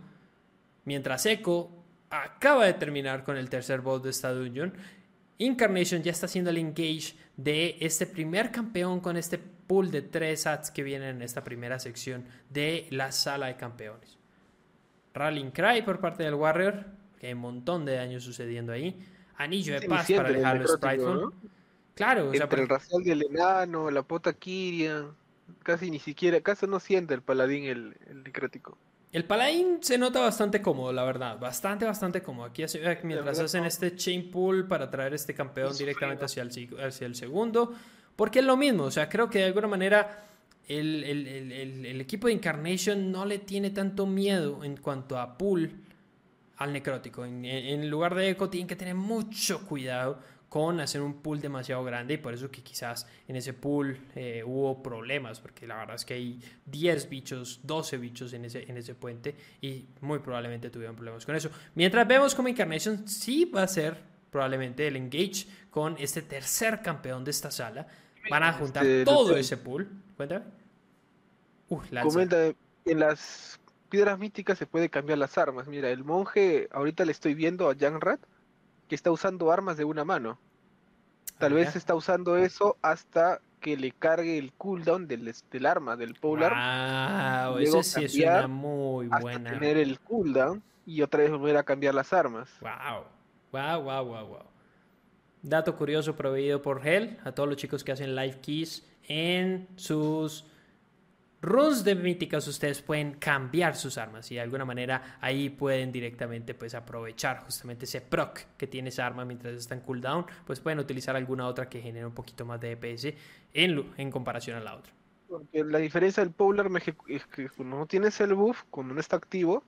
Speaker 1: mientras Echo acaba de terminar con el tercer boss de esta dungeon, Incarnation ya está haciendo el engage de este primer campeón con este pool de tres ads que vienen en esta primera sección de la sala de campeones. Rallying Cry por parte del Warrior, que hay un montón de daño sucediendo ahí. Anillo de paz para dejarlo Spriteful.
Speaker 2: Claro, o Entre el racial del enano, la pota Kiria, casi ni siquiera, casi no siente el paladín el, el necrótico.
Speaker 1: El paladín se nota bastante cómodo, la verdad. Bastante, bastante cómodo. Aquí mientras hacen este chain pull para traer este campeón directamente hacia el, hacia el segundo. Porque es lo mismo. O sea, creo que de alguna manera el, equipo de Incarnation no le tiene tanto miedo en cuanto a pool al necrótico. En, lugar de Echo tienen que tener mucho cuidado con hacer un pool demasiado grande y por eso que quizás en ese pool eh, hubo problemas, porque la verdad es que hay 10 bichos, 12 bichos en ese, en ese puente y muy probablemente tuvieron problemas con eso. Mientras vemos como Incarnation sí va a ser probablemente el engage con este tercer campeón de esta sala. Van a juntar este, todo ese pool. Cuéntame.
Speaker 2: Comenta, en las piedras místicas se puede cambiar las armas. Mira, el monje, ahorita le estoy viendo a Rat que está usando armas de una mano. Tal ah, vez está usando eso hasta que le cargue el cooldown del, del arma, del polar.
Speaker 1: Ah, eso sí es una muy buena.
Speaker 2: tener el cooldown y otra vez volver a cambiar las armas.
Speaker 1: Wow. Wow, wow, wow, wow. Dato curioso proveído por Hell a todos los chicos que hacen live keys en sus runs de míticas ustedes pueden cambiar sus armas y de alguna manera ahí pueden directamente pues aprovechar justamente ese proc que tiene esa arma mientras está en cooldown pues pueden utilizar alguna otra que genere un poquito más de DPS en, en comparación a la otra.
Speaker 2: Porque la diferencia del Polar es que cuando no tienes el buff cuando no está activo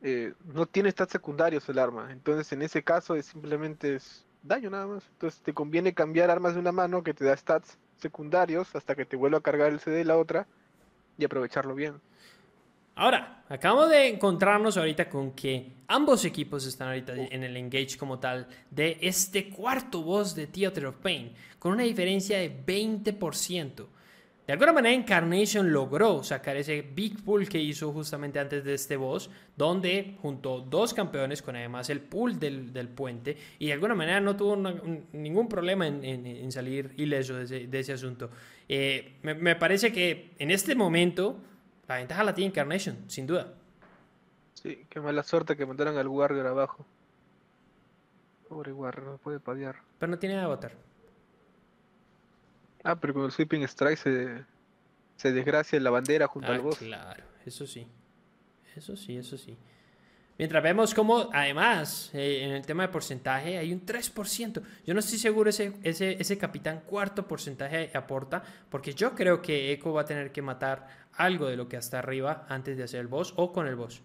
Speaker 2: eh, no tiene stats secundarios el arma. Entonces en ese caso es simplemente es daño nada más. Entonces te conviene cambiar armas de una mano que te da stats secundarios hasta que te vuelva a cargar el CD de la otra y aprovecharlo bien.
Speaker 1: Ahora, acabamos de encontrarnos ahorita con que ambos equipos están ahorita en el engage como tal de este cuarto boss de Theater of Pain, con una diferencia de 20%. De alguna manera, Encarnation logró sacar ese big pull que hizo justamente antes de este boss, donde junto dos campeones con además el pull del, puente, y de alguna manera no tuvo ningún problema en, salir ileso de ese, asunto. Eh, me, parece que en este momento la ventaja la tiene Encarnation, sin duda.
Speaker 2: Sí, qué mala suerte que mandaron al Warrior abajo. Pobre Warrior, no puede padear.
Speaker 1: Pero no tiene avatar.
Speaker 2: Ah, pero con el Sweeping Strike se, se desgracia la bandera junto al ah, boss.
Speaker 1: Claro, eso sí. Eso sí, eso sí. Mientras vemos como, además, eh, en el tema de porcentaje hay un 3%. Yo no estoy seguro ese, ese, ese capitán cuarto porcentaje aporta, porque yo creo que Echo va a tener que matar algo de lo que está arriba antes de hacer el boss o con el boss.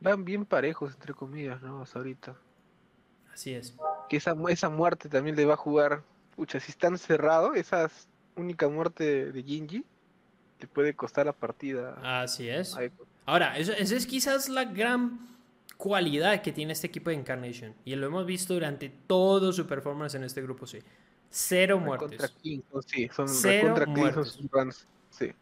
Speaker 2: van bien parejos, entre comillas, ¿no? Hasta ahorita.
Speaker 1: Así es.
Speaker 2: Que esa, esa muerte también le va a jugar. Pucha, si están cerrados, esa única muerte de Ginji le puede costar la partida.
Speaker 1: Así es. Ahora, esa es quizás la gran cualidad que tiene este equipo de Incarnation. Y lo hemos visto durante todo su performance en este grupo, sí. Cero muertes. Contra
Speaker 2: King, sí, son Cero muertes. sí.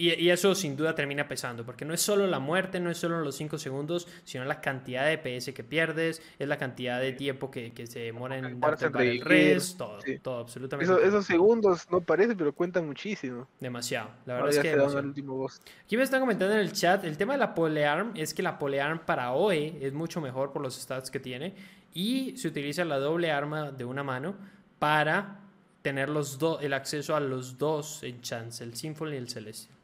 Speaker 1: Y, eso sin duda termina pesando, porque no es solo la muerte, no es solo los 5 segundos, sino la cantidad de PS que pierdes, es la cantidad de tiempo que, se demora en darte el res, todo, todo, absolutamente.
Speaker 2: esos segundos no parece, pero cuentan muchísimo.
Speaker 1: Demasiado, la verdad es que. Aquí me están comentando en el chat, el tema de la polearm es que la polearm para OE es mucho mejor por los stats que tiene y se utiliza la doble arma de una mano para tener los el acceso a los dos enchants, el Symphony y el Celestial.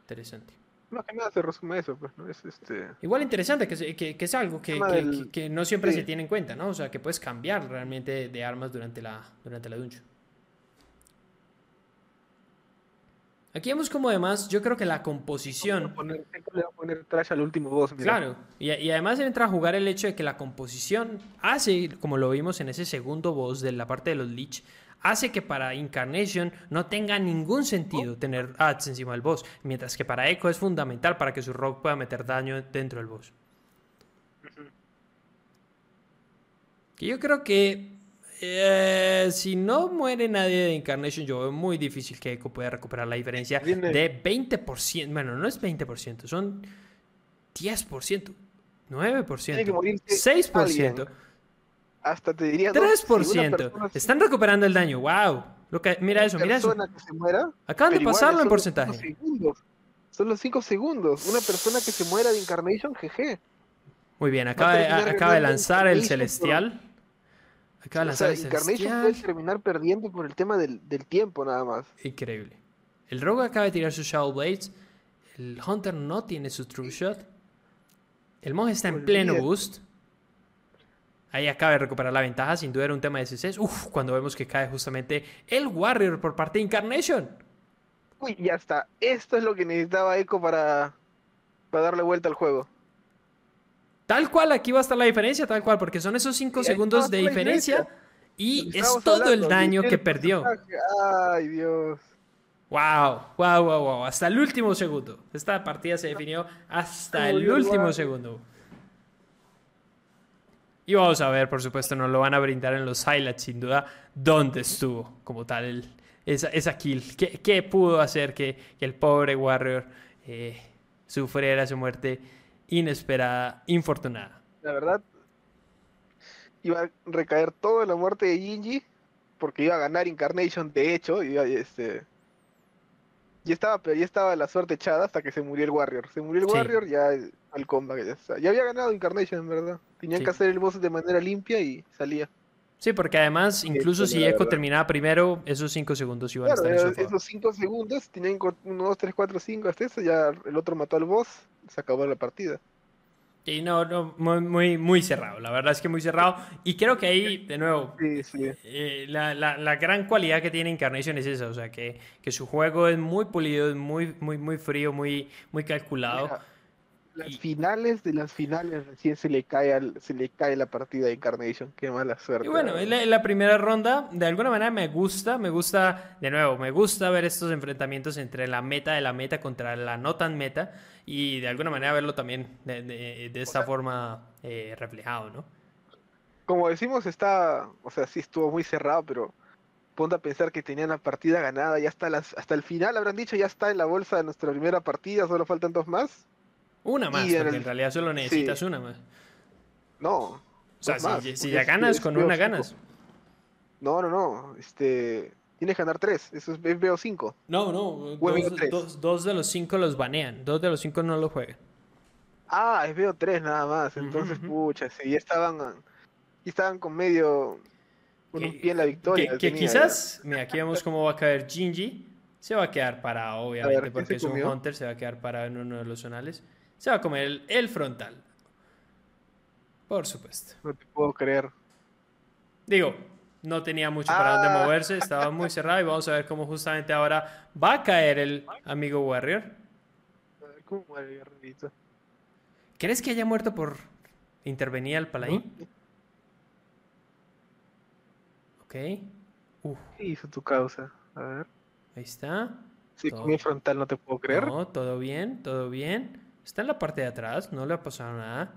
Speaker 1: Interesante.
Speaker 2: Más que nada se resume eso, pues, ¿no? Es este...
Speaker 1: Igual interesante, que, que, que es algo que, que, que no siempre se tiene en cuenta, ¿no? O sea, que puedes cambiar realmente de armas durante la, durante la dungeon. Aquí vemos como además, yo creo que la composición...
Speaker 2: Le voy a poner, trash al último boss.
Speaker 1: Claro, y, y, además entra a jugar el hecho de que la composición hace, como lo vimos en ese segundo boss de la parte de los Lich, hace que para Incarnation no tenga ningún sentido tener ads encima del boss, mientras que para Echo es fundamental para que su rock pueda meter daño dentro del boss. Que yo creo que eh, si no muere nadie de Incarnation, yo veo muy difícil que Echo pueda recuperar la diferencia de 20%. Bueno, no es 20%, son 10%, 9%, 6%
Speaker 2: hasta te diría
Speaker 1: 3%. Están recuperando el daño. Wow. Lo que, mira eso, mira eso.
Speaker 2: Que se muera,
Speaker 1: Acaban de pasarlo en porcentaje.
Speaker 2: Solo 5 segundos. Una persona que se muera de Incarnation, GG.
Speaker 1: Muy bien, acaba, de, acaba de lanzar el Celestial.
Speaker 2: Acaba de lanzar el Celestial. puede terminar perdiendo por el tema del, del, tiempo nada más.
Speaker 1: Increíble. El Rogue acaba de tirar su Shadow Blades. El Hunter no tiene su True Shot. El monje está en pleno boost. Ahí acaba de recuperar la ventaja, sin duda era un tema de CCs. Uf, cuando vemos que cae justamente el Warrior por parte de Incarnation.
Speaker 2: Uy, ya está. Esto es lo que necesitaba Echo para, para darle vuelta al juego.
Speaker 1: Tal cual, aquí va a estar la diferencia, tal cual, porque son esos 5 segundos de diferencia y es todo el daño que perdió.
Speaker 2: Ay, Dios.
Speaker 1: Wow, wow, wow, wow. Hasta el último segundo. Esta partida se definió hasta el último segundo. Y vamos a ver, por supuesto, nos lo van a brindar en los highlights, sin duda, dónde estuvo como tal esa, esa, kill. ¿Qué, ¿Qué, pudo hacer que, el pobre Warrior eh, sufriera su muerte inesperada, infortunada?
Speaker 2: La verdad, iba a recaer toda la muerte de Jinji, porque iba a ganar Incarnation, de hecho, y este... Ya estaba, pero ya estaba la suerte echada hasta que se murió el Warrior. Se murió el Warrior, ya al combat ya Ya había ganado Incarnation, en verdad. Tenían que hacer el boss de manera limpia y salía.
Speaker 1: Sí, porque además, incluso si Echo terminaba primero, esos 5 segundos iban a estar en
Speaker 2: su Esos 5 segundos, tenían 1, 2, 3, 4, 5, hasta eso, ya el otro mató al boss, se acabó la partida.
Speaker 1: Sí, no, no, muy, muy, cerrado, la verdad es que muy cerrado. Y creo que ahí, de nuevo, eh, la, la, la, gran cualidad que tiene Incarnation es esa, o sea, que, que su juego es muy pulido, es muy, muy, muy frío, muy, muy calculado
Speaker 2: las finales de las finales recién se le cae al, se le cae la partida de Incarnation, qué mala suerte.
Speaker 1: Y bueno, en la, primera ronda, de alguna manera me gusta, me gusta, de nuevo, me gusta ver estos enfrentamientos entre la meta de la meta contra la no tan meta y de alguna manera verlo también de, de, esta forma eh, reflejado, ¿no?
Speaker 2: Como decimos, está, o sea, sí estuvo muy cerrado, pero ponte a pensar que tenían la partida ganada, ya hasta, las, hasta el final habrán dicho, ya está en la bolsa de nuestra primera partida, solo faltan dos más.
Speaker 1: Una más, porque en, realidad solo necesitas una más.
Speaker 2: No.
Speaker 1: O sea, si, ya ganas, con una ganas.
Speaker 2: No, no, no. Este. Tienes que ganar tres. Eso es BO5.
Speaker 1: No, no. Dos, de los cinco los banean. Dos de los cinco no lo juegan.
Speaker 2: Ah, es BO3 nada más. Entonces, pucha, sí, ya estaban. Ya estaban con medio. Con un pie en la victoria.
Speaker 1: Que, quizás. Mira, aquí vemos cómo va a caer Jinji. Se va a quedar para, obviamente, porque es un Hunter. Se va a quedar para en uno de los zonales. Se va a comer el, frontal. Por supuesto.
Speaker 2: No te puedo creer.
Speaker 1: Digo, no tenía mucho para dónde ah. moverse, estaba muy cerrado y vamos a ver cómo justamente ahora va a caer el amigo Warrior.
Speaker 2: ¿Cómo
Speaker 1: ¿Crees que haya muerto por intervenir al paladín? Ok.
Speaker 2: ¿Qué hizo tu causa? A ver.
Speaker 1: Ahí está.
Speaker 2: Sí, mi frontal no te puedo creer.
Speaker 1: No, todo bien, todo bien. Está en la parte de atrás, no le ha pasado nada.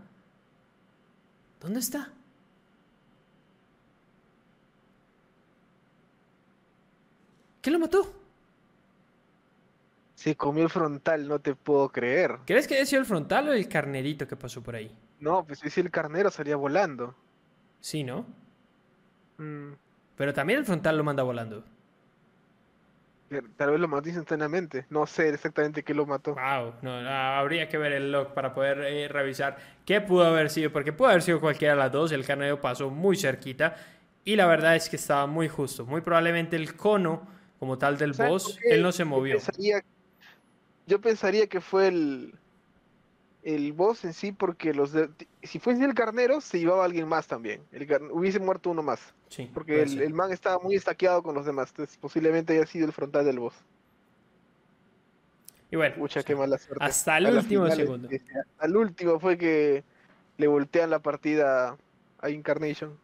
Speaker 1: ¿Dónde está? ¿Qué lo mató?
Speaker 2: Se comió el frontal, no te puedo creer.
Speaker 1: ¿Crees que haya sido el frontal o el carnerito que pasó por ahí?
Speaker 2: No, pues si el carnero salía volando.
Speaker 1: Sí, ¿no? Mm. Pero también el frontal lo manda volando.
Speaker 2: Tal vez lo mató instantáneamente. No sé exactamente qué lo mató.
Speaker 1: Wow, no, habría que ver el log para poder eh, revisar qué pudo haber sido, porque pudo haber sido cualquiera de las dos. El carnero pasó muy cerquita y la verdad es que estaba muy justo. Muy probablemente el cono, como tal del boss, él no se movió.
Speaker 2: yo pensaría que fue el, el boss en sí, porque los si fuese el carnero, se llevaba alguien más también. El, hubiese muerto uno más. Sí, porque el, man estaba muy estaqueado con los demás. Entonces, posiblemente haya sido el frontal del boss.
Speaker 1: Y bueno,
Speaker 2: qué mala suerte.
Speaker 1: hasta el último segundo.
Speaker 2: Al último fue que le voltean la partida a Incarnation.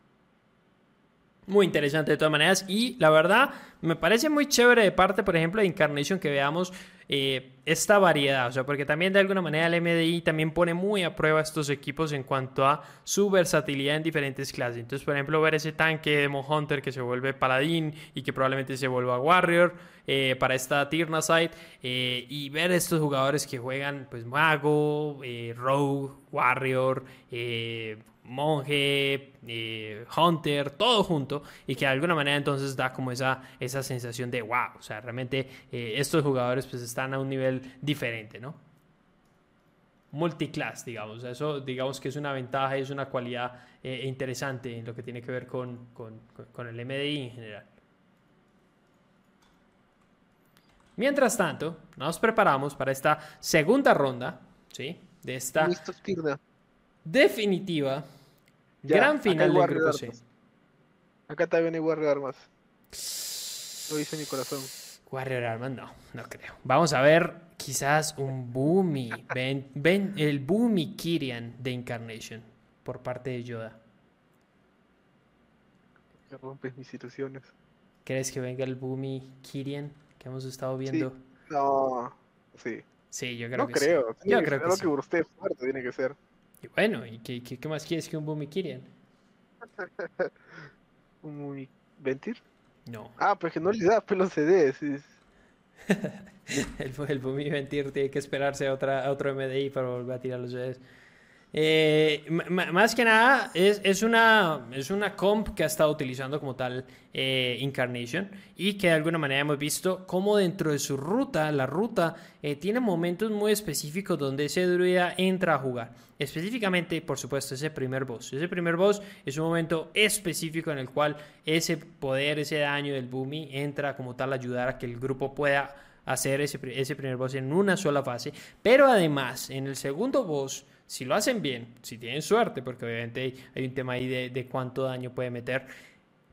Speaker 1: Muy interesante de todas maneras. Y la verdad, me parece muy chévere de parte, por ejemplo, de Incarnation que veamos eh, esta variedad. O sea, porque también de alguna manera el MDI también pone muy a prueba estos equipos en cuanto a su versatilidad en diferentes clases. Entonces, por ejemplo, ver ese tanque de Hunter que se vuelve paladín y que probablemente se vuelva warrior eh, para esta Tirna side. Eh, y ver estos jugadores que juegan, pues, mago, rogue, warrior, monje, eh, hunter, todo junto y que de alguna manera entonces da como esa, esa sensación de wow, o sea, realmente eh, estos jugadores pues están a un nivel diferente, ¿no? Multiclass, digamos, eso digamos que es una ventaja y es una cualidad eh, interesante en lo que tiene que ver con, con, el MDI en general. Mientras tanto, nos preparamos para esta segunda ronda, ¿sí? De esta definitiva Gran final del grupo C.
Speaker 2: Acá también hay Warrior Armas. Lo dice mi corazón.
Speaker 1: Warrior Armas, no, no creo. Vamos a ver quizás un Boomy. Ven, ven el Boomy Kirian de Incarnation por parte de Yoda.
Speaker 2: Que rompes mis situaciones.
Speaker 1: ¿Crees que venga el Boomy Kirian que hemos estado viendo?
Speaker 2: No, sí.
Speaker 1: Sí, yo creo
Speaker 2: no
Speaker 1: que
Speaker 2: creo.
Speaker 1: sí. Yo creo,
Speaker 2: que, que usted fuerte tiene que ser.
Speaker 1: Y bueno, ¿y qué, qué, más quieres que un Boomy Kirian?
Speaker 2: ¿Un Ventir?
Speaker 1: No.
Speaker 2: Ah, pues que no le da pelos CDs.
Speaker 1: el, el Boomy Ventir tiene que esperarse a, otra, otro MDI para volver a tirar los CDs. Eh, más que nada, es, es, una, es una comp que ha estado utilizando como tal eh, Incarnation y que de alguna manera hemos visto cómo dentro de su ruta, la ruta eh, tiene momentos muy específicos donde ese druida entra a jugar. Específicamente, por supuesto, ese primer boss. Ese primer boss es un momento específico en el cual ese poder, ese daño del Boomy entra como tal a ayudar a que el grupo pueda hacer ese, ese primer boss en una sola fase. Pero además, en el segundo boss si lo hacen bien, si tienen suerte, porque obviamente hay un tema ahí de, cuánto daño puede meter,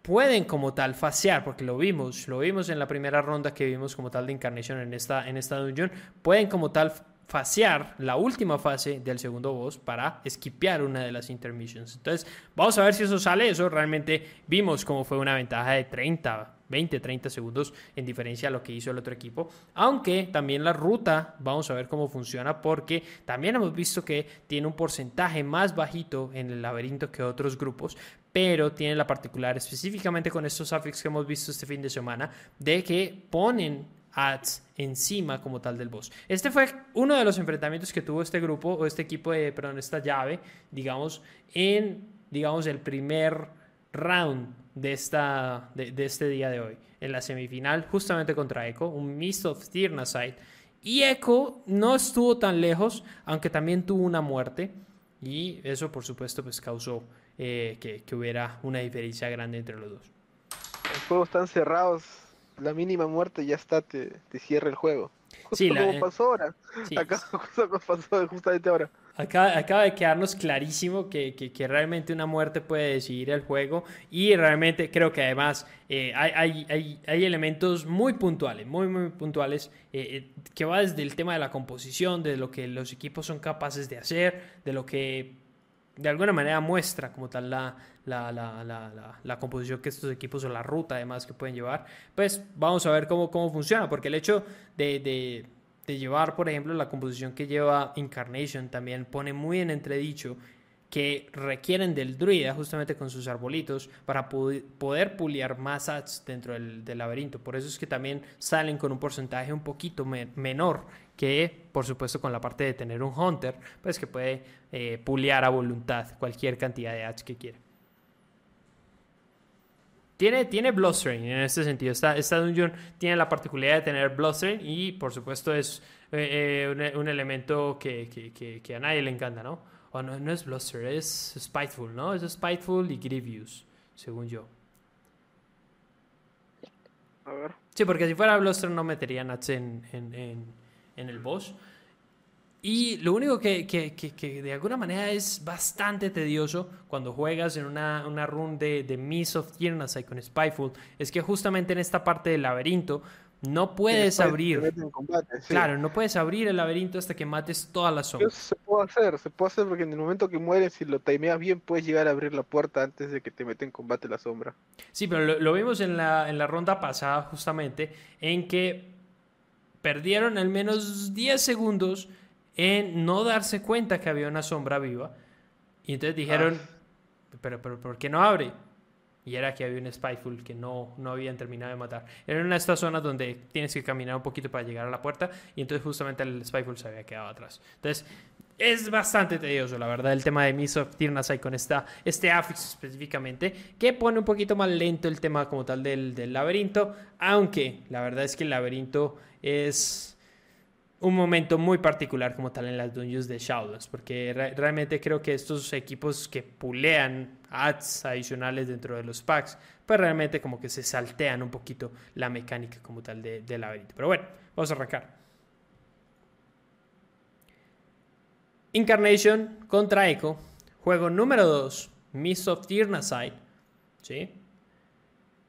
Speaker 1: pueden como tal fasear, porque lo vimos, lo vimos en la primera ronda que vimos como tal de Incarnation en esta, en esta dungeon, pueden como tal fasear la última fase del segundo boss para esquipear una de las intermissions. Entonces, vamos a ver si eso sale. Eso realmente vimos como fue una ventaja de 30, 20, 30 segundos en diferencia a lo que hizo el otro equipo. Aunque también la ruta, vamos a ver cómo funciona, porque también hemos visto que tiene un porcentaje más bajito en el laberinto que otros grupos, pero tiene la particular, específicamente con estos affix que hemos visto este fin de semana, de que ponen ads encima como tal del boss. Este fue uno de los enfrentamientos que tuvo este grupo o este equipo perdón, esta llave, digamos, en, digamos, el primer round de, esta, de, este día de hoy. En la semifinal, justamente contra Echo, un Mist of Tyrnaside. Y Echo no estuvo tan lejos, aunque también tuvo una muerte. Y eso, por supuesto, pues causó eh, que, hubiera una diferencia grande entre los dos.
Speaker 2: Los juegos están cerrados. La mínima muerte ya está, te, te cierra el juego.
Speaker 1: sí,
Speaker 2: como eh, pasó ahora. Acá pasó justamente ahora.
Speaker 1: Acaba, de quedarnos clarísimo que, que, realmente una muerte puede decidir el juego y realmente creo que además eh, hay, hay, hay, elementos muy puntuales, muy, muy puntuales, eh, eh, que va desde el tema de la composición, de lo que los equipos son capaces de hacer, de lo que de alguna manera muestra como tal la, la, la, la composición que estos equipos o la ruta además que pueden llevar. Pues vamos a ver cómo, cómo funciona, porque el hecho de de llevar, por ejemplo, la composición que lleva Incarnation también pone muy en entredicho que requieren del druida justamente con sus arbolitos para poder puliar más ads dentro del, laberinto. Por eso es que también salen con un porcentaje un poquito menor que, por supuesto, con la parte de tener un hunter, pues que puede eh, puliar a voluntad cualquier cantidad de ads que quiera. Tiene, tiene en este sentido. Esta, esta dungeon tiene la particularidad de tener Bloodstream y por supuesto es eh, eh, un, elemento que, que, que, a nadie le encanta, ¿no? O no, no es Bluster, es Spiteful, ¿no? Es Spiteful y Grievous, según yo.
Speaker 2: A ver.
Speaker 1: Sí, porque si fuera Bluster no metería Nats en, en, en el boss. Y lo único que, que, que, de alguna manera es bastante tedioso cuando juegas en una, una run de, de Miss of Tiernas con Spyful es que justamente en esta parte del laberinto no puedes abrir. Claro, no puedes abrir el laberinto hasta que mates todas las sombras.
Speaker 2: Se puede hacer, se puede hacer porque en el momento que mueres, si lo timeas bien, puedes llegar a abrir la puerta antes de que te meten en combate la sombra.
Speaker 1: Sí, pero lo, vimos en la, en la ronda pasada, justamente, en que perdieron al menos 10 segundos en no darse cuenta que había una sombra viva. Y entonces dijeron, ah. pero, pero, ¿por qué no abre? Y era que había un Spyful que no, no habían terminado de matar. Era una de estas zonas donde tienes que caminar un poquito para llegar a la puerta. Y entonces justamente el Spyful se había quedado atrás. Entonces es bastante tedioso, la verdad, el tema de Miss of Tirnasai con esta, este affix específicamente. Que pone un poquito más lento el tema como tal del, del laberinto. Aunque la verdad es que el laberinto es un momento muy particular como tal en las dungeons de Shadowlands, porque realmente creo que estos equipos que pulean ads adicionales dentro de los packs, pues realmente como que se saltean un poquito la mecánica como tal de, de laberinto. Pero bueno, vamos a arrancar. Incarnation contra Echo, juego número 2, Miss of ¿sí?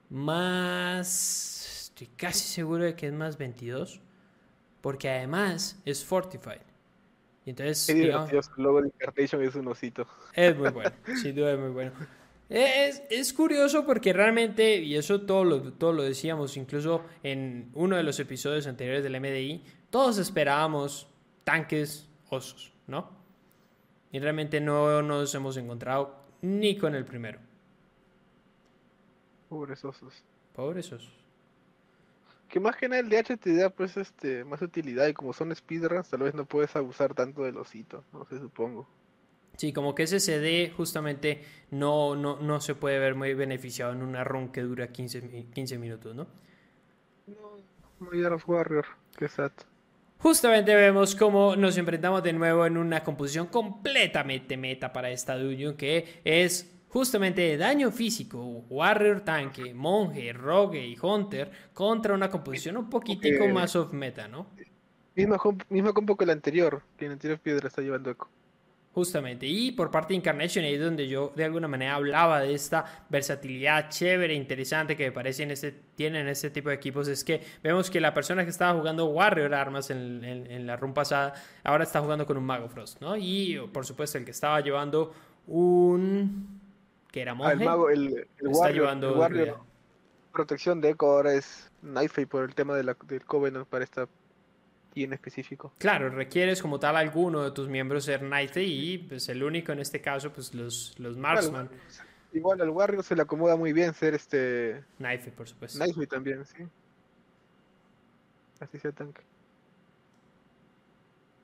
Speaker 1: Más... Estoy casi seguro de que es más 22 porque además es Fortified. Y entonces,
Speaker 2: el logo de Incarnation es un osito.
Speaker 1: Es muy bueno, sin duda es muy bueno. Es, es, curioso porque realmente, y eso todo lo, todo lo decíamos incluso en uno de los episodios anteriores del MDI, todos esperábamos tanques osos, ¿no? Y realmente no nos hemos encontrado ni con el primero.
Speaker 2: Pobres osos.
Speaker 1: Pobres osos.
Speaker 2: Que más que nada el DH te da pues este más utilidad y como son speedruns tal vez no puedes abusar tanto del osito, no sé, supongo.
Speaker 1: Sí, como que ese CD justamente no, no, no se puede ver muy beneficiado en una run que dura 15, 15 minutos, ¿no?
Speaker 2: No, no Warrior, que sad.
Speaker 1: Justamente vemos cómo nos enfrentamos de nuevo en una composición completamente meta para esta dungeon que es justamente daño físico, Warrior Tanque, Monje, Rogue y Hunter contra una composición un poquitico más off meta, ¿no?
Speaker 2: Misma, misma compo que el anterior, que el anterior piedra está llevando eco.
Speaker 1: Justamente, y por parte de Incarnation, ahí es donde yo de alguna manera hablaba de esta versatilidad chévere, interesante que me parece en este, tienen este tipo de equipos, es que vemos que la persona que estaba jugando Warrior Armas en, en la run pasada, ahora está jugando con un Mago Frost, ¿no? Y por supuesto el que estaba llevando un que era monje.
Speaker 2: el mago, el, el protección de Echo ahora es Knife por el tema de la, del Covenant para esta y en específico.
Speaker 1: Claro, requieres como tal alguno de tus miembros ser Knife y pues el único en este caso pues los, los Marksman.
Speaker 2: Igual, al Warrior se le acomoda muy bien ser este...
Speaker 1: Knife, por supuesto.
Speaker 2: Knife también, sí. Así sea tanque.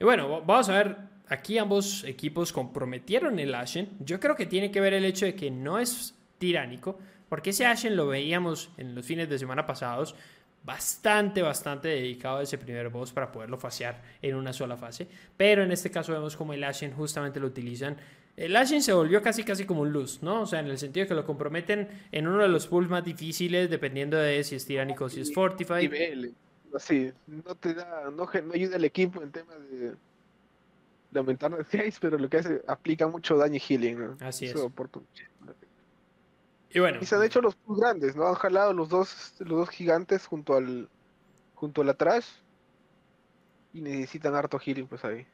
Speaker 1: Y bueno, vamos a ver aquí ambos equipos comprometieron el Ashen. Yo creo que tiene que ver el hecho de que no es tiránico, porque ese Ashen lo veíamos en los fines de semana pasados bastante, bastante dedicado a ese primer boss para poderlo fasear en una sola fase. Pero en este caso vemos como el Ashen justamente lo utilizan. El Ashen se volvió casi casi como un luz, ¿no? O sea, en el sentido de que lo comprometen en uno de los pools más difíciles, dependiendo de si es tiránico o si es fortified.
Speaker 2: Sí, no te da, no, no ayuda al equipo en tema de de aumentar de 6, pero lo que hace aplica mucho daño y healing.
Speaker 1: Así es.
Speaker 2: Y bueno. Y se han hecho los plus grandes, ¿no? Han jalado los dos, los dos gigantes junto al junto a la trash y necesitan harto healing pues ahí.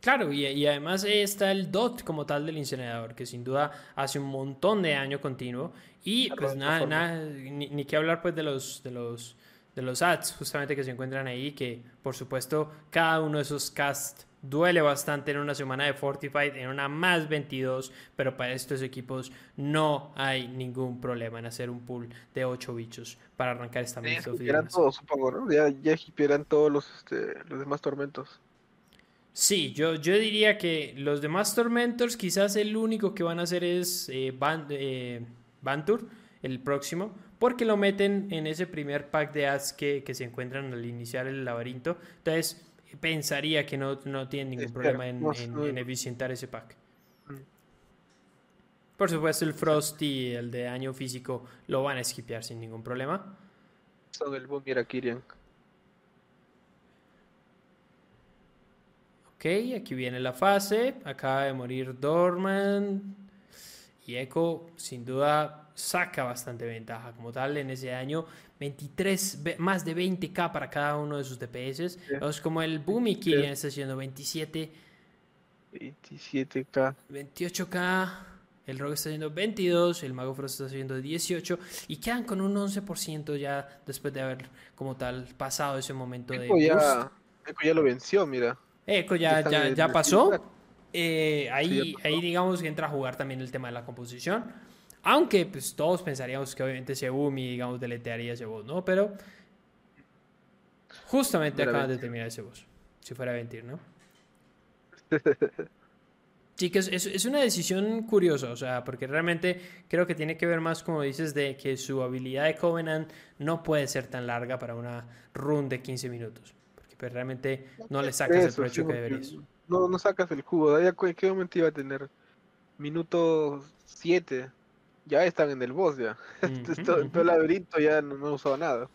Speaker 1: Claro, y, además está el DOT como tal del incinerador, que sin duda hace un montón de daño continuo. Y pues nada, nada ni, ni, que hablar pues de los, de los de los ads justamente que se encuentran ahí, que por supuesto cada uno de esos casts duele bastante en una semana de Fortified, en una más 22, pero para estos equipos no hay ningún problema en hacer un pool de 8 bichos para arrancar esta
Speaker 2: Ya todos, supongo, ¿no? Ya, ya todos los, este, los demás tormentos.
Speaker 1: Sí, yo, yo diría que los demás tormentos, quizás el único que van a hacer es eh, eh Bantur, el próximo, porque lo meten en ese primer pack de ads que, que se encuentran al iniciar el laberinto. Entonces, pensaría que no, no tienen ningún problema en, en, eficientar ese pack. Mm. Por supuesto, el Frost y el de daño físico lo van a skipear sin ningún problema.
Speaker 2: Son el Boom y Kirian.
Speaker 1: Ok, aquí viene la fase. Acaba de morir Dorman. Y Echo, sin duda, saca bastante ventaja como tal en ese año. 23, más de 20k para cada uno de sus DPS. Es como el Boomy Killian está haciendo 27.
Speaker 2: 27k.
Speaker 1: 28k. El Rogue está haciendo 22. El Mago Frost está haciendo 18. Y quedan con un 11% ya después de haber, como tal, pasado ese momento de.
Speaker 2: Ya, Echo ya lo venció, mira.
Speaker 1: Echo ya, ya, ya pasó. Eh, ahí, ahí digamos que entra a jugar también el tema de la composición. Aunque pues todos pensaríamos que obviamente Segumi, digamos, deletearía ese boss, ¿no? Pero justamente acaban de terminar ese boss. Si fuera a mentir, ¿no? Sí, que es, es, una decisión curiosa, o sea, porque realmente creo que tiene que ver más, como dices, de que su habilidad de Covenant no puede ser tan larga para una run de 15 minutos. Porque pues, realmente no le sacas el provecho que deberías.
Speaker 2: No, no sacas el jugo. ¿De qué momento iba a tener? Minuto 7 ya están en el boss ya. todo, el laberinto ya no, no usado nada.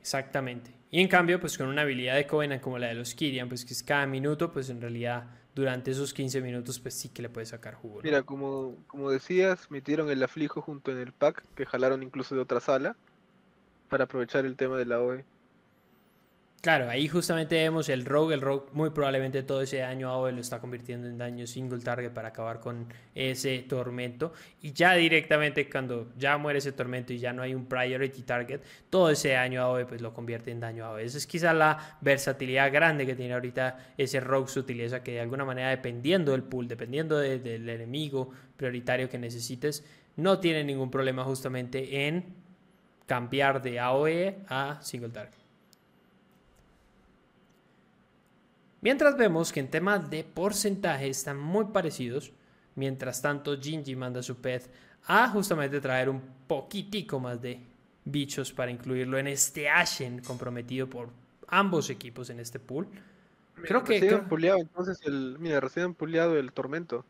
Speaker 1: Exactamente. Y en cambio, pues con una habilidad de Covenant como la de los Kirian, pues que es cada minuto, pues en realidad durante esos 15 minutos, pues sí que le puedes sacar jugo.
Speaker 2: Mira, como, como decías, metieron el aflijo junto en el pack, que jalaron incluso de otra sala, para aprovechar el tema de la OE.
Speaker 1: Claro, ahí justamente vemos el Rogue. El Rogue muy probablemente todo ese daño AOE lo está convirtiendo en daño single target para acabar con ese tormento. Y ya directamente cuando ya muere ese tormento y ya no hay un priority target, todo ese daño AOE pues lo convierte en daño AOE. Esa es quizá la versatilidad grande que tiene ahorita ese Rogue utiliza que de alguna manera dependiendo del pool, dependiendo del enemigo prioritario que necesites, no tiene ningún problema justamente en cambiar de AOE a single target. Mientras vemos que en tema de porcentaje están muy parecidos, mientras tanto Jinji manda a su pet a justamente traer un poquitico más de bichos para incluirlo en este Ashen comprometido por ambos equipos en este pool.
Speaker 2: Creo que... Recién puliado entonces el... Mira, recién puliado el tormento.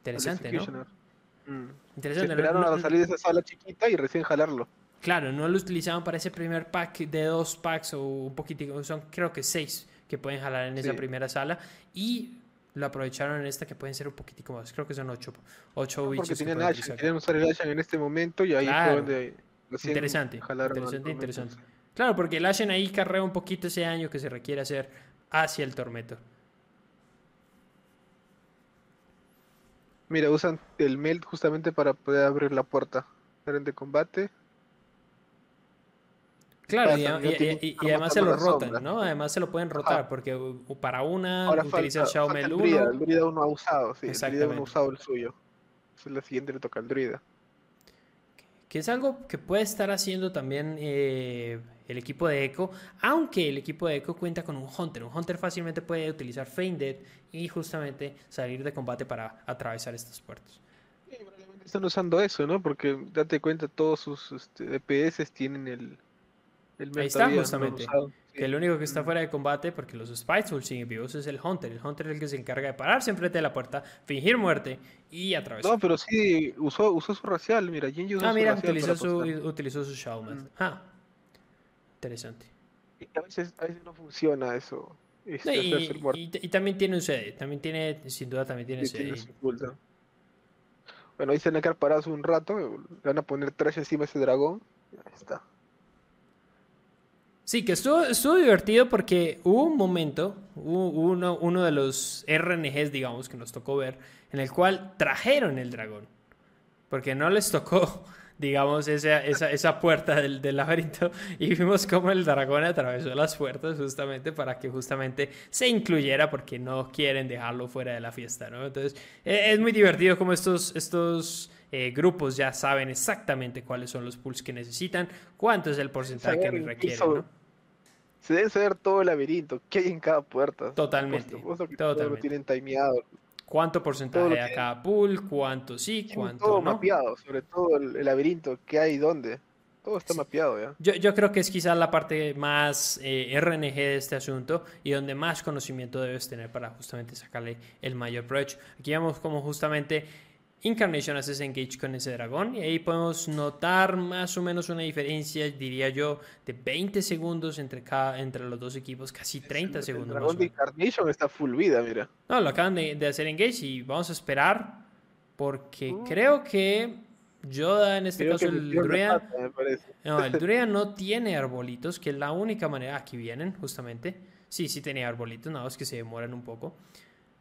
Speaker 1: Interesante, ¿no?
Speaker 2: Mm. Interesante. esperaron a salir de esa sala chiquita y recién jalarlo.
Speaker 1: Claro, no lo utilizaban para ese primer pack de dos packs o un poquitico, son creo que seis que pueden jalar en esa primera sala y lo aprovecharon en esta que pueden ser un poquitico más. Creo que son 8 ocho,
Speaker 2: no, Porque tienen Ashen, quieren usar el Ashen en este momento y ahí
Speaker 1: fue donde interesante, interesante, interesante. Claro, porque el Ashen ahí carrea un poquito ese año que se requiere hacer hacia el tormento.
Speaker 2: Mira, usan el melt justamente para poder abrir la puerta. Salen de combate,
Speaker 1: Claro, y, además se lo rotan, ¿no? Además se lo pueden rotar, porque para una utiliza el Xiaomi el 1.
Speaker 2: El druida uno ha usado, sí. El druida uno ha usado el suyo. Es la siguiente le toca al druida.
Speaker 1: Que es algo que puede estar haciendo también eh, el equipo de Echo, aunque el equipo de Echo cuenta con un Hunter. Un Hunter fácilmente puede utilizar Feinded y justamente salir de combate para atravesar estas puertas.
Speaker 2: Sí, probablemente están usando eso, ¿no? Porque date cuenta, todos sus este, DPS tienen el,
Speaker 1: Ahí está justamente. Que el único que está fuera de combate, porque los Spiteful siguen vivos, es el Hunter. El Hunter es el que se encarga de pararse enfrente de la puerta, fingir muerte y atravesar.
Speaker 2: No, pero sí, usó, usó su racial. Mira,
Speaker 1: usó ah, mira, utilizó, su, utilizó su Shaman. Ah, interesante.
Speaker 2: Y a veces, a veces no funciona eso.
Speaker 1: Este, y, también tiene un CD. También tiene, sin duda, también tiene CD.
Speaker 2: bueno, ahí se van a quedar parados un rato. Le van a poner trash encima de ese dragón. Ahí está.
Speaker 1: Sí, que estuvo, estuvo divertido porque hubo un momento, hubo uno, uno de los RNGs, digamos, que nos tocó ver, en el cual trajeron el dragón. Porque no les tocó, digamos, esa, esa, esa puerta del, del, laberinto y vimos cómo el dragón atravesó las puertas justamente para que justamente se incluyera porque no quieren dejarlo fuera de la fiesta, ¿no? Entonces, e, es muy divertido como estos... estos eh, grupos ya saben exactamente cuáles son los pools que necesitan, cuánto es el porcentaje que requieren.
Speaker 2: Se debe saber todo el laberinto, qué hay en cada puerta.
Speaker 1: Totalmente.
Speaker 2: Lo tienen timeado.
Speaker 1: ¿Cuánto porcentaje hay a cada pool? ¿Cuánto sí? ¿Cuánto
Speaker 2: todo
Speaker 1: no?
Speaker 2: mapeado, sobre todo el, laberinto, qué hay dónde. Todo está mapeado ya.
Speaker 1: Yo, yo, creo que es quizás la parte más eh, RNG de este asunto y donde más conocimiento debes tener para justamente sacarle el mayor provecho. Aquí vemos como justamente Incarnation hace ese engage con ese dragón y ahí podemos notar más o menos una diferencia, diría yo, de 20 segundos entre, cada, entre los dos equipos, casi 30 segundos. El
Speaker 2: dragón de Incarnation está full vida, mira.
Speaker 1: No, lo acaban de, hacer engage y vamos a esperar porque mm. creo que Yoda, en este caso el Druid, no, el Druid no tiene arbolitos, que es la única manera, aquí vienen justamente, sí, sí tenía arbolitos, nada más que se demoran un poco,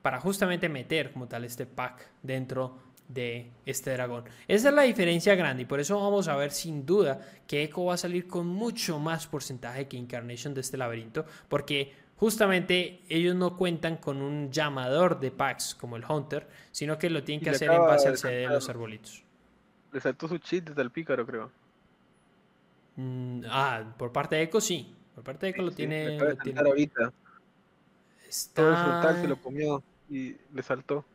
Speaker 1: para justamente meter como tal este pack dentro de este dragón. Esa es la diferencia grande y por eso vamos a ver sin duda que Echo va a salir con mucho más porcentaje que Incarnation de este laberinto porque justamente ellos no cuentan con un llamador de packs como el Hunter, sino que lo tienen que hacer en base al CD de los arbolitos.
Speaker 2: Le saltó su cheat desde el pícaro, creo.
Speaker 1: Mm, ah, por parte de Echo sí. Por parte de Echo lo tiene. Lo tiene...
Speaker 2: ahorita. Está... se lo comió y le saltó.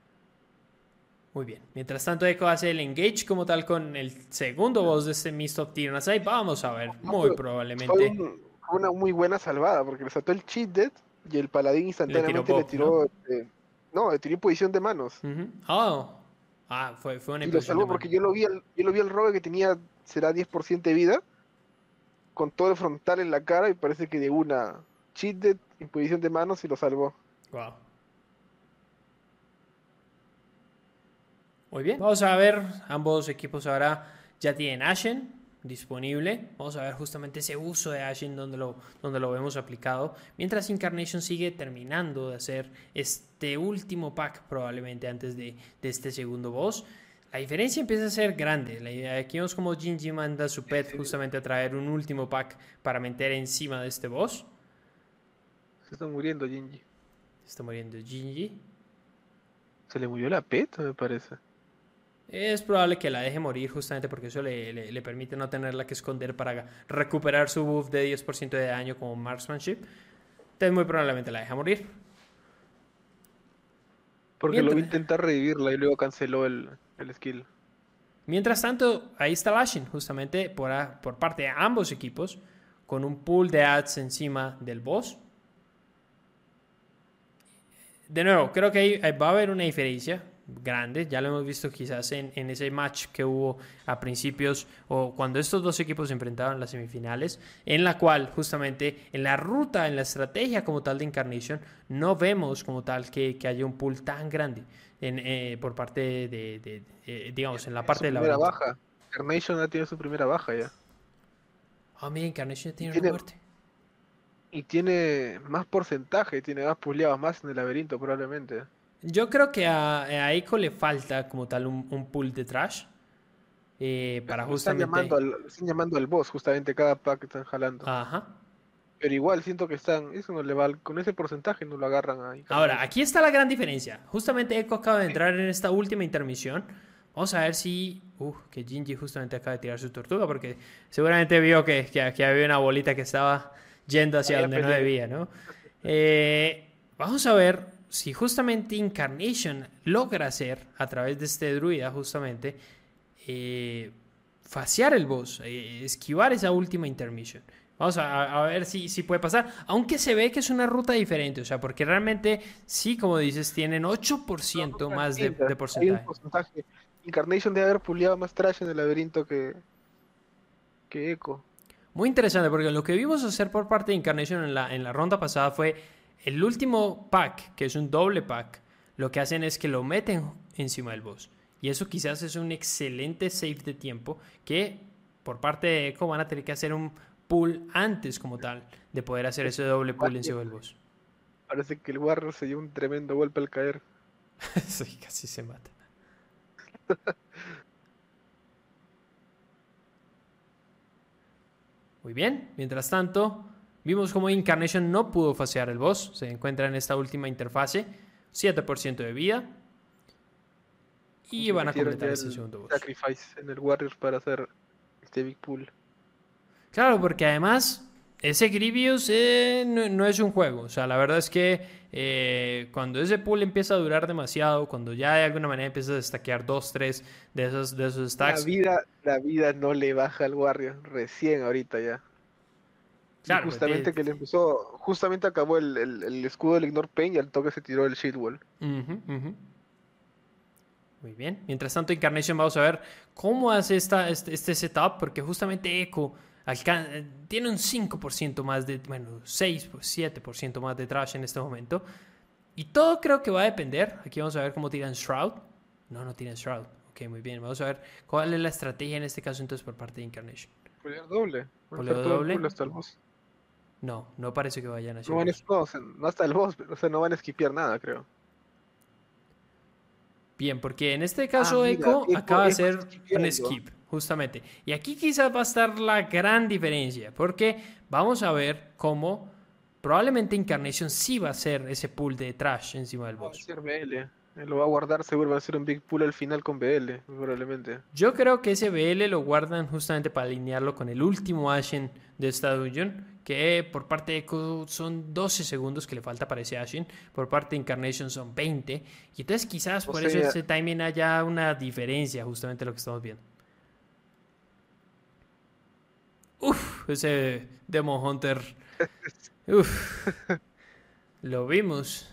Speaker 1: Muy bien. Mientras tanto, Echo hace el engage como tal con el segundo boss de este Mist of Tyrannus. vamos a ver, muy probablemente.
Speaker 2: Fue una muy buena salvada porque le saltó el cheat dead y el paladín instantáneamente le tiró. Este, ¿no? le tiró posición de manos.
Speaker 1: Oh. Ah, fue, fue una
Speaker 2: Y lo salvó porque yo lo vi al, yo lo vi al rogue que tenía, será 10% de vida, con todo el frontal en la cara y parece que de una cheat dead en posición de manos y lo salvó.
Speaker 1: Wow. Muy bien. Vamos a ver, ambos equipos ahora ya tienen Ashen disponible. Vamos a ver justamente ese uso de Ashen donde lo, donde lo vemos aplicado. Mientras Incarnation sigue terminando de hacer este último pack probablemente antes de, este segundo boss. La diferencia empieza a ser grande. Aquí vemos como Jinji manda a su pet justamente a traer un último pack para meter encima de este boss.
Speaker 2: Se está muriendo Jinji.
Speaker 1: Se está muriendo Jinji.
Speaker 2: Se le murió la pet, me parece
Speaker 1: es probable que la deje morir justamente porque eso le, permite no tenerla que esconder para recuperar su buff de 10% de daño como marksmanship. Entonces muy probablemente la deja morir.
Speaker 2: Porque lo vi intentar revivirla y luego canceló el, skill.
Speaker 1: Mientras tanto, ahí está Lashing, justamente por, por parte de ambos equipos, con un pool de ads encima del boss. De nuevo, creo que va a haber una diferencia grande. Ya lo hemos visto quizás en, ese match que hubo a principios o cuando estos dos equipos se enfrentaban en las semifinales, en la cual justamente en la ruta, en la estrategia como tal de Incarnation, no vemos como tal que, haya un pool tan grande en, eh, por parte de, eh, digamos, en la parte de la
Speaker 2: primera baja. Incarnation ya tiene su primera baja ya.
Speaker 1: Ah, mira, Incarnation ya tiene, una muerte.
Speaker 2: Y tiene más porcentaje, tiene más puleados más en el laberinto probablemente.
Speaker 1: Yo creo que a, a Echo le falta como tal un, un pool de trash. Eh, para justamente.
Speaker 2: Están llamando, al, están llamando al boss, justamente cada pack que están jalando.
Speaker 1: Ajá.
Speaker 2: Pero igual siento que están. Eso no le va, con ese porcentaje no lo agarran ahí.
Speaker 1: Ahora, aquí está la gran diferencia. Justamente Echo acaba de entrar en esta última intermisión. Vamos a ver si. Uh, que Jinji justamente acaba de tirar su tortuga. Porque seguramente vio que, que, había una bolita que estaba yendo hacia donde no debía, ¿no? Eh, vamos a ver si justamente Incarnation logra hacer a través de este druida justamente eh, faciar el boss, eh, esquivar esa última intermission. Vamos a, ver si, si, puede pasar, aunque se ve que es una ruta diferente, o sea, porque realmente sí, como dices, tienen 8% más de, porcentaje.
Speaker 2: Incarnation debe haber puliado más trash en el laberinto que, que Echo.
Speaker 1: Muy interesante, porque lo que vimos hacer por parte de Incarnation en la, en la ronda pasada fue el último pack, que es un doble pack, lo que hacen es que lo meten encima del boss. Y eso quizás es un excelente save de tiempo que por parte de Echo van a tener que hacer un pull antes como tal de poder hacer ese doble pull encima del boss.
Speaker 2: Parece que el Warrior se dio un tremendo golpe al caer.
Speaker 1: sí, casi se mata. Muy bien, mientras tanto, Vimos como Incarnation no pudo fasear el boss, se encuentra en esta última interfase, 7% de vida. Y van a completar ese segundo boss.
Speaker 2: Sacrifice en el Warriors para hacer este Big Pool.
Speaker 1: Claro, porque además ese Grievous eh, no, es un juego. O sea, la verdad es que eh, cuando ese pool empieza a durar demasiado, cuando ya de alguna manera empieza a destaquear 2, 3 de esos, de esos stacks.
Speaker 2: La vida, la vida no le baja al Warrior, recién ahorita ya justamente que le empezó, justamente acabó el, escudo del Ignore Pain y al toque se tiró el Shield Wall.
Speaker 1: Muy bien. Mientras tanto, Incarnation vamos a ver cómo hace esta, este, este setup, porque justamente Echo tiene un 5% más de, bueno, 6, 7% más de trash en este momento. Y todo creo que va a depender. Aquí vamos a ver cómo tiran Shroud. No, no tiran Shroud. Ok, muy bien. Vamos a ver cuál es la estrategia en este caso entonces por parte de Incarnation.
Speaker 2: Pulear doble.
Speaker 1: doble. No, no parece que vayan a
Speaker 2: no, van no, hasta el boss, o sea, no van a esquipear nada, creo.
Speaker 1: Bien, porque en este caso ah, Echo, acaba de hacer un skip, justamente. Y aquí quizás va a estar la gran diferencia, porque vamos a ver cómo probablemente Incarnation sí va a hacer ese pool de trash encima del boss.
Speaker 2: Va a ser BL. Lo va a guardar, seguro va a ser un big pool al final con BL, probablemente.
Speaker 1: Yo creo que ese BL lo guardan justamente para alinearlo con el último Ashen de esta dungeon, que por parte de Echo son 12 segundos que le falta para ese Ashen, por parte de Incarnation son 20, y entonces quizás por eso ese timing haya una diferencia, justamente lo que estamos viendo. Uf, ese Demon Hunter. Uf, lo vimos.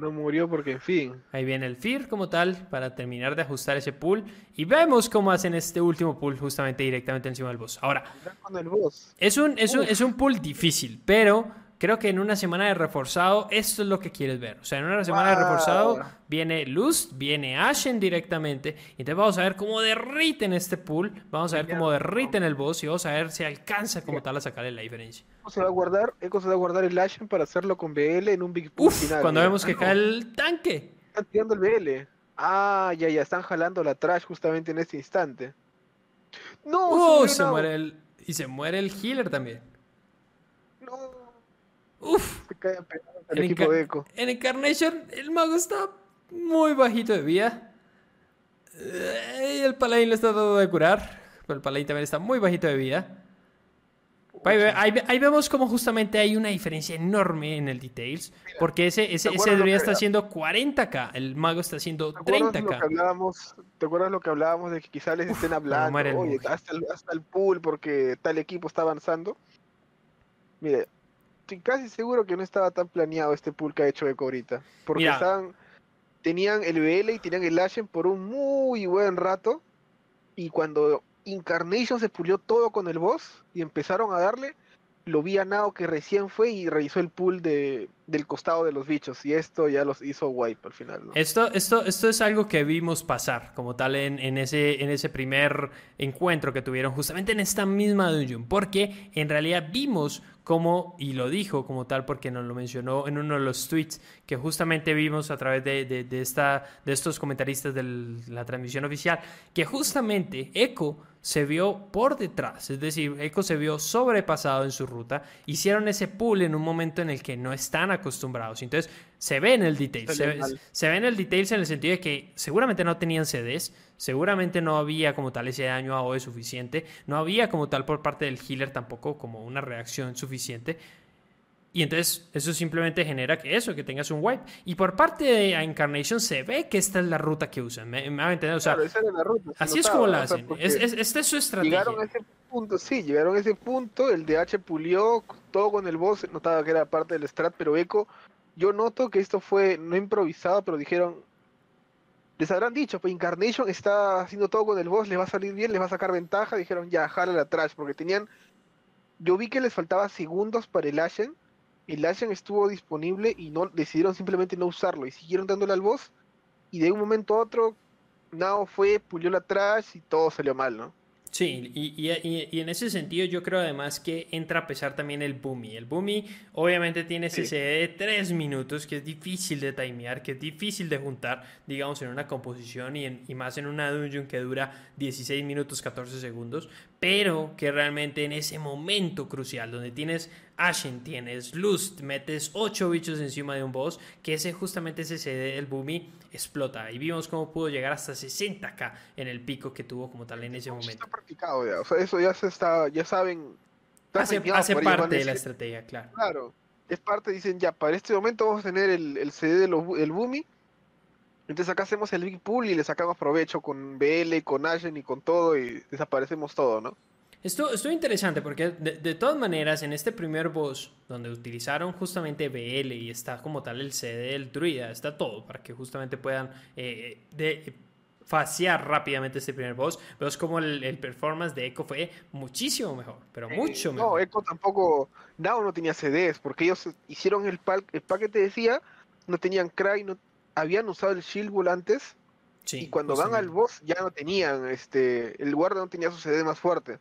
Speaker 2: No murió porque, en fin.
Speaker 1: Ahí viene el Fear como tal para terminar de ajustar ese pool. Y vemos cómo hacen este último pool justamente directamente encima del boss. Ahora, Es, un, es, un, es un pool difícil, pero creo que en una semana de reforzado esto es lo que quieres ver. O sea, en una semana de reforzado viene Luz, viene Ashen directamente. Y entonces vamos a ver cómo derriten este pool. Vamos a ver cómo derriten el boss y vamos a ver si alcanza como tal a sacarle la diferencia.
Speaker 2: Echo se va a guardar, se va a guardar el Ashen para hacerlo con BL en un Big Pool
Speaker 1: final. Cuando vemos que cae el tanque.
Speaker 2: Están tirando el BL. Ah, ya, ya, están jalando la trash justamente en este instante.
Speaker 1: No, se, uh, muere el. Y se muere el healer también. Uf.
Speaker 2: Se cae el en equipo de Echo.
Speaker 1: En Encarnation, el mago está muy bajito de vida. Y el paladín le está tratando de curar. Pero el paladín también está muy bajito de vida. Ahí, vemos como justamente hay una diferencia enorme en el details. porque ese, ese, ese debería estar haciendo 40k. El mago está haciendo 30k.
Speaker 2: ¿Te acuerdas lo que hablábamos de que quizás les estén hablando? Oye, hasta el, hasta el pool porque tal equipo está avanzando. Mire, estoy casi seguro que no estaba tan planeado este pool que ha hecho Eco ahorita. Porque estaban, tenían el BL y tenían el Ashen por un muy buen rato. Y cuando Incarnation se pulió todo con el boss y empezaron a darle, lo vi a Nao que recién fue y revisó el pool de, del costado de los bichos y esto ya los hizo wipe al final.
Speaker 1: Esto, esto, esto es algo que vimos pasar como tal en, en, ese, en ese primer encuentro que tuvieron justamente en esta misma dungeon, porque en realidad vimos como, y lo dijo como tal porque nos lo mencionó en uno de los tweets que justamente vimos a través de, de, esta, de estos comentaristas de la transmisión oficial, que justamente Echo se vio por detrás, es decir, Echo se vio sobrepasado en su ruta, hicieron ese pull en un momento en el que no están acostumbrados, entonces se ve en el detail, se, ve en el details en el sentido de que seguramente no tenían CDs, seguramente no había como tal ese daño a OE suficiente, no había como tal por parte del healer tampoco como una reacción suficiente. Y entonces eso simplemente genera que eso, que tengas un wipe. Y por parte de Incarnation se ve que esta es la ruta que usan. ¿Me, me O sea, así es como la hacen. esta es su estrategia.
Speaker 2: Llegaron a ese punto, sí, llegaron a ese punto. El DH pulió todo con el boss. Notaba que era parte del strat, pero Echo yo noto que esto fue no improvisado, pero dijeron, les habrán dicho, pues Incarnation está haciendo todo con el boss, les va a salir bien, les va a sacar ventaja, dijeron ya, jala atrás, porque tenían, yo vi que les faltaba segundos para el Ashen, el Ashen estuvo disponible y no decidieron simplemente no usarlo y siguieron dándole al boss y de un momento a otro Nao fue, pulió la trash y todo salió mal, ¿no?
Speaker 1: Sí, y, y, en ese sentido yo creo además que entra a pesar también el Boomy. El Boomy obviamente tiene ese CD de 3 minutos que es difícil de timear, que es difícil de juntar, digamos, en una composición y, en, y más en una dungeon que dura 16 minutos 14 segundos, pero que realmente en ese momento crucial donde tienes Ashen, tienes Lust, metes 8 bichos encima de un boss, que ese justamente ese CD del Boomy explota. Y vimos cómo pudo llegar hasta 60k en el pico que tuvo como tal en ese momento. Está
Speaker 2: practicado ya, o sea, eso ya se está, ya saben.
Speaker 1: Hace, parte de la estrategia, claro.
Speaker 2: Claro, es parte, dicen ya, para este momento vamos a tener el, el CD del Boomy. Entonces acá hacemos el Big Pool y le sacamos provecho con BL, con Ashen y con todo y desaparecemos todo, ¿no?
Speaker 1: Esto, esto es interesante porque de, todas maneras en este primer boss donde utilizaron justamente BL y está como tal el CD del druida, está todo para que justamente puedan eh, de, faciar rápidamente este primer boss, vemos como el, performance de Echo fue muchísimo mejor, pero mucho mejor.
Speaker 2: No, Echo tampoco, Nao no tenía CDs, porque ellos hicieron el, el paquete decía, no tenían Cry, no, habían usado el Shield Bull antes, y cuando van al boss ya no tenían, este, el guarda no tenía su CD más fuerte.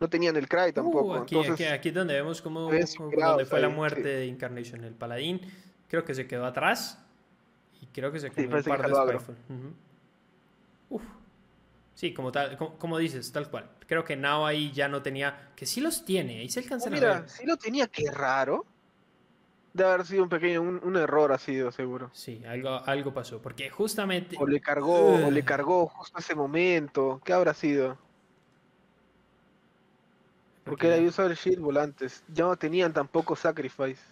Speaker 2: No tenían el Cry tampoco.
Speaker 1: Uh, aquí, aquí, es donde vemos cómo, donde fue la muerte de Incarnation. El paladín creo que se quedó atrás y creo que se quedó un par de Spyfall. Uf. Sí, como tal, como, dices, tal cual. Creo que Nao ahí ya no tenía, que sí los tiene, ahí se alcanza
Speaker 2: oh, Mira, sí lo tenía, qué raro. De haber sido un pequeño, un, error ha sido seguro.
Speaker 1: Sí, algo, algo pasó, porque justamente...
Speaker 2: O le cargó, o le cargó justo ese momento, ¿qué habrá sido? Porque era usado el shield volantes, ya no tenían tampoco sacrifice.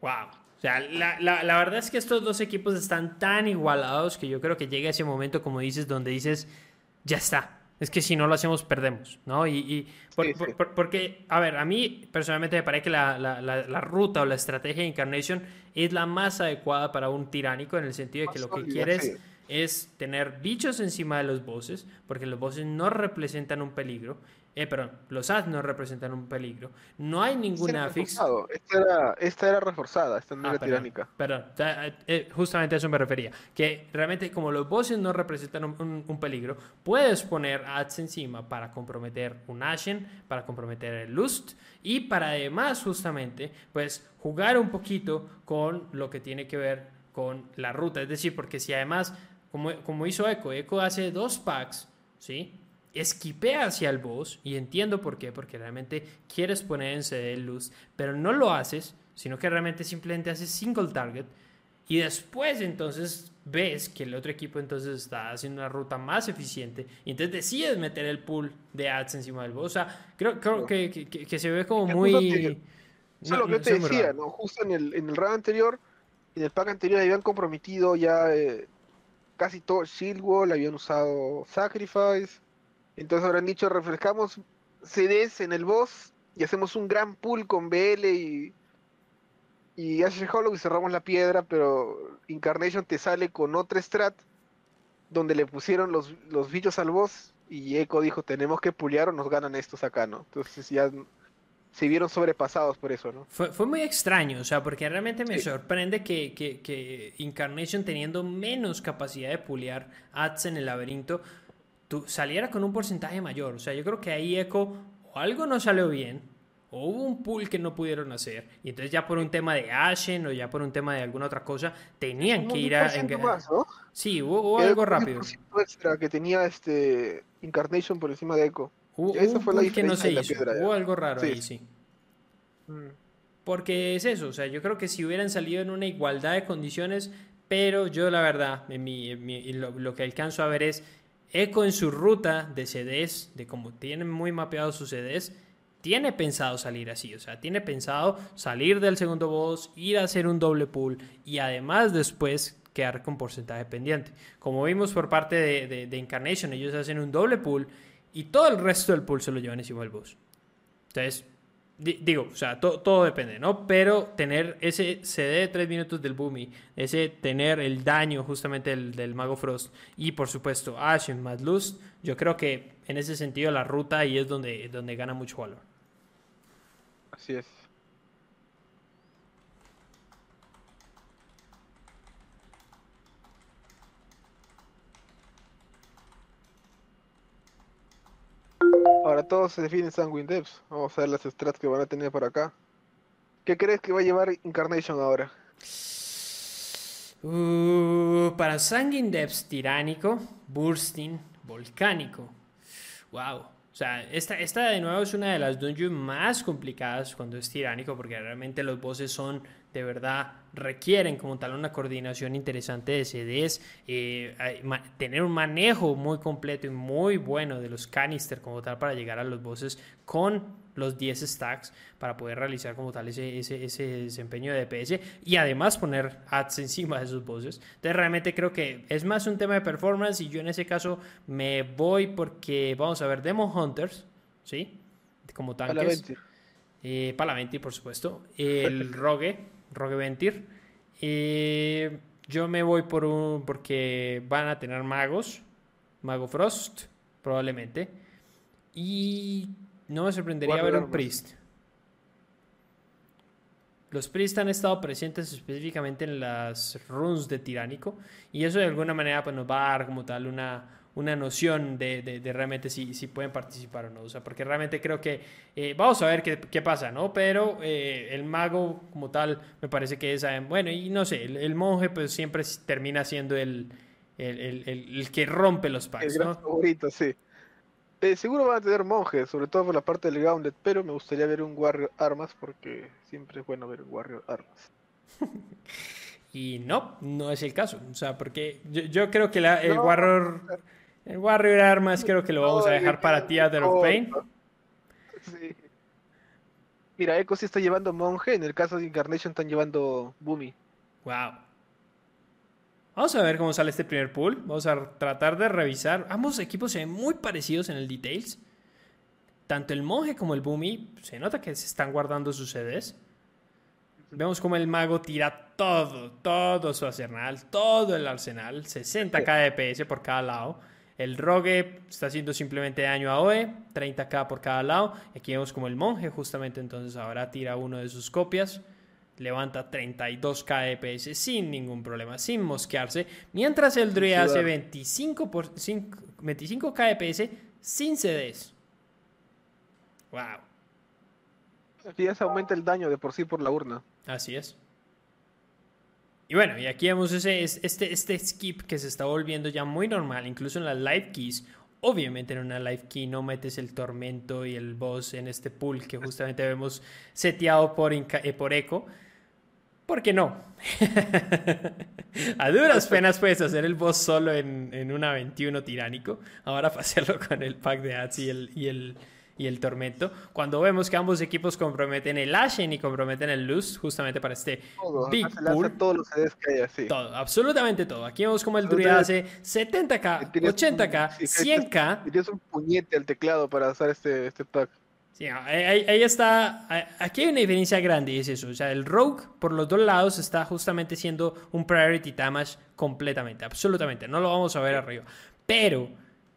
Speaker 1: Wow. O sea, la, la, la, verdad es que estos dos equipos están tan igualados que yo creo que llega ese momento, como dices, donde dices, ya está, es que si no lo hacemos, perdemos, ¿no? Y, porque, a ver, a mí personalmente me parece que la, la, ruta o la estrategia de Incarnation es la más adecuada para un tiránico en el sentido de que lo que quieres es tener bichos encima de los bosses, porque los bosses no representan un peligro, eh, perdón, los ads no representan un peligro. No hay ninguna
Speaker 2: fix. Esta era, esta era reforzada, esta no ah, era tiránica.
Speaker 1: Perdón, eh, eh, justamente a eso me refería. Que realmente, como los bosses no representan un, peligro, puedes poner ads encima para comprometer un Ashen, para comprometer el Lust y para además, justamente, pues jugar un poquito con lo que tiene que ver con la ruta. Es decir, porque si además, como, como hizo Echo, Echo hace dos packs, ¿sí? Esquipea hacia el boss, y entiendo por qué, porque realmente quieres poner en CD luz, pero no lo haces, sino que realmente simplemente haces single target, y después entonces ves que el otro equipo entonces está haciendo una ruta más eficiente, y entonces decides meter el pool de ads encima del boss. O sea, creo, creo que, que, se ve como muy...
Speaker 2: Eso es lo que yo te decía, ¿no? Justo en el, en el round anterior, en el pack anterior habían comprometido ya eh, casi todo el Shield Wall, habían usado Sacrifice, entonces habrán dicho, refrescamos CDs en el boss y hacemos un gran pool con BL y, y Hollow y cerramos la piedra, pero Incarnation te sale con otra strat donde le pusieron los, los bichos al boss y Echo dijo, tenemos que pulear o nos ganan estos acá, ¿no? Entonces ya se vieron sobrepasados por eso, ¿no?
Speaker 1: Fue, fue muy extraño, o sea, porque realmente me sorprende que, que, que, Incarnation teniendo menos capacidad de pulear ads en el laberinto, saliera con un porcentaje mayor. O sea, yo creo que ahí Echo o algo no salió bien, o hubo un pool que no pudieron hacer, y entonces ya por un tema de Ashen o ya por un tema de alguna otra cosa, tenían que ir a... Sí, hubo, algo rápido.
Speaker 2: extra que tenía este Incarnation por encima de Echo.
Speaker 1: Hubo, Esa fue la que no se hizo. hubo algo raro ahí, sí. Mm. Porque es eso, o sea, yo creo que si hubieran salido en una igualdad de condiciones, pero yo la verdad, en mi, lo que alcanzo a ver es Echo en su ruta de CDs, de cómo tiene muy mapeados sus CDs, tiene pensado salir así, o sea, tiene pensado salir del segundo boss, ir a hacer un doble pull y además después quedar con porcentaje pendiente. Como vimos por parte de, de Incarnation, ellos hacen un doble pull y todo el resto del pull se lo llevan encima del boss. Entonces, Digo, o sea, todo depende, ¿no? Pero tener ese CD de 3 minutos del Boomy, ese tener el daño justamente del, del Mago Frost y por supuesto Ashen más Luz, yo creo que en ese sentido la ruta ahí es donde, donde gana mucho valor.
Speaker 2: Así es. Ahora todo se define en Sanguine Depths. Vamos a ver las strats que van a tener por acá. ¿Qué crees que va a llevar Incarnation ahora?
Speaker 1: Uh, para Sanguine Depths tiránico, Bursting volcánico. Wow. O sea, esta, esta de nuevo es una de las dungeons más complicadas cuando es tiránico, porque realmente los bosses son de verdad requieren como tal una coordinación interesante de CDs, eh, tener un manejo muy completo y muy bueno de los canister como tal para llegar a los bosses con los 10 stacks para poder realizar como tal ese, ese, ese desempeño de DPS y además poner ads encima de esos bosses. Entonces realmente creo que es más un tema de performance y yo en ese caso me voy porque vamos a ver Demon Hunters, ¿sí? Como tanques. Eh, Palaventi, por supuesto. El Rogue Rogue Ventir. Eh, Yo me voy por un. porque van a tener magos. Mago Frost, probablemente. Y no me sorprendería ver un Priest. Los Priest han estado presentes específicamente en las runes de Tiránico. Y eso de alguna manera pues, nos va a dar como tal una, una noción de, de, realmente si, si, pueden participar o no. O sea, porque realmente creo que eh, vamos a ver qué, qué, pasa, ¿no? Pero eh, el mago como tal me parece que es, bueno, y no sé, el, monje pues siempre termina siendo el, el, el, que rompe los packs,
Speaker 2: ¿no? favorito, sí. Eh, seguro van a tener monjes, sobre todo por la parte del Gauntlet, pero me gustaría ver un Warrior Armas porque siempre es bueno ver un Warrior Armas.
Speaker 1: y no, no es el caso. O sea, porque yo, creo que la, el Warrior el Warrior Armas creo que lo vamos a dejar para Theater of Pain.
Speaker 2: Sí. Mira, Echo sí está llevando monje, en el caso de Incarnation están llevando Boomy.
Speaker 1: Wow. Vamos a ver cómo sale este primer pool. Vamos a tratar de revisar. Ambos equipos se ven muy parecidos en el details. Tanto el monje como el Boomy se nota que se están guardando sus CDs. Vemos como el mago tira todo, todo su arsenal, todo el arsenal, 60k de PS por cada lado. El rogue está haciendo simplemente daño a OE, 30k por cada lado. Aquí vemos como el monje justamente entonces ahora tira uno de sus copias levanta 32 kps sin ningún problema, sin mosquearse, mientras el druida hace 25, por, 25 kps sin CDs. Wow.
Speaker 2: Aquí ya se aumenta el daño de por sí por la urna.
Speaker 1: Así es. Y bueno, y aquí vemos ese, este, este skip que se está volviendo ya muy normal, incluso en las live keys. Obviamente en una live key no metes el tormento y el boss en este pool que justamente vemos seteado por, eh, por Echo. ¿Por qué no? a duras penas puedes hacer el boss solo en, en una 21 tiránico. Ahora para hacerlo con el pack de ads y el, y el, y el tormento. Cuando vemos que ambos equipos comprometen el Ashen y comprometen el Luz, justamente para este Big Pool.
Speaker 2: Todos los que hay así.
Speaker 1: Todo, absolutamente todo. Aquí vemos como el Druida hace 70k, 80k, 100k.
Speaker 2: Tienes un puñete al teclado para hacer este, este pack.
Speaker 1: Sí, ahí, está. Aquí hay una diferencia grande y es eso. O sea, el Rogue por los dos lados está justamente siendo un priority damage completamente, absolutamente. No lo vamos a ver arriba. Pero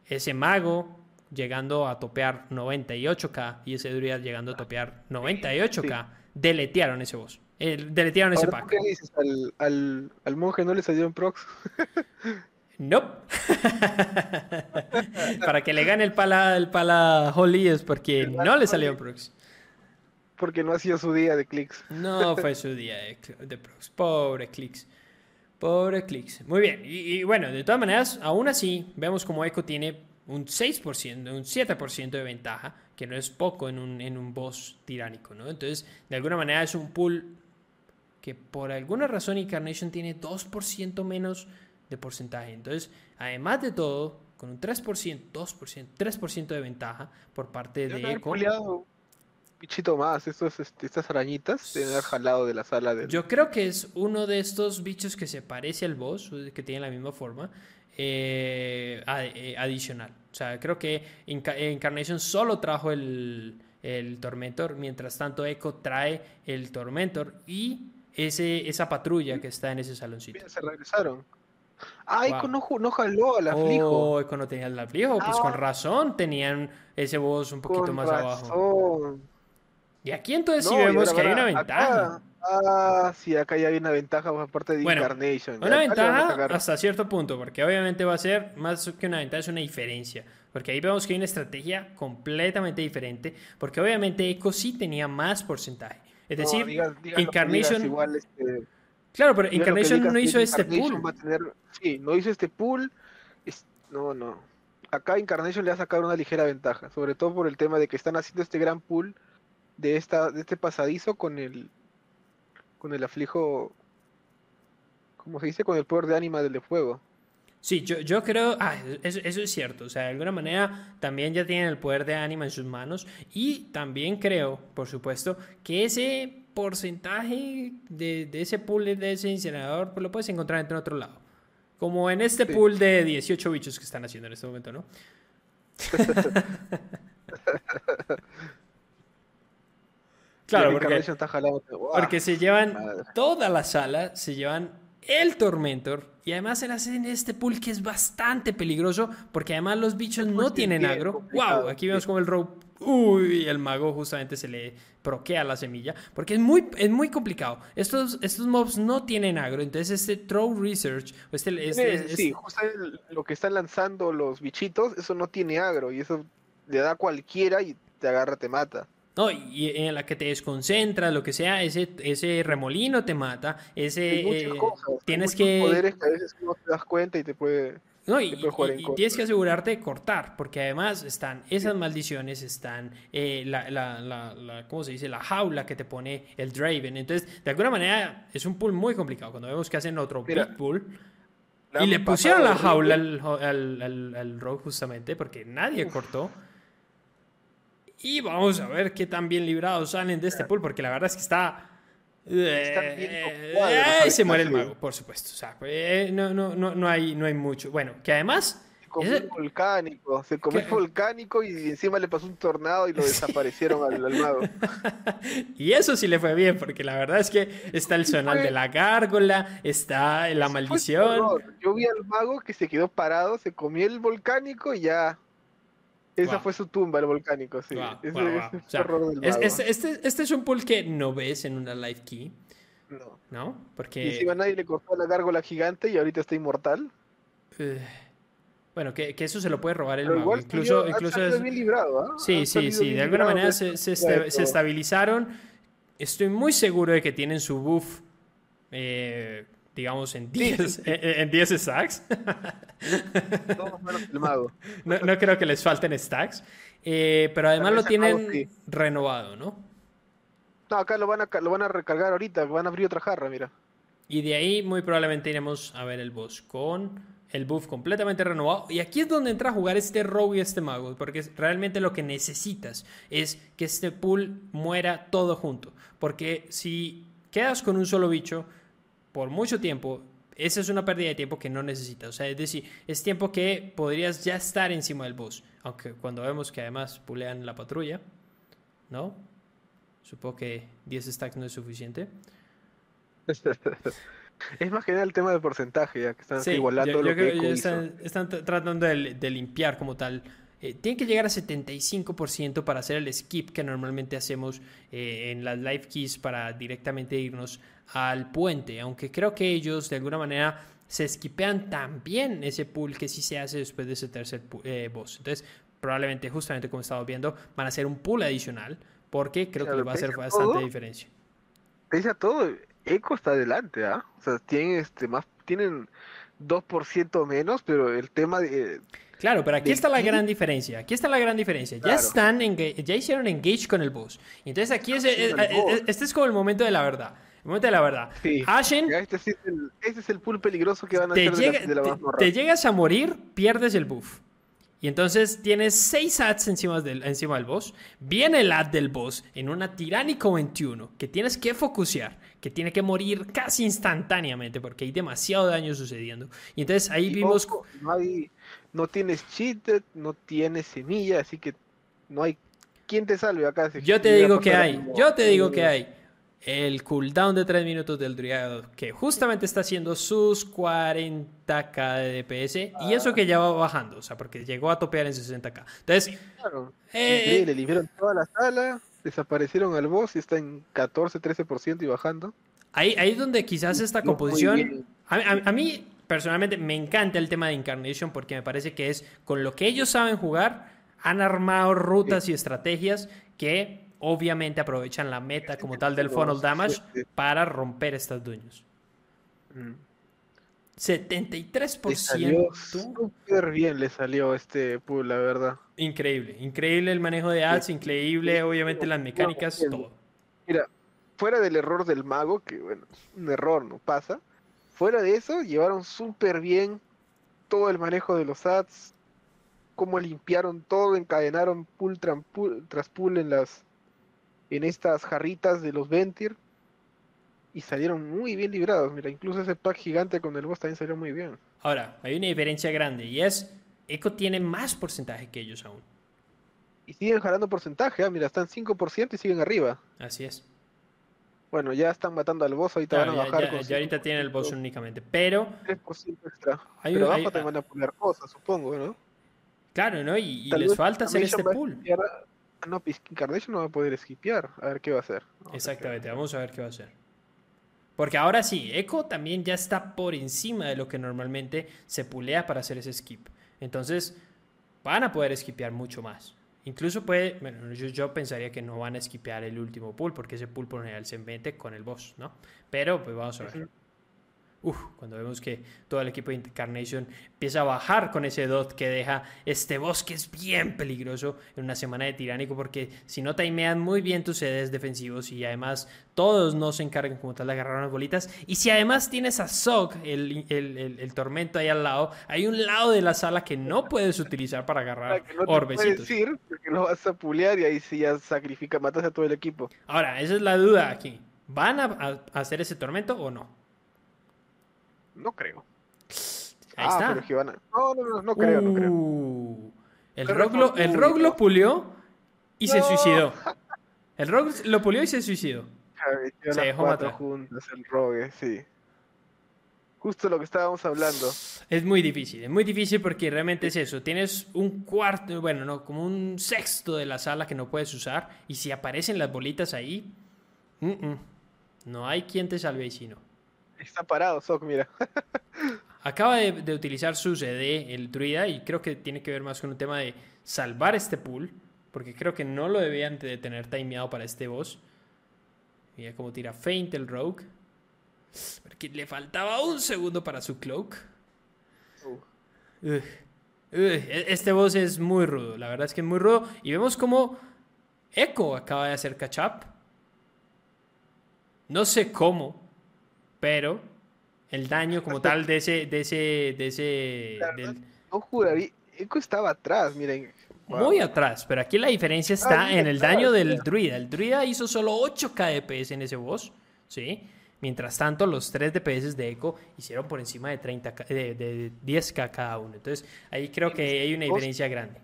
Speaker 1: ese mago llegando a topear 98k y ese druida llegando a topear 98k, deletearon ese boss. deletearon ese pack.
Speaker 2: ¿Qué dices? ¿Al, al, al monje no le salió en prox?
Speaker 1: No. Para que le gane el pala, el pala Holly es porque no le salió prox.
Speaker 2: Porque no ha sido su día de clics.
Speaker 1: No fue su día de, prox. Pobre clics. Pobre clics. Muy bien. Y, bueno, de todas maneras, aún así, vemos como Echo tiene un 6%, un 7% de ventaja, que no es poco en un, en un boss tiránico, ¿no? Entonces, de alguna manera es un pool que por alguna razón Incarnation tiene 2% menos de porcentaje. Entonces, además de todo, con un 3%, 2%, 3% de ventaja por parte de Eco.
Speaker 2: bichito más, estos, este, estas arañitas de haber jalado de la sala de...
Speaker 1: Yo creo que es uno de estos bichos que se parece al boss, que tiene la misma forma, eh, eh, adicional. O sea, creo que Incarnation solo trajo el, el Tormentor, mientras tanto Echo trae el Tormentor y ese, esa patrulla que está en ese saloncito.
Speaker 2: se regresaron. Ah, Eco no, jaló al aflijo.
Speaker 1: Oh, Eco no tenía el aflijo. Pues con ah. razón tenían ese boss un poquito más abajo. Y aquí entonces sí vemos que hay una ventaja.
Speaker 2: Ah, sí, acá ya hay una ventaja por parte de Incarnation.
Speaker 1: Una ventaja hasta cierto punto, porque obviamente va a ser más que una ventaja, es una diferencia. Porque ahí vemos que hay una estrategia completamente diferente, porque obviamente Echo sí tenía más porcentaje. Es decir, Incarnation... igual este Claro, pero Incarnation no hizo este pool.
Speaker 2: sí, no hizo este pool. no, no. Acá Incarnation le ha sacado una ligera ventaja, sobre todo por el tema de que están haciendo este gran pool de esta de este pasadizo con el con el aflijo ¿cómo se dice? con el poder de ánima del de fuego.
Speaker 1: Sí, yo, yo creo, ah, eso, eso, es cierto, o sea, de alguna manera también ya tienen el poder de ánima en sus manos y también creo, por supuesto, que ese porcentaje de, ese pool de ese incinerador, pues lo puedes encontrar en otro lado. Como en este pool de 18 bichos que están haciendo en este momento, ¿no? claro, porque, porque, se llevan toda la sala, se llevan el Tormentor y además se hace en este pool que es bastante peligroso porque además los bichos no tienen agro. ¡Wow! Aquí vemos como el Rogue Uy, el mago justamente se le proquea la semilla. Porque es muy, es muy complicado. Estos, estos mobs no tienen agro. Entonces, este Throw Research. Este,
Speaker 2: este sí, justamente lo que están lanzando los bichitos, eso no tiene agro. Y eso le da a cualquiera y te agarra, te mata.
Speaker 1: No, y en la que te desconcentras, lo que sea, ese, ese remolino te mata, ese... Eh, tienes que...
Speaker 2: poderes que a veces no te das cuenta y te puede...
Speaker 1: No, y, tienes que asegurarte de cortar, porque además están esas maldiciones, están eh, la, la, la, ¿cómo se dice? La jaula que te pone el Draven. Entonces, de alguna manera, es un pool muy complicado. Cuando vemos que hacen otro big pool, y le pusieron la jaula al, al, al, al Rogue justamente, porque nadie cortó. Y vamos a ver qué tan bien librados salen de este pool, porque la verdad es que está... Eh, se muere el mago, por supuesto. O sea, eh, no, no, no, no, hay, no hay mucho. Bueno, que además...
Speaker 2: Se comió el volcánico, se comió el volcánico y encima le pasó un tornado y lo desaparecieron al, mago.
Speaker 1: y eso sí le fue bien, porque la verdad es que está el sonal de la gárgola, está la maldición.
Speaker 2: Yo vi al mago que se quedó parado, se comió el volcánico y ya esa fue su tumba, el volcánico, sí.
Speaker 1: este, este, es un pool que no ves en una live key. No. ¿No? Porque...
Speaker 2: Y encima nadie le cortó la gárgola gigante y ahorita está inmortal.
Speaker 1: Eh, bueno, que, que, eso se lo puede robar el mago. Incluso, incluso es...
Speaker 2: bien librado, ¿ah?
Speaker 1: Sí, sí, sí. De alguna manera se, se, se, estabilizaron. Estoy muy seguro de que tienen su buff eh, digamos, en 10 en, 10 stacks. no, no, creo que les falten stacks. Eh, pero además lo tienen renovado, ¿no?
Speaker 2: No, acá lo van, a, lo van a recargar ahorita, van a abrir otra jarra, mira.
Speaker 1: Y de ahí muy probablemente iremos a ver el boss con el buff completamente renovado. Y aquí es donde entra a jugar este rogue y este mago, porque realmente lo que necesitas es que este pool muera todo junto. Porque si quedas con un solo bicho, por mucho tiempo, esa es una pérdida de tiempo que no necesitas. O sea, es decir, es tiempo que podrías ya estar encima del bus. Aunque cuando vemos que además pulean la patrulla, ¿no? Supongo que 10 stacks no es suficiente.
Speaker 2: Es más que nada el tema del porcentaje, ya que están igualando lo que,
Speaker 1: están, tratando de, limpiar como tal. Eh, tiene que llegar a 75% para hacer el skip que normalmente hacemos eh, en las live keys para directamente irnos al puente, aunque creo que ellos de alguna manera se esquipean también ese pool que sí se hace después de ese tercer eh, boss. Entonces, probablemente, justamente como estamos viendo, van a hacer un pool adicional, porque creo que va a hacer bastante diferencia.
Speaker 2: Pese a todo, Eco está adelante, ¿ah? O sea, tienen, este, más, tienen 2% menos, pero el tema de...
Speaker 1: Claro, pero aquí está la gran diferencia. Aquí está la gran diferencia. Ya están, ya hicieron engage con el boss. Entonces aquí es, este es como el momento de la verdad momento de la verdad. Ashen.
Speaker 2: Este, es el, este es el pool peligroso que van a hacer de, la,
Speaker 1: te, te, llegas a morir, pierdes el buff. Y entonces tienes 6 ads encima del, encima del boss. Viene el ad del boss en una tiránico 21 que tienes que focusear, que tiene que morir casi instantáneamente porque hay demasiado daño sucediendo. Y entonces ahí vimos.
Speaker 2: no, hay, no tienes cheated, no tienes semilla, así que no hay quien te salve acá.
Speaker 1: Yo te digo que hay, yo te digo que hay el cooldown de 3 minutos del Druido, que justamente está haciendo sus 40k de DPS, y eso que ya va bajando, o sea, porque llegó a topear en 60k. Entonces,
Speaker 2: claro. Eh, le limpiaron toda la sala, desaparecieron al boss y está en 14, 13% y bajando.
Speaker 1: Ahí, ahí es donde quizás esta composición. A, mí, personalmente, me encanta el tema de Incarnation porque me parece que es con lo que ellos saben jugar, han armado rutas y estrategias que obviamente aprovechan la meta como tal del funnel damage para romper estas dueños. 73%.
Speaker 2: Súper bien le salió este pool, la verdad.
Speaker 1: Increíble, increíble el manejo de ads, increíble, obviamente las mecánicas, todo.
Speaker 2: Mira, fuera del error del mago, que bueno, un error no pasa, fuera de eso, llevaron súper bien todo el manejo de los ads, cómo limpiaron todo, encadenaron pool tras pool en las en estas jarritas de los Ventir y salieron muy bien librados. Mira, incluso ese pack gigante con el boss también salió muy bien.
Speaker 1: Ahora, hay una diferencia grande y es, Echo tiene más porcentaje que ellos aún.
Speaker 2: Y siguen jalando porcentaje, ¿ah? mira, están 5% y siguen arriba.
Speaker 1: Así es.
Speaker 2: Bueno, ya están matando al boss, ahorita van a bajar.
Speaker 1: Ya, ya ahorita tienen el boss únicamente, pero.
Speaker 2: 3% extra. Hay, pero abajo te van a poner cosas, supongo, ¿no?
Speaker 1: Claro, ¿no? Y, les falta hacer este pool.
Speaker 2: No, Carnation no va a poder skipear. A ver qué va a hacer.
Speaker 1: Exactamente, vamos a ver qué va a hacer. Porque ahora sí, Echo también ya está por encima de lo que normalmente se pulea para hacer ese skip. Entonces, van a poder skipear mucho más. Incluso puede, bueno, yo, pensaría que no van a skipear el último pool, porque ese pool por general se mete con el boss, ¿no? Pero pues vamos a ver. Uf, cuando vemos que todo el equipo de Incarnation empieza a bajar con ese dot que deja este bosque es bien peligroso en una semana de tiránico porque si no timean muy bien tus sedes defensivos y además todos no se encargan como tal de agarrar unas bolitas y si además tienes a Zog, el, el, tormento ahí al lado, hay un lado de la sala que no puedes utilizar para agarrar
Speaker 2: no orbecitos. decir porque lo vas a pulear y ahí sí ya sacrifica, matas a todo el equipo.
Speaker 1: Ahora, esa es la duda aquí. ¿Van a hacer ese tormento o no?
Speaker 2: No creo.
Speaker 1: Ahí ah, está.
Speaker 2: Pero No, no, no, no creo, no creo.
Speaker 1: Uh, el, rock lo, el rock lo pulió y se suicidó. El rock lo pulió y se suicidó.
Speaker 2: se dejó matar. juntas el rogue, sí. Justo lo que estábamos hablando.
Speaker 1: Es muy difícil, es muy difícil porque realmente es eso. Tienes un cuarto, bueno, no, como un sexto de la sala que no puedes usar. Y si aparecen las bolitas ahí, no hay quien te salve y no.
Speaker 2: Está parado, Sok, mira.
Speaker 1: Acaba de, utilizar su CD, el druida, y creo que tiene que ver más con un tema de salvar este pool, porque creo que no lo debían de tener timeado para este boss. Mira cómo tira Feint el rogue. Porque le faltaba un segundo para su cloak. Uh. E, este boss es muy rudo, la verdad es que es muy rudo. Y vemos como Echo acaba de hacer catch up. No sé cómo, pero el daño como tal de ese, de ese, de ese...
Speaker 2: No juraría, Echo estaba atrás, miren.
Speaker 1: Muy atrás, pero aquí la diferencia está en el daño del druida. El druida hizo solo 8 KDPS en ese boss, ¿sí? Mientras tanto, los 3 DPS de Echo hicieron por encima de, 30, de, de 10k cada uno. Entonces, ahí creo que hay una diferencia grande.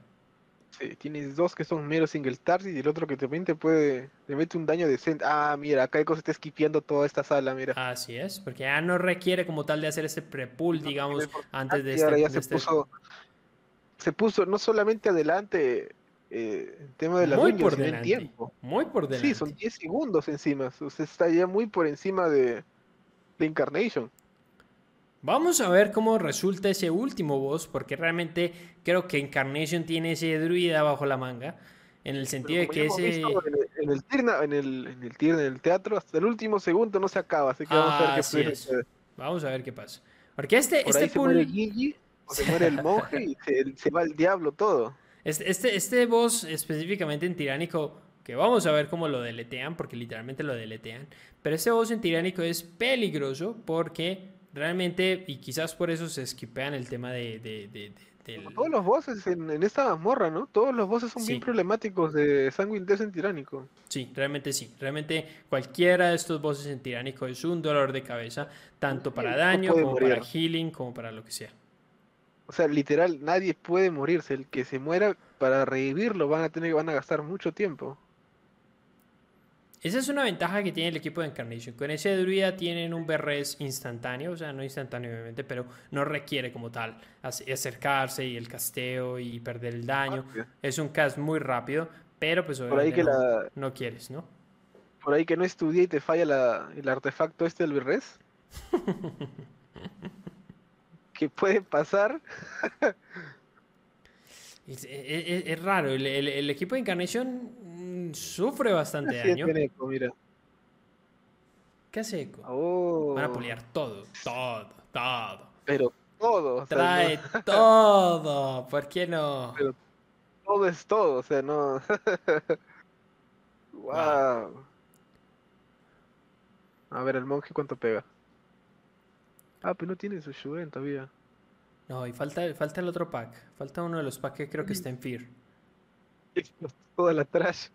Speaker 2: Sí, tienes dos que son mero single stars y el otro que también te puede, te mete un daño decente. Ah, mira, acá Echo se está esquipeando toda esta sala, mira.
Speaker 1: Así es, porque ya no requiere como tal de hacer ese pre-pull, digamos, antes de
Speaker 2: este.
Speaker 1: Ya
Speaker 2: se, este puso, se puso no solamente adelante eh, el tema de la
Speaker 1: muy por delante, tiempo. Muy por delante.
Speaker 2: Sí, son 10 segundos encima. O sea, está ya muy por encima de, de Incarnation.
Speaker 1: Vamos a ver cómo resulta ese último boss, porque realmente creo que Incarnation tiene ese druida bajo la manga. En el sentido de que ese.
Speaker 2: En el, en, el, en, el, en el teatro, hasta el último segundo no se acaba, así que vamos a ver qué
Speaker 1: sucede. Vamos a ver qué pasa. Porque este, este
Speaker 2: pool... se muere Gigi, o se muere el monje y se, va el diablo todo.
Speaker 1: Este, este, este boss, específicamente en Tiránico, que vamos a ver cómo lo deletean, porque literalmente lo deletean. Pero este boss en Tiránico es peligroso porque realmente, y quizás por eso se skipean el tema de... de,
Speaker 2: Todos los bosses en, esta mazmorra, ¿no? Todos los bosses son bien problemáticos de Sanguine en Tiránico.
Speaker 1: Sí, realmente sí. Realmente cualquiera de estos bosses en Tiránico es un dolor de cabeza, tanto para daño como para healing, como para lo que sea.
Speaker 2: O sea, literal, nadie puede morirse. El que se muera para revivirlo van a tener van a gastar mucho tiempo.
Speaker 1: Esa es una ventaja que tiene el equipo de Encarnation. Con ese druida tienen un BRS instantáneo, o sea, no instantáneo obviamente, pero no requiere como tal acercarse y el casteo y perder el daño. Ah, es un cast muy rápido, pero pues obviamente no, quieres, ¿no?
Speaker 2: Por ahí que no estudié y te falla el artefacto este del BRS. ¿Qué puede pasar?
Speaker 1: es, raro, el, el, equipo de Encarnation sufre bastante daño. ¿Qué hace Echo?
Speaker 2: Oh.
Speaker 1: Van a poliar todo, todo, todo.
Speaker 2: Pero todo.
Speaker 1: Trae todo. ¿Por qué no?
Speaker 2: Pero todo es todo, o sea, no. wow. A ver, el monje cuánto pega. Ah, pero no tiene su Shuren todavía.
Speaker 1: No, y falta, falta el otro pack. Falta uno de los packs que creo que está en Fear.
Speaker 2: Toda la trash.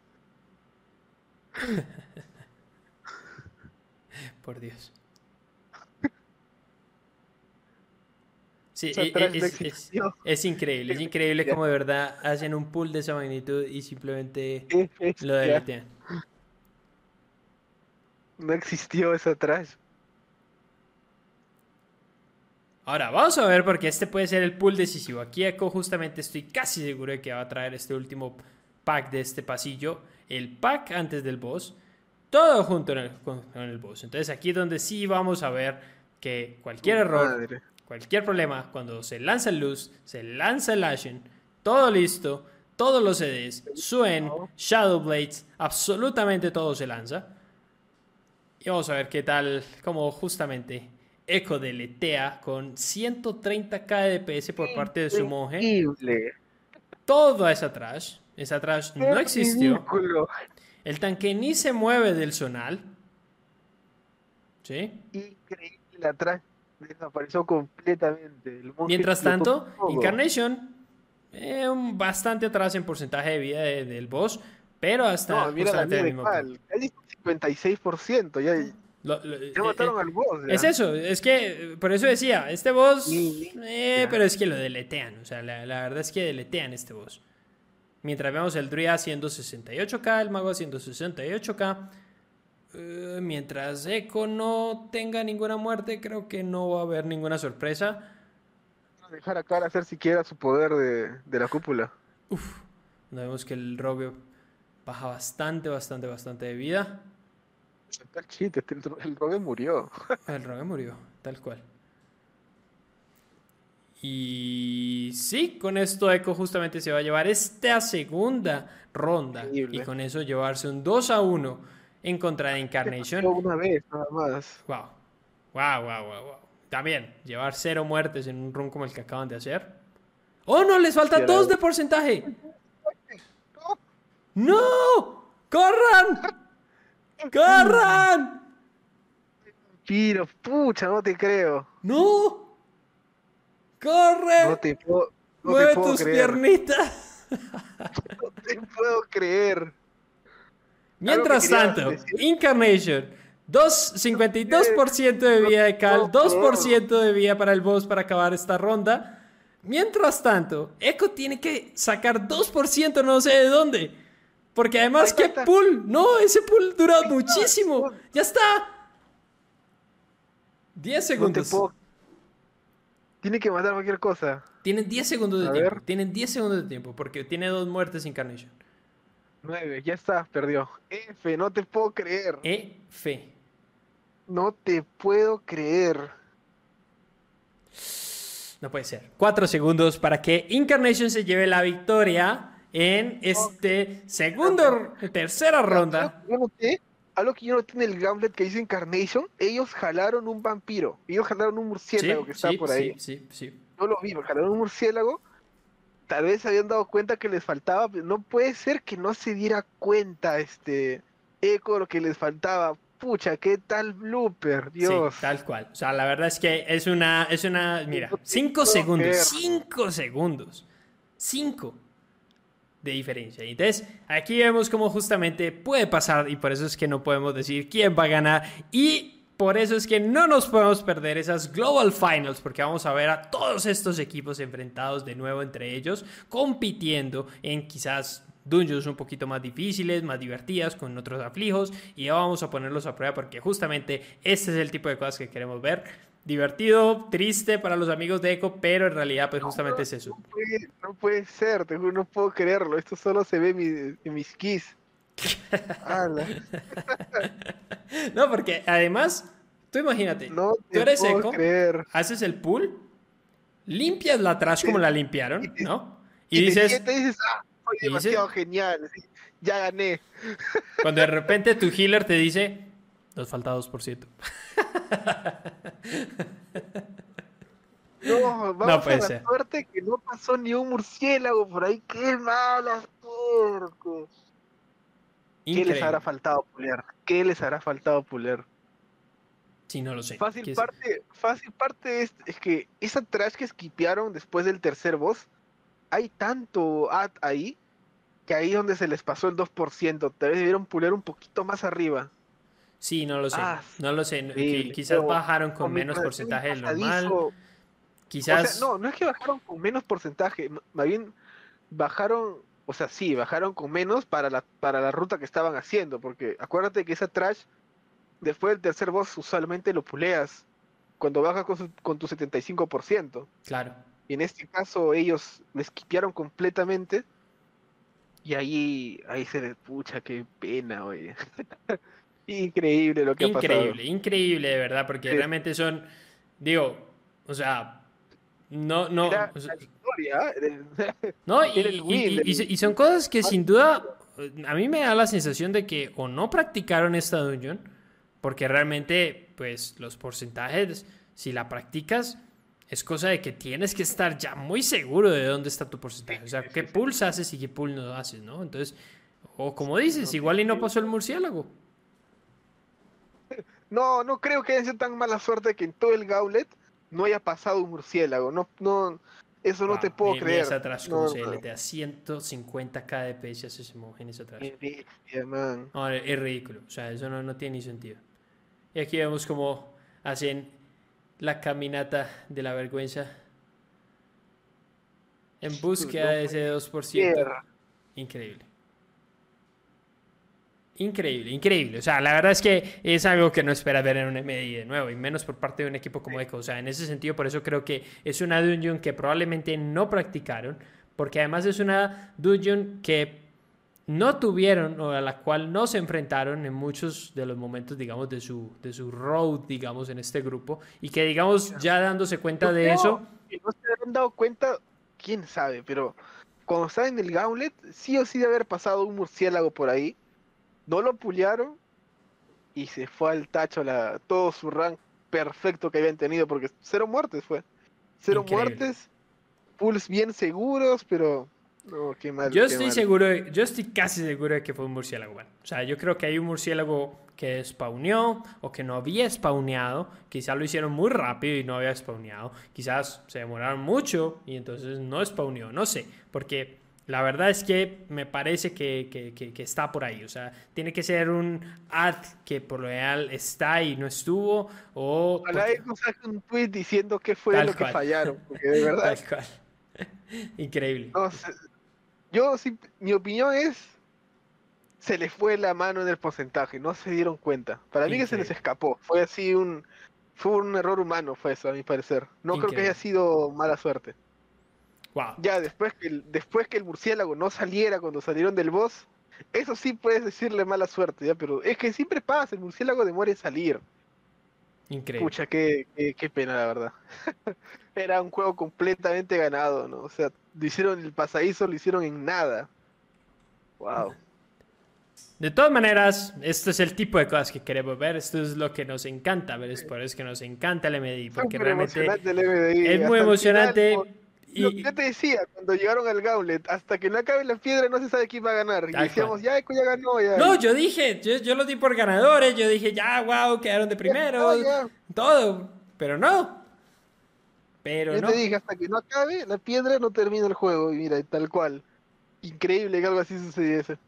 Speaker 1: Por Dios. Sí, e, e, es, increíble, es increíble como de verdad hacen un pool de esa magnitud y simplemente lo deletean.
Speaker 2: No existió esa trash.
Speaker 1: Ahora, vamos a ver porque este puede ser el pool decisivo. Aquí Echo justamente estoy casi seguro de que va a traer este último pack de este pasillo. El pack antes del boss. Todo junto en el, con, el boss. Entonces aquí es donde sí vamos a ver que cualquier error, cualquier problema, cuando se lanza el luz, se lanza el Ashen, todo listo, todos los CDs, Suen, Shadow Blades, absolutamente todo se lanza. Y vamos a ver qué tal, como justamente Echo deletea con 130k de DPS por parte de su monje. Todo esa trash. Esa trash no existió. El tanque ni se mueve del zonal. ¿Sí?
Speaker 2: Increíble, la trash desapareció completamente.
Speaker 1: Mientras tanto, Incarnation, eh, bastante atrás en porcentaje de vida del boss, pero hasta
Speaker 2: no, mira la mismo 56%, ya ya eh, mataron eh, al boss.
Speaker 1: Es eso, es que por eso decía, este boss, eh, pero es que lo deletean, o sea, la, verdad es que deletean este boss. Mientras vemos el Druid haciendo 68k, el mago haciendo 68k. mientras Echo no tenga ninguna muerte, creo que no va a haber ninguna sorpresa.
Speaker 2: Dejar a Cara hacer siquiera su poder de, de la cúpula.
Speaker 1: Uf, vemos que el rogue baja bastante, bastante, bastante de vida.
Speaker 2: Este, el, rogue murió.
Speaker 1: El rogue murió, tal cual. Y sí, con esto Echo justamente se va a llevar esta segunda ronda. Y con eso llevarse un 2 a 1 en contra de Incarnation.
Speaker 2: Una vez, nada más.
Speaker 1: Wow. Wow, wow, wow, wow. También, llevar cero muertes en un run como el que acaban de hacer. ¡Oh, no! ¡Les falta dos de porcentaje! ¡No! ¡Corran! ¡Corran!
Speaker 2: Piro, pucha, no te creo.
Speaker 1: ¡No! ¡Corre!
Speaker 2: No te puedo. No
Speaker 1: ¡Mueve
Speaker 2: te
Speaker 1: tus piernitas!
Speaker 2: no te puedo creer.
Speaker 1: Mientras tanto, Incarnation. 52% de vida de Cal, 2% de vida para el boss para acabar esta ronda. Mientras tanto, Echo tiene que sacar 2%, no sé de dónde. Porque además, ¿qué pool? No, ese pool dura muchísimo. Ya está. 10 segundos.
Speaker 2: Tiene que matar cualquier cosa.
Speaker 1: Tienen 10 segundos de tiempo. Tienen 10 segundos de tiempo porque tiene dos muertes Incarnation.
Speaker 2: 9, ya está, perdió. F, no te puedo creer.
Speaker 1: F.
Speaker 2: No te puedo creer.
Speaker 1: No puede ser. 4 segundos para que Incarnation se lleve la victoria en este segundo, tercera ronda.
Speaker 2: algo que yo no tiene el gauntlet que dice Incarnation, ellos jalaron un vampiro, ellos jalaron un murciélago que está por ahí.
Speaker 1: Sí, sí,
Speaker 2: Yo lo vi, jalaron un murciélago, tal vez se habían dado cuenta que les faltaba, no puede ser que no se diera cuenta este Eco de lo que les faltaba. Pucha, qué tal blooper, Dios.
Speaker 1: Sí, tal cual. O sea, la verdad es que es una, es una, mira, cinco segundos, cinco segundos, cinco de diferencia. Entonces, aquí vemos cómo justamente puede pasar y por eso es que no podemos decir quién va a ganar y por eso es que no nos podemos perder esas Global Finals porque vamos a ver a todos estos equipos enfrentados de nuevo entre ellos, compitiendo en quizás dungeons un poquito más difíciles, más divertidas, con otros aflijos y ya vamos a ponerlos a prueba porque justamente este es el tipo de cosas que queremos ver divertido, triste para los amigos de Echo, pero en realidad pues justamente es eso.
Speaker 2: No puede, ser, te juro, no puedo creerlo, esto solo se ve en, mis keys.
Speaker 1: no, porque además, tú imagínate,
Speaker 2: no
Speaker 1: tú
Speaker 2: eres Echo,
Speaker 1: haces el pool, limpias la trash como la limpiaron, ¿no?
Speaker 2: Y, dices, te dices, ah, demasiado genial, ya gané.
Speaker 1: Cuando de repente tu healer te dice, nos falta 2%.
Speaker 2: No, vamos no puede a la suerte que no pasó ni un murciélago por ahí. ¡Qué mala suerte! ¿Qué les habrá faltado pulir? ¿Qué les hará faltado pulir?
Speaker 1: Sí, no lo sé.
Speaker 2: Fácil parte, fácil parte es, es, que esa trash que skipearon después del tercer boss, hay tanto ad ahí que ahí donde se les pasó el 2%, tal vez debieron pulir un poquito más arriba.
Speaker 1: Sí, no lo sé. Ah, no lo sé. quizás bajaron con menos porcentaje del normal. Quizás.
Speaker 2: no, no es que bajaron con menos porcentaje. Más bien bajaron. O sea, sí, bajaron con menos para la, para la ruta que estaban haciendo. Porque acuérdate que esa trash después del tercer boss usualmente lo puleas cuando bajas con, con tu 75%.
Speaker 1: Claro.
Speaker 2: Y en este caso ellos me esquipearon completamente. Y ahí, ahí se ve, pucha, qué pena, oye. increíble lo que
Speaker 1: ha
Speaker 2: pasado.
Speaker 1: Increíble, increíble, de verdad, porque realmente son, digo, o sea, no, no. no, y, y, son cosas que sin duda a mí me da la sensación de que o no practicaron esta dungeon, porque realmente, pues, los porcentajes, si la practicas, es cosa de que tienes que estar ya muy seguro de dónde está tu porcentaje. O sea, qué pulse haces y qué pull no haces, ¿no? Entonces, o como dices, igual y no pasó el murciélago.
Speaker 2: No, no creo que haya sido tan mala suerte que en todo el gauntlet no haya pasado un murciélago. No, no, eso no te puedo creer.
Speaker 1: Esa atrás no, no. te da 150 kdp si haces ese atrás. No, es ridículo. O sea, eso no, no tiene ni sentido. Y aquí vemos cómo hacen la caminata de la vergüenza. En búsqueda de ese 2%. Increíble. Increíble, increíble. O sea, la verdad es que es algo que no espera ver en un MDI de nuevo, y menos por parte de un equipo como Echo. O sea, en ese sentido, por eso creo que es una dungeon que probablemente no practicaron, porque además es una dungeon que no tuvieron o a la cual no se enfrentaron en muchos de los momentos, digamos, de su, de su road, digamos, en este grupo, y que, digamos, ya dándose cuenta de eso...
Speaker 2: no se han dado cuenta, quién sabe, pero cuando está en el gauntlet, sí o sí de haber pasado un murciélago por ahí no lo pulearon y se fue al tacho la, todo su rank perfecto que habían tenido, porque cero muertes fue. Cero muertes, pulls bien seguros, pero no, qué mal.
Speaker 1: Yo estoy seguro, yo estoy casi seguro de que fue un murciélago. o sea, yo creo que hay un murciélago que spawneó o que no había spawneado. Quizás lo hicieron muy rápido y no había spawneado. Quizás se demoraron mucho y entonces no spawneó. No sé, porque la verdad es que me parece que, está por ahí. O sea, tiene que ser un ad que por lo general está y no estuvo. O
Speaker 2: Ojalá porque... un tweet diciendo qué fue lo que fallaron. Porque de verdad.
Speaker 1: Increíble.
Speaker 2: yo, sí, mi opinión es. Se les fue la mano en el porcentaje, no se dieron cuenta. Para mí que se les escapó. Fue así un. Fue un error humano, fue eso, a mi parecer. No creo que haya sido mala suerte. Ya después que, el, después que el murciélago no saliera cuando salieron del boss, eso sí puedes decirle mala suerte, ya, pero es que siempre pasa, el murciélago demora en salir.
Speaker 1: Increíble.
Speaker 2: Pucha, qué, qué, pena, la verdad. Era un juego completamente ganado, ¿no? O sea, lo hicieron el pasadizo, lo hicieron en nada. Wow.
Speaker 1: De todas maneras, esto es el tipo de cosas que queremos ver. Esto es lo que nos encanta ver. Es por eso que nos encanta el MDI. Porque realmente es muy emocionante.
Speaker 2: Yo te decía, cuando llegaron al Gauntlet, hasta que no acabe la piedra no se sabe quién va a ganar. Y decíamos, ya, ya ganó, ya.
Speaker 1: No, yo dije, yo, yo, lo di por ganadores, yo dije, ya, wow, quedaron de primero, todo. Pero no. Pero
Speaker 2: yo
Speaker 1: no.
Speaker 2: te dije, hasta que no acabe la piedra no termina el juego. Y mira, tal cual. Increíble que algo así sucediese.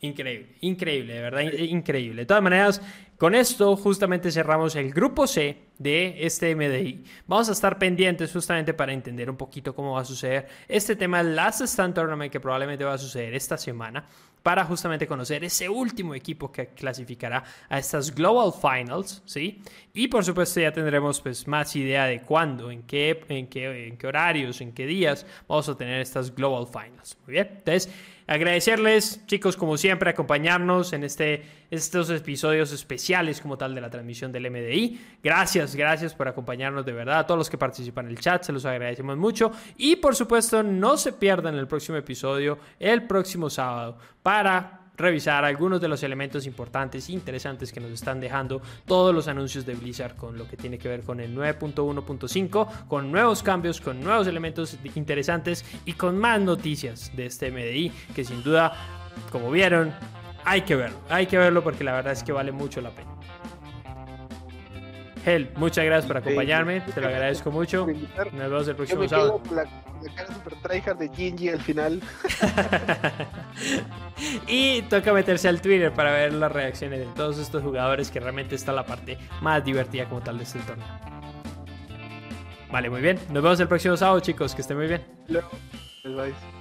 Speaker 1: Increíble, increíble, de verdad, increíble. De todas maneras, con esto justamente cerramos el grupo C de este MDI. Vamos a estar pendientes justamente para entender un poquito cómo va a suceder este tema Last Stand Tournament que probablemente va a suceder esta semana para justamente conocer ese último equipo que clasificará a estas Global Finals, ¿sí? Y por supuesto ya tendremos pues más idea de cuándo, en qué, en qué, en qué horarios, en qué días vamos a tener estas Global Finals. Muy bien, entonces agradecerles, chicos, como siempre, acompañarnos en este, estos episodios especiales como tal de la transmisión del MDI. Gracias, gracias por acompañarnos de verdad. A todos los que participan en el chat, se los agradecemos mucho. Y por supuesto, no se pierdan el próximo episodio el próximo sábado para revisar algunos de los elementos importantes e interesantes que nos están dejando todos los anuncios de Blizzard con lo que tiene que ver con el 9.1.5, con nuevos cambios, con nuevos elementos interesantes y con más noticias de este MDI que sin duda, como vieron, hay que verlo, hay que verlo porque la verdad es que vale mucho la pena. Hel, muchas gracias por acompañarme, te lo agradezco mucho. Nos vemos el próximo sábado
Speaker 2: la cara super tryhard de Gingy al final.
Speaker 1: y toca meterse al Twitter para ver las reacciones de todos estos jugadores que realmente está la parte más divertida como tal de este torneo. Vale, muy bien. Nos vemos el próximo sábado, chicos. Que estén muy bien.
Speaker 2: Bye.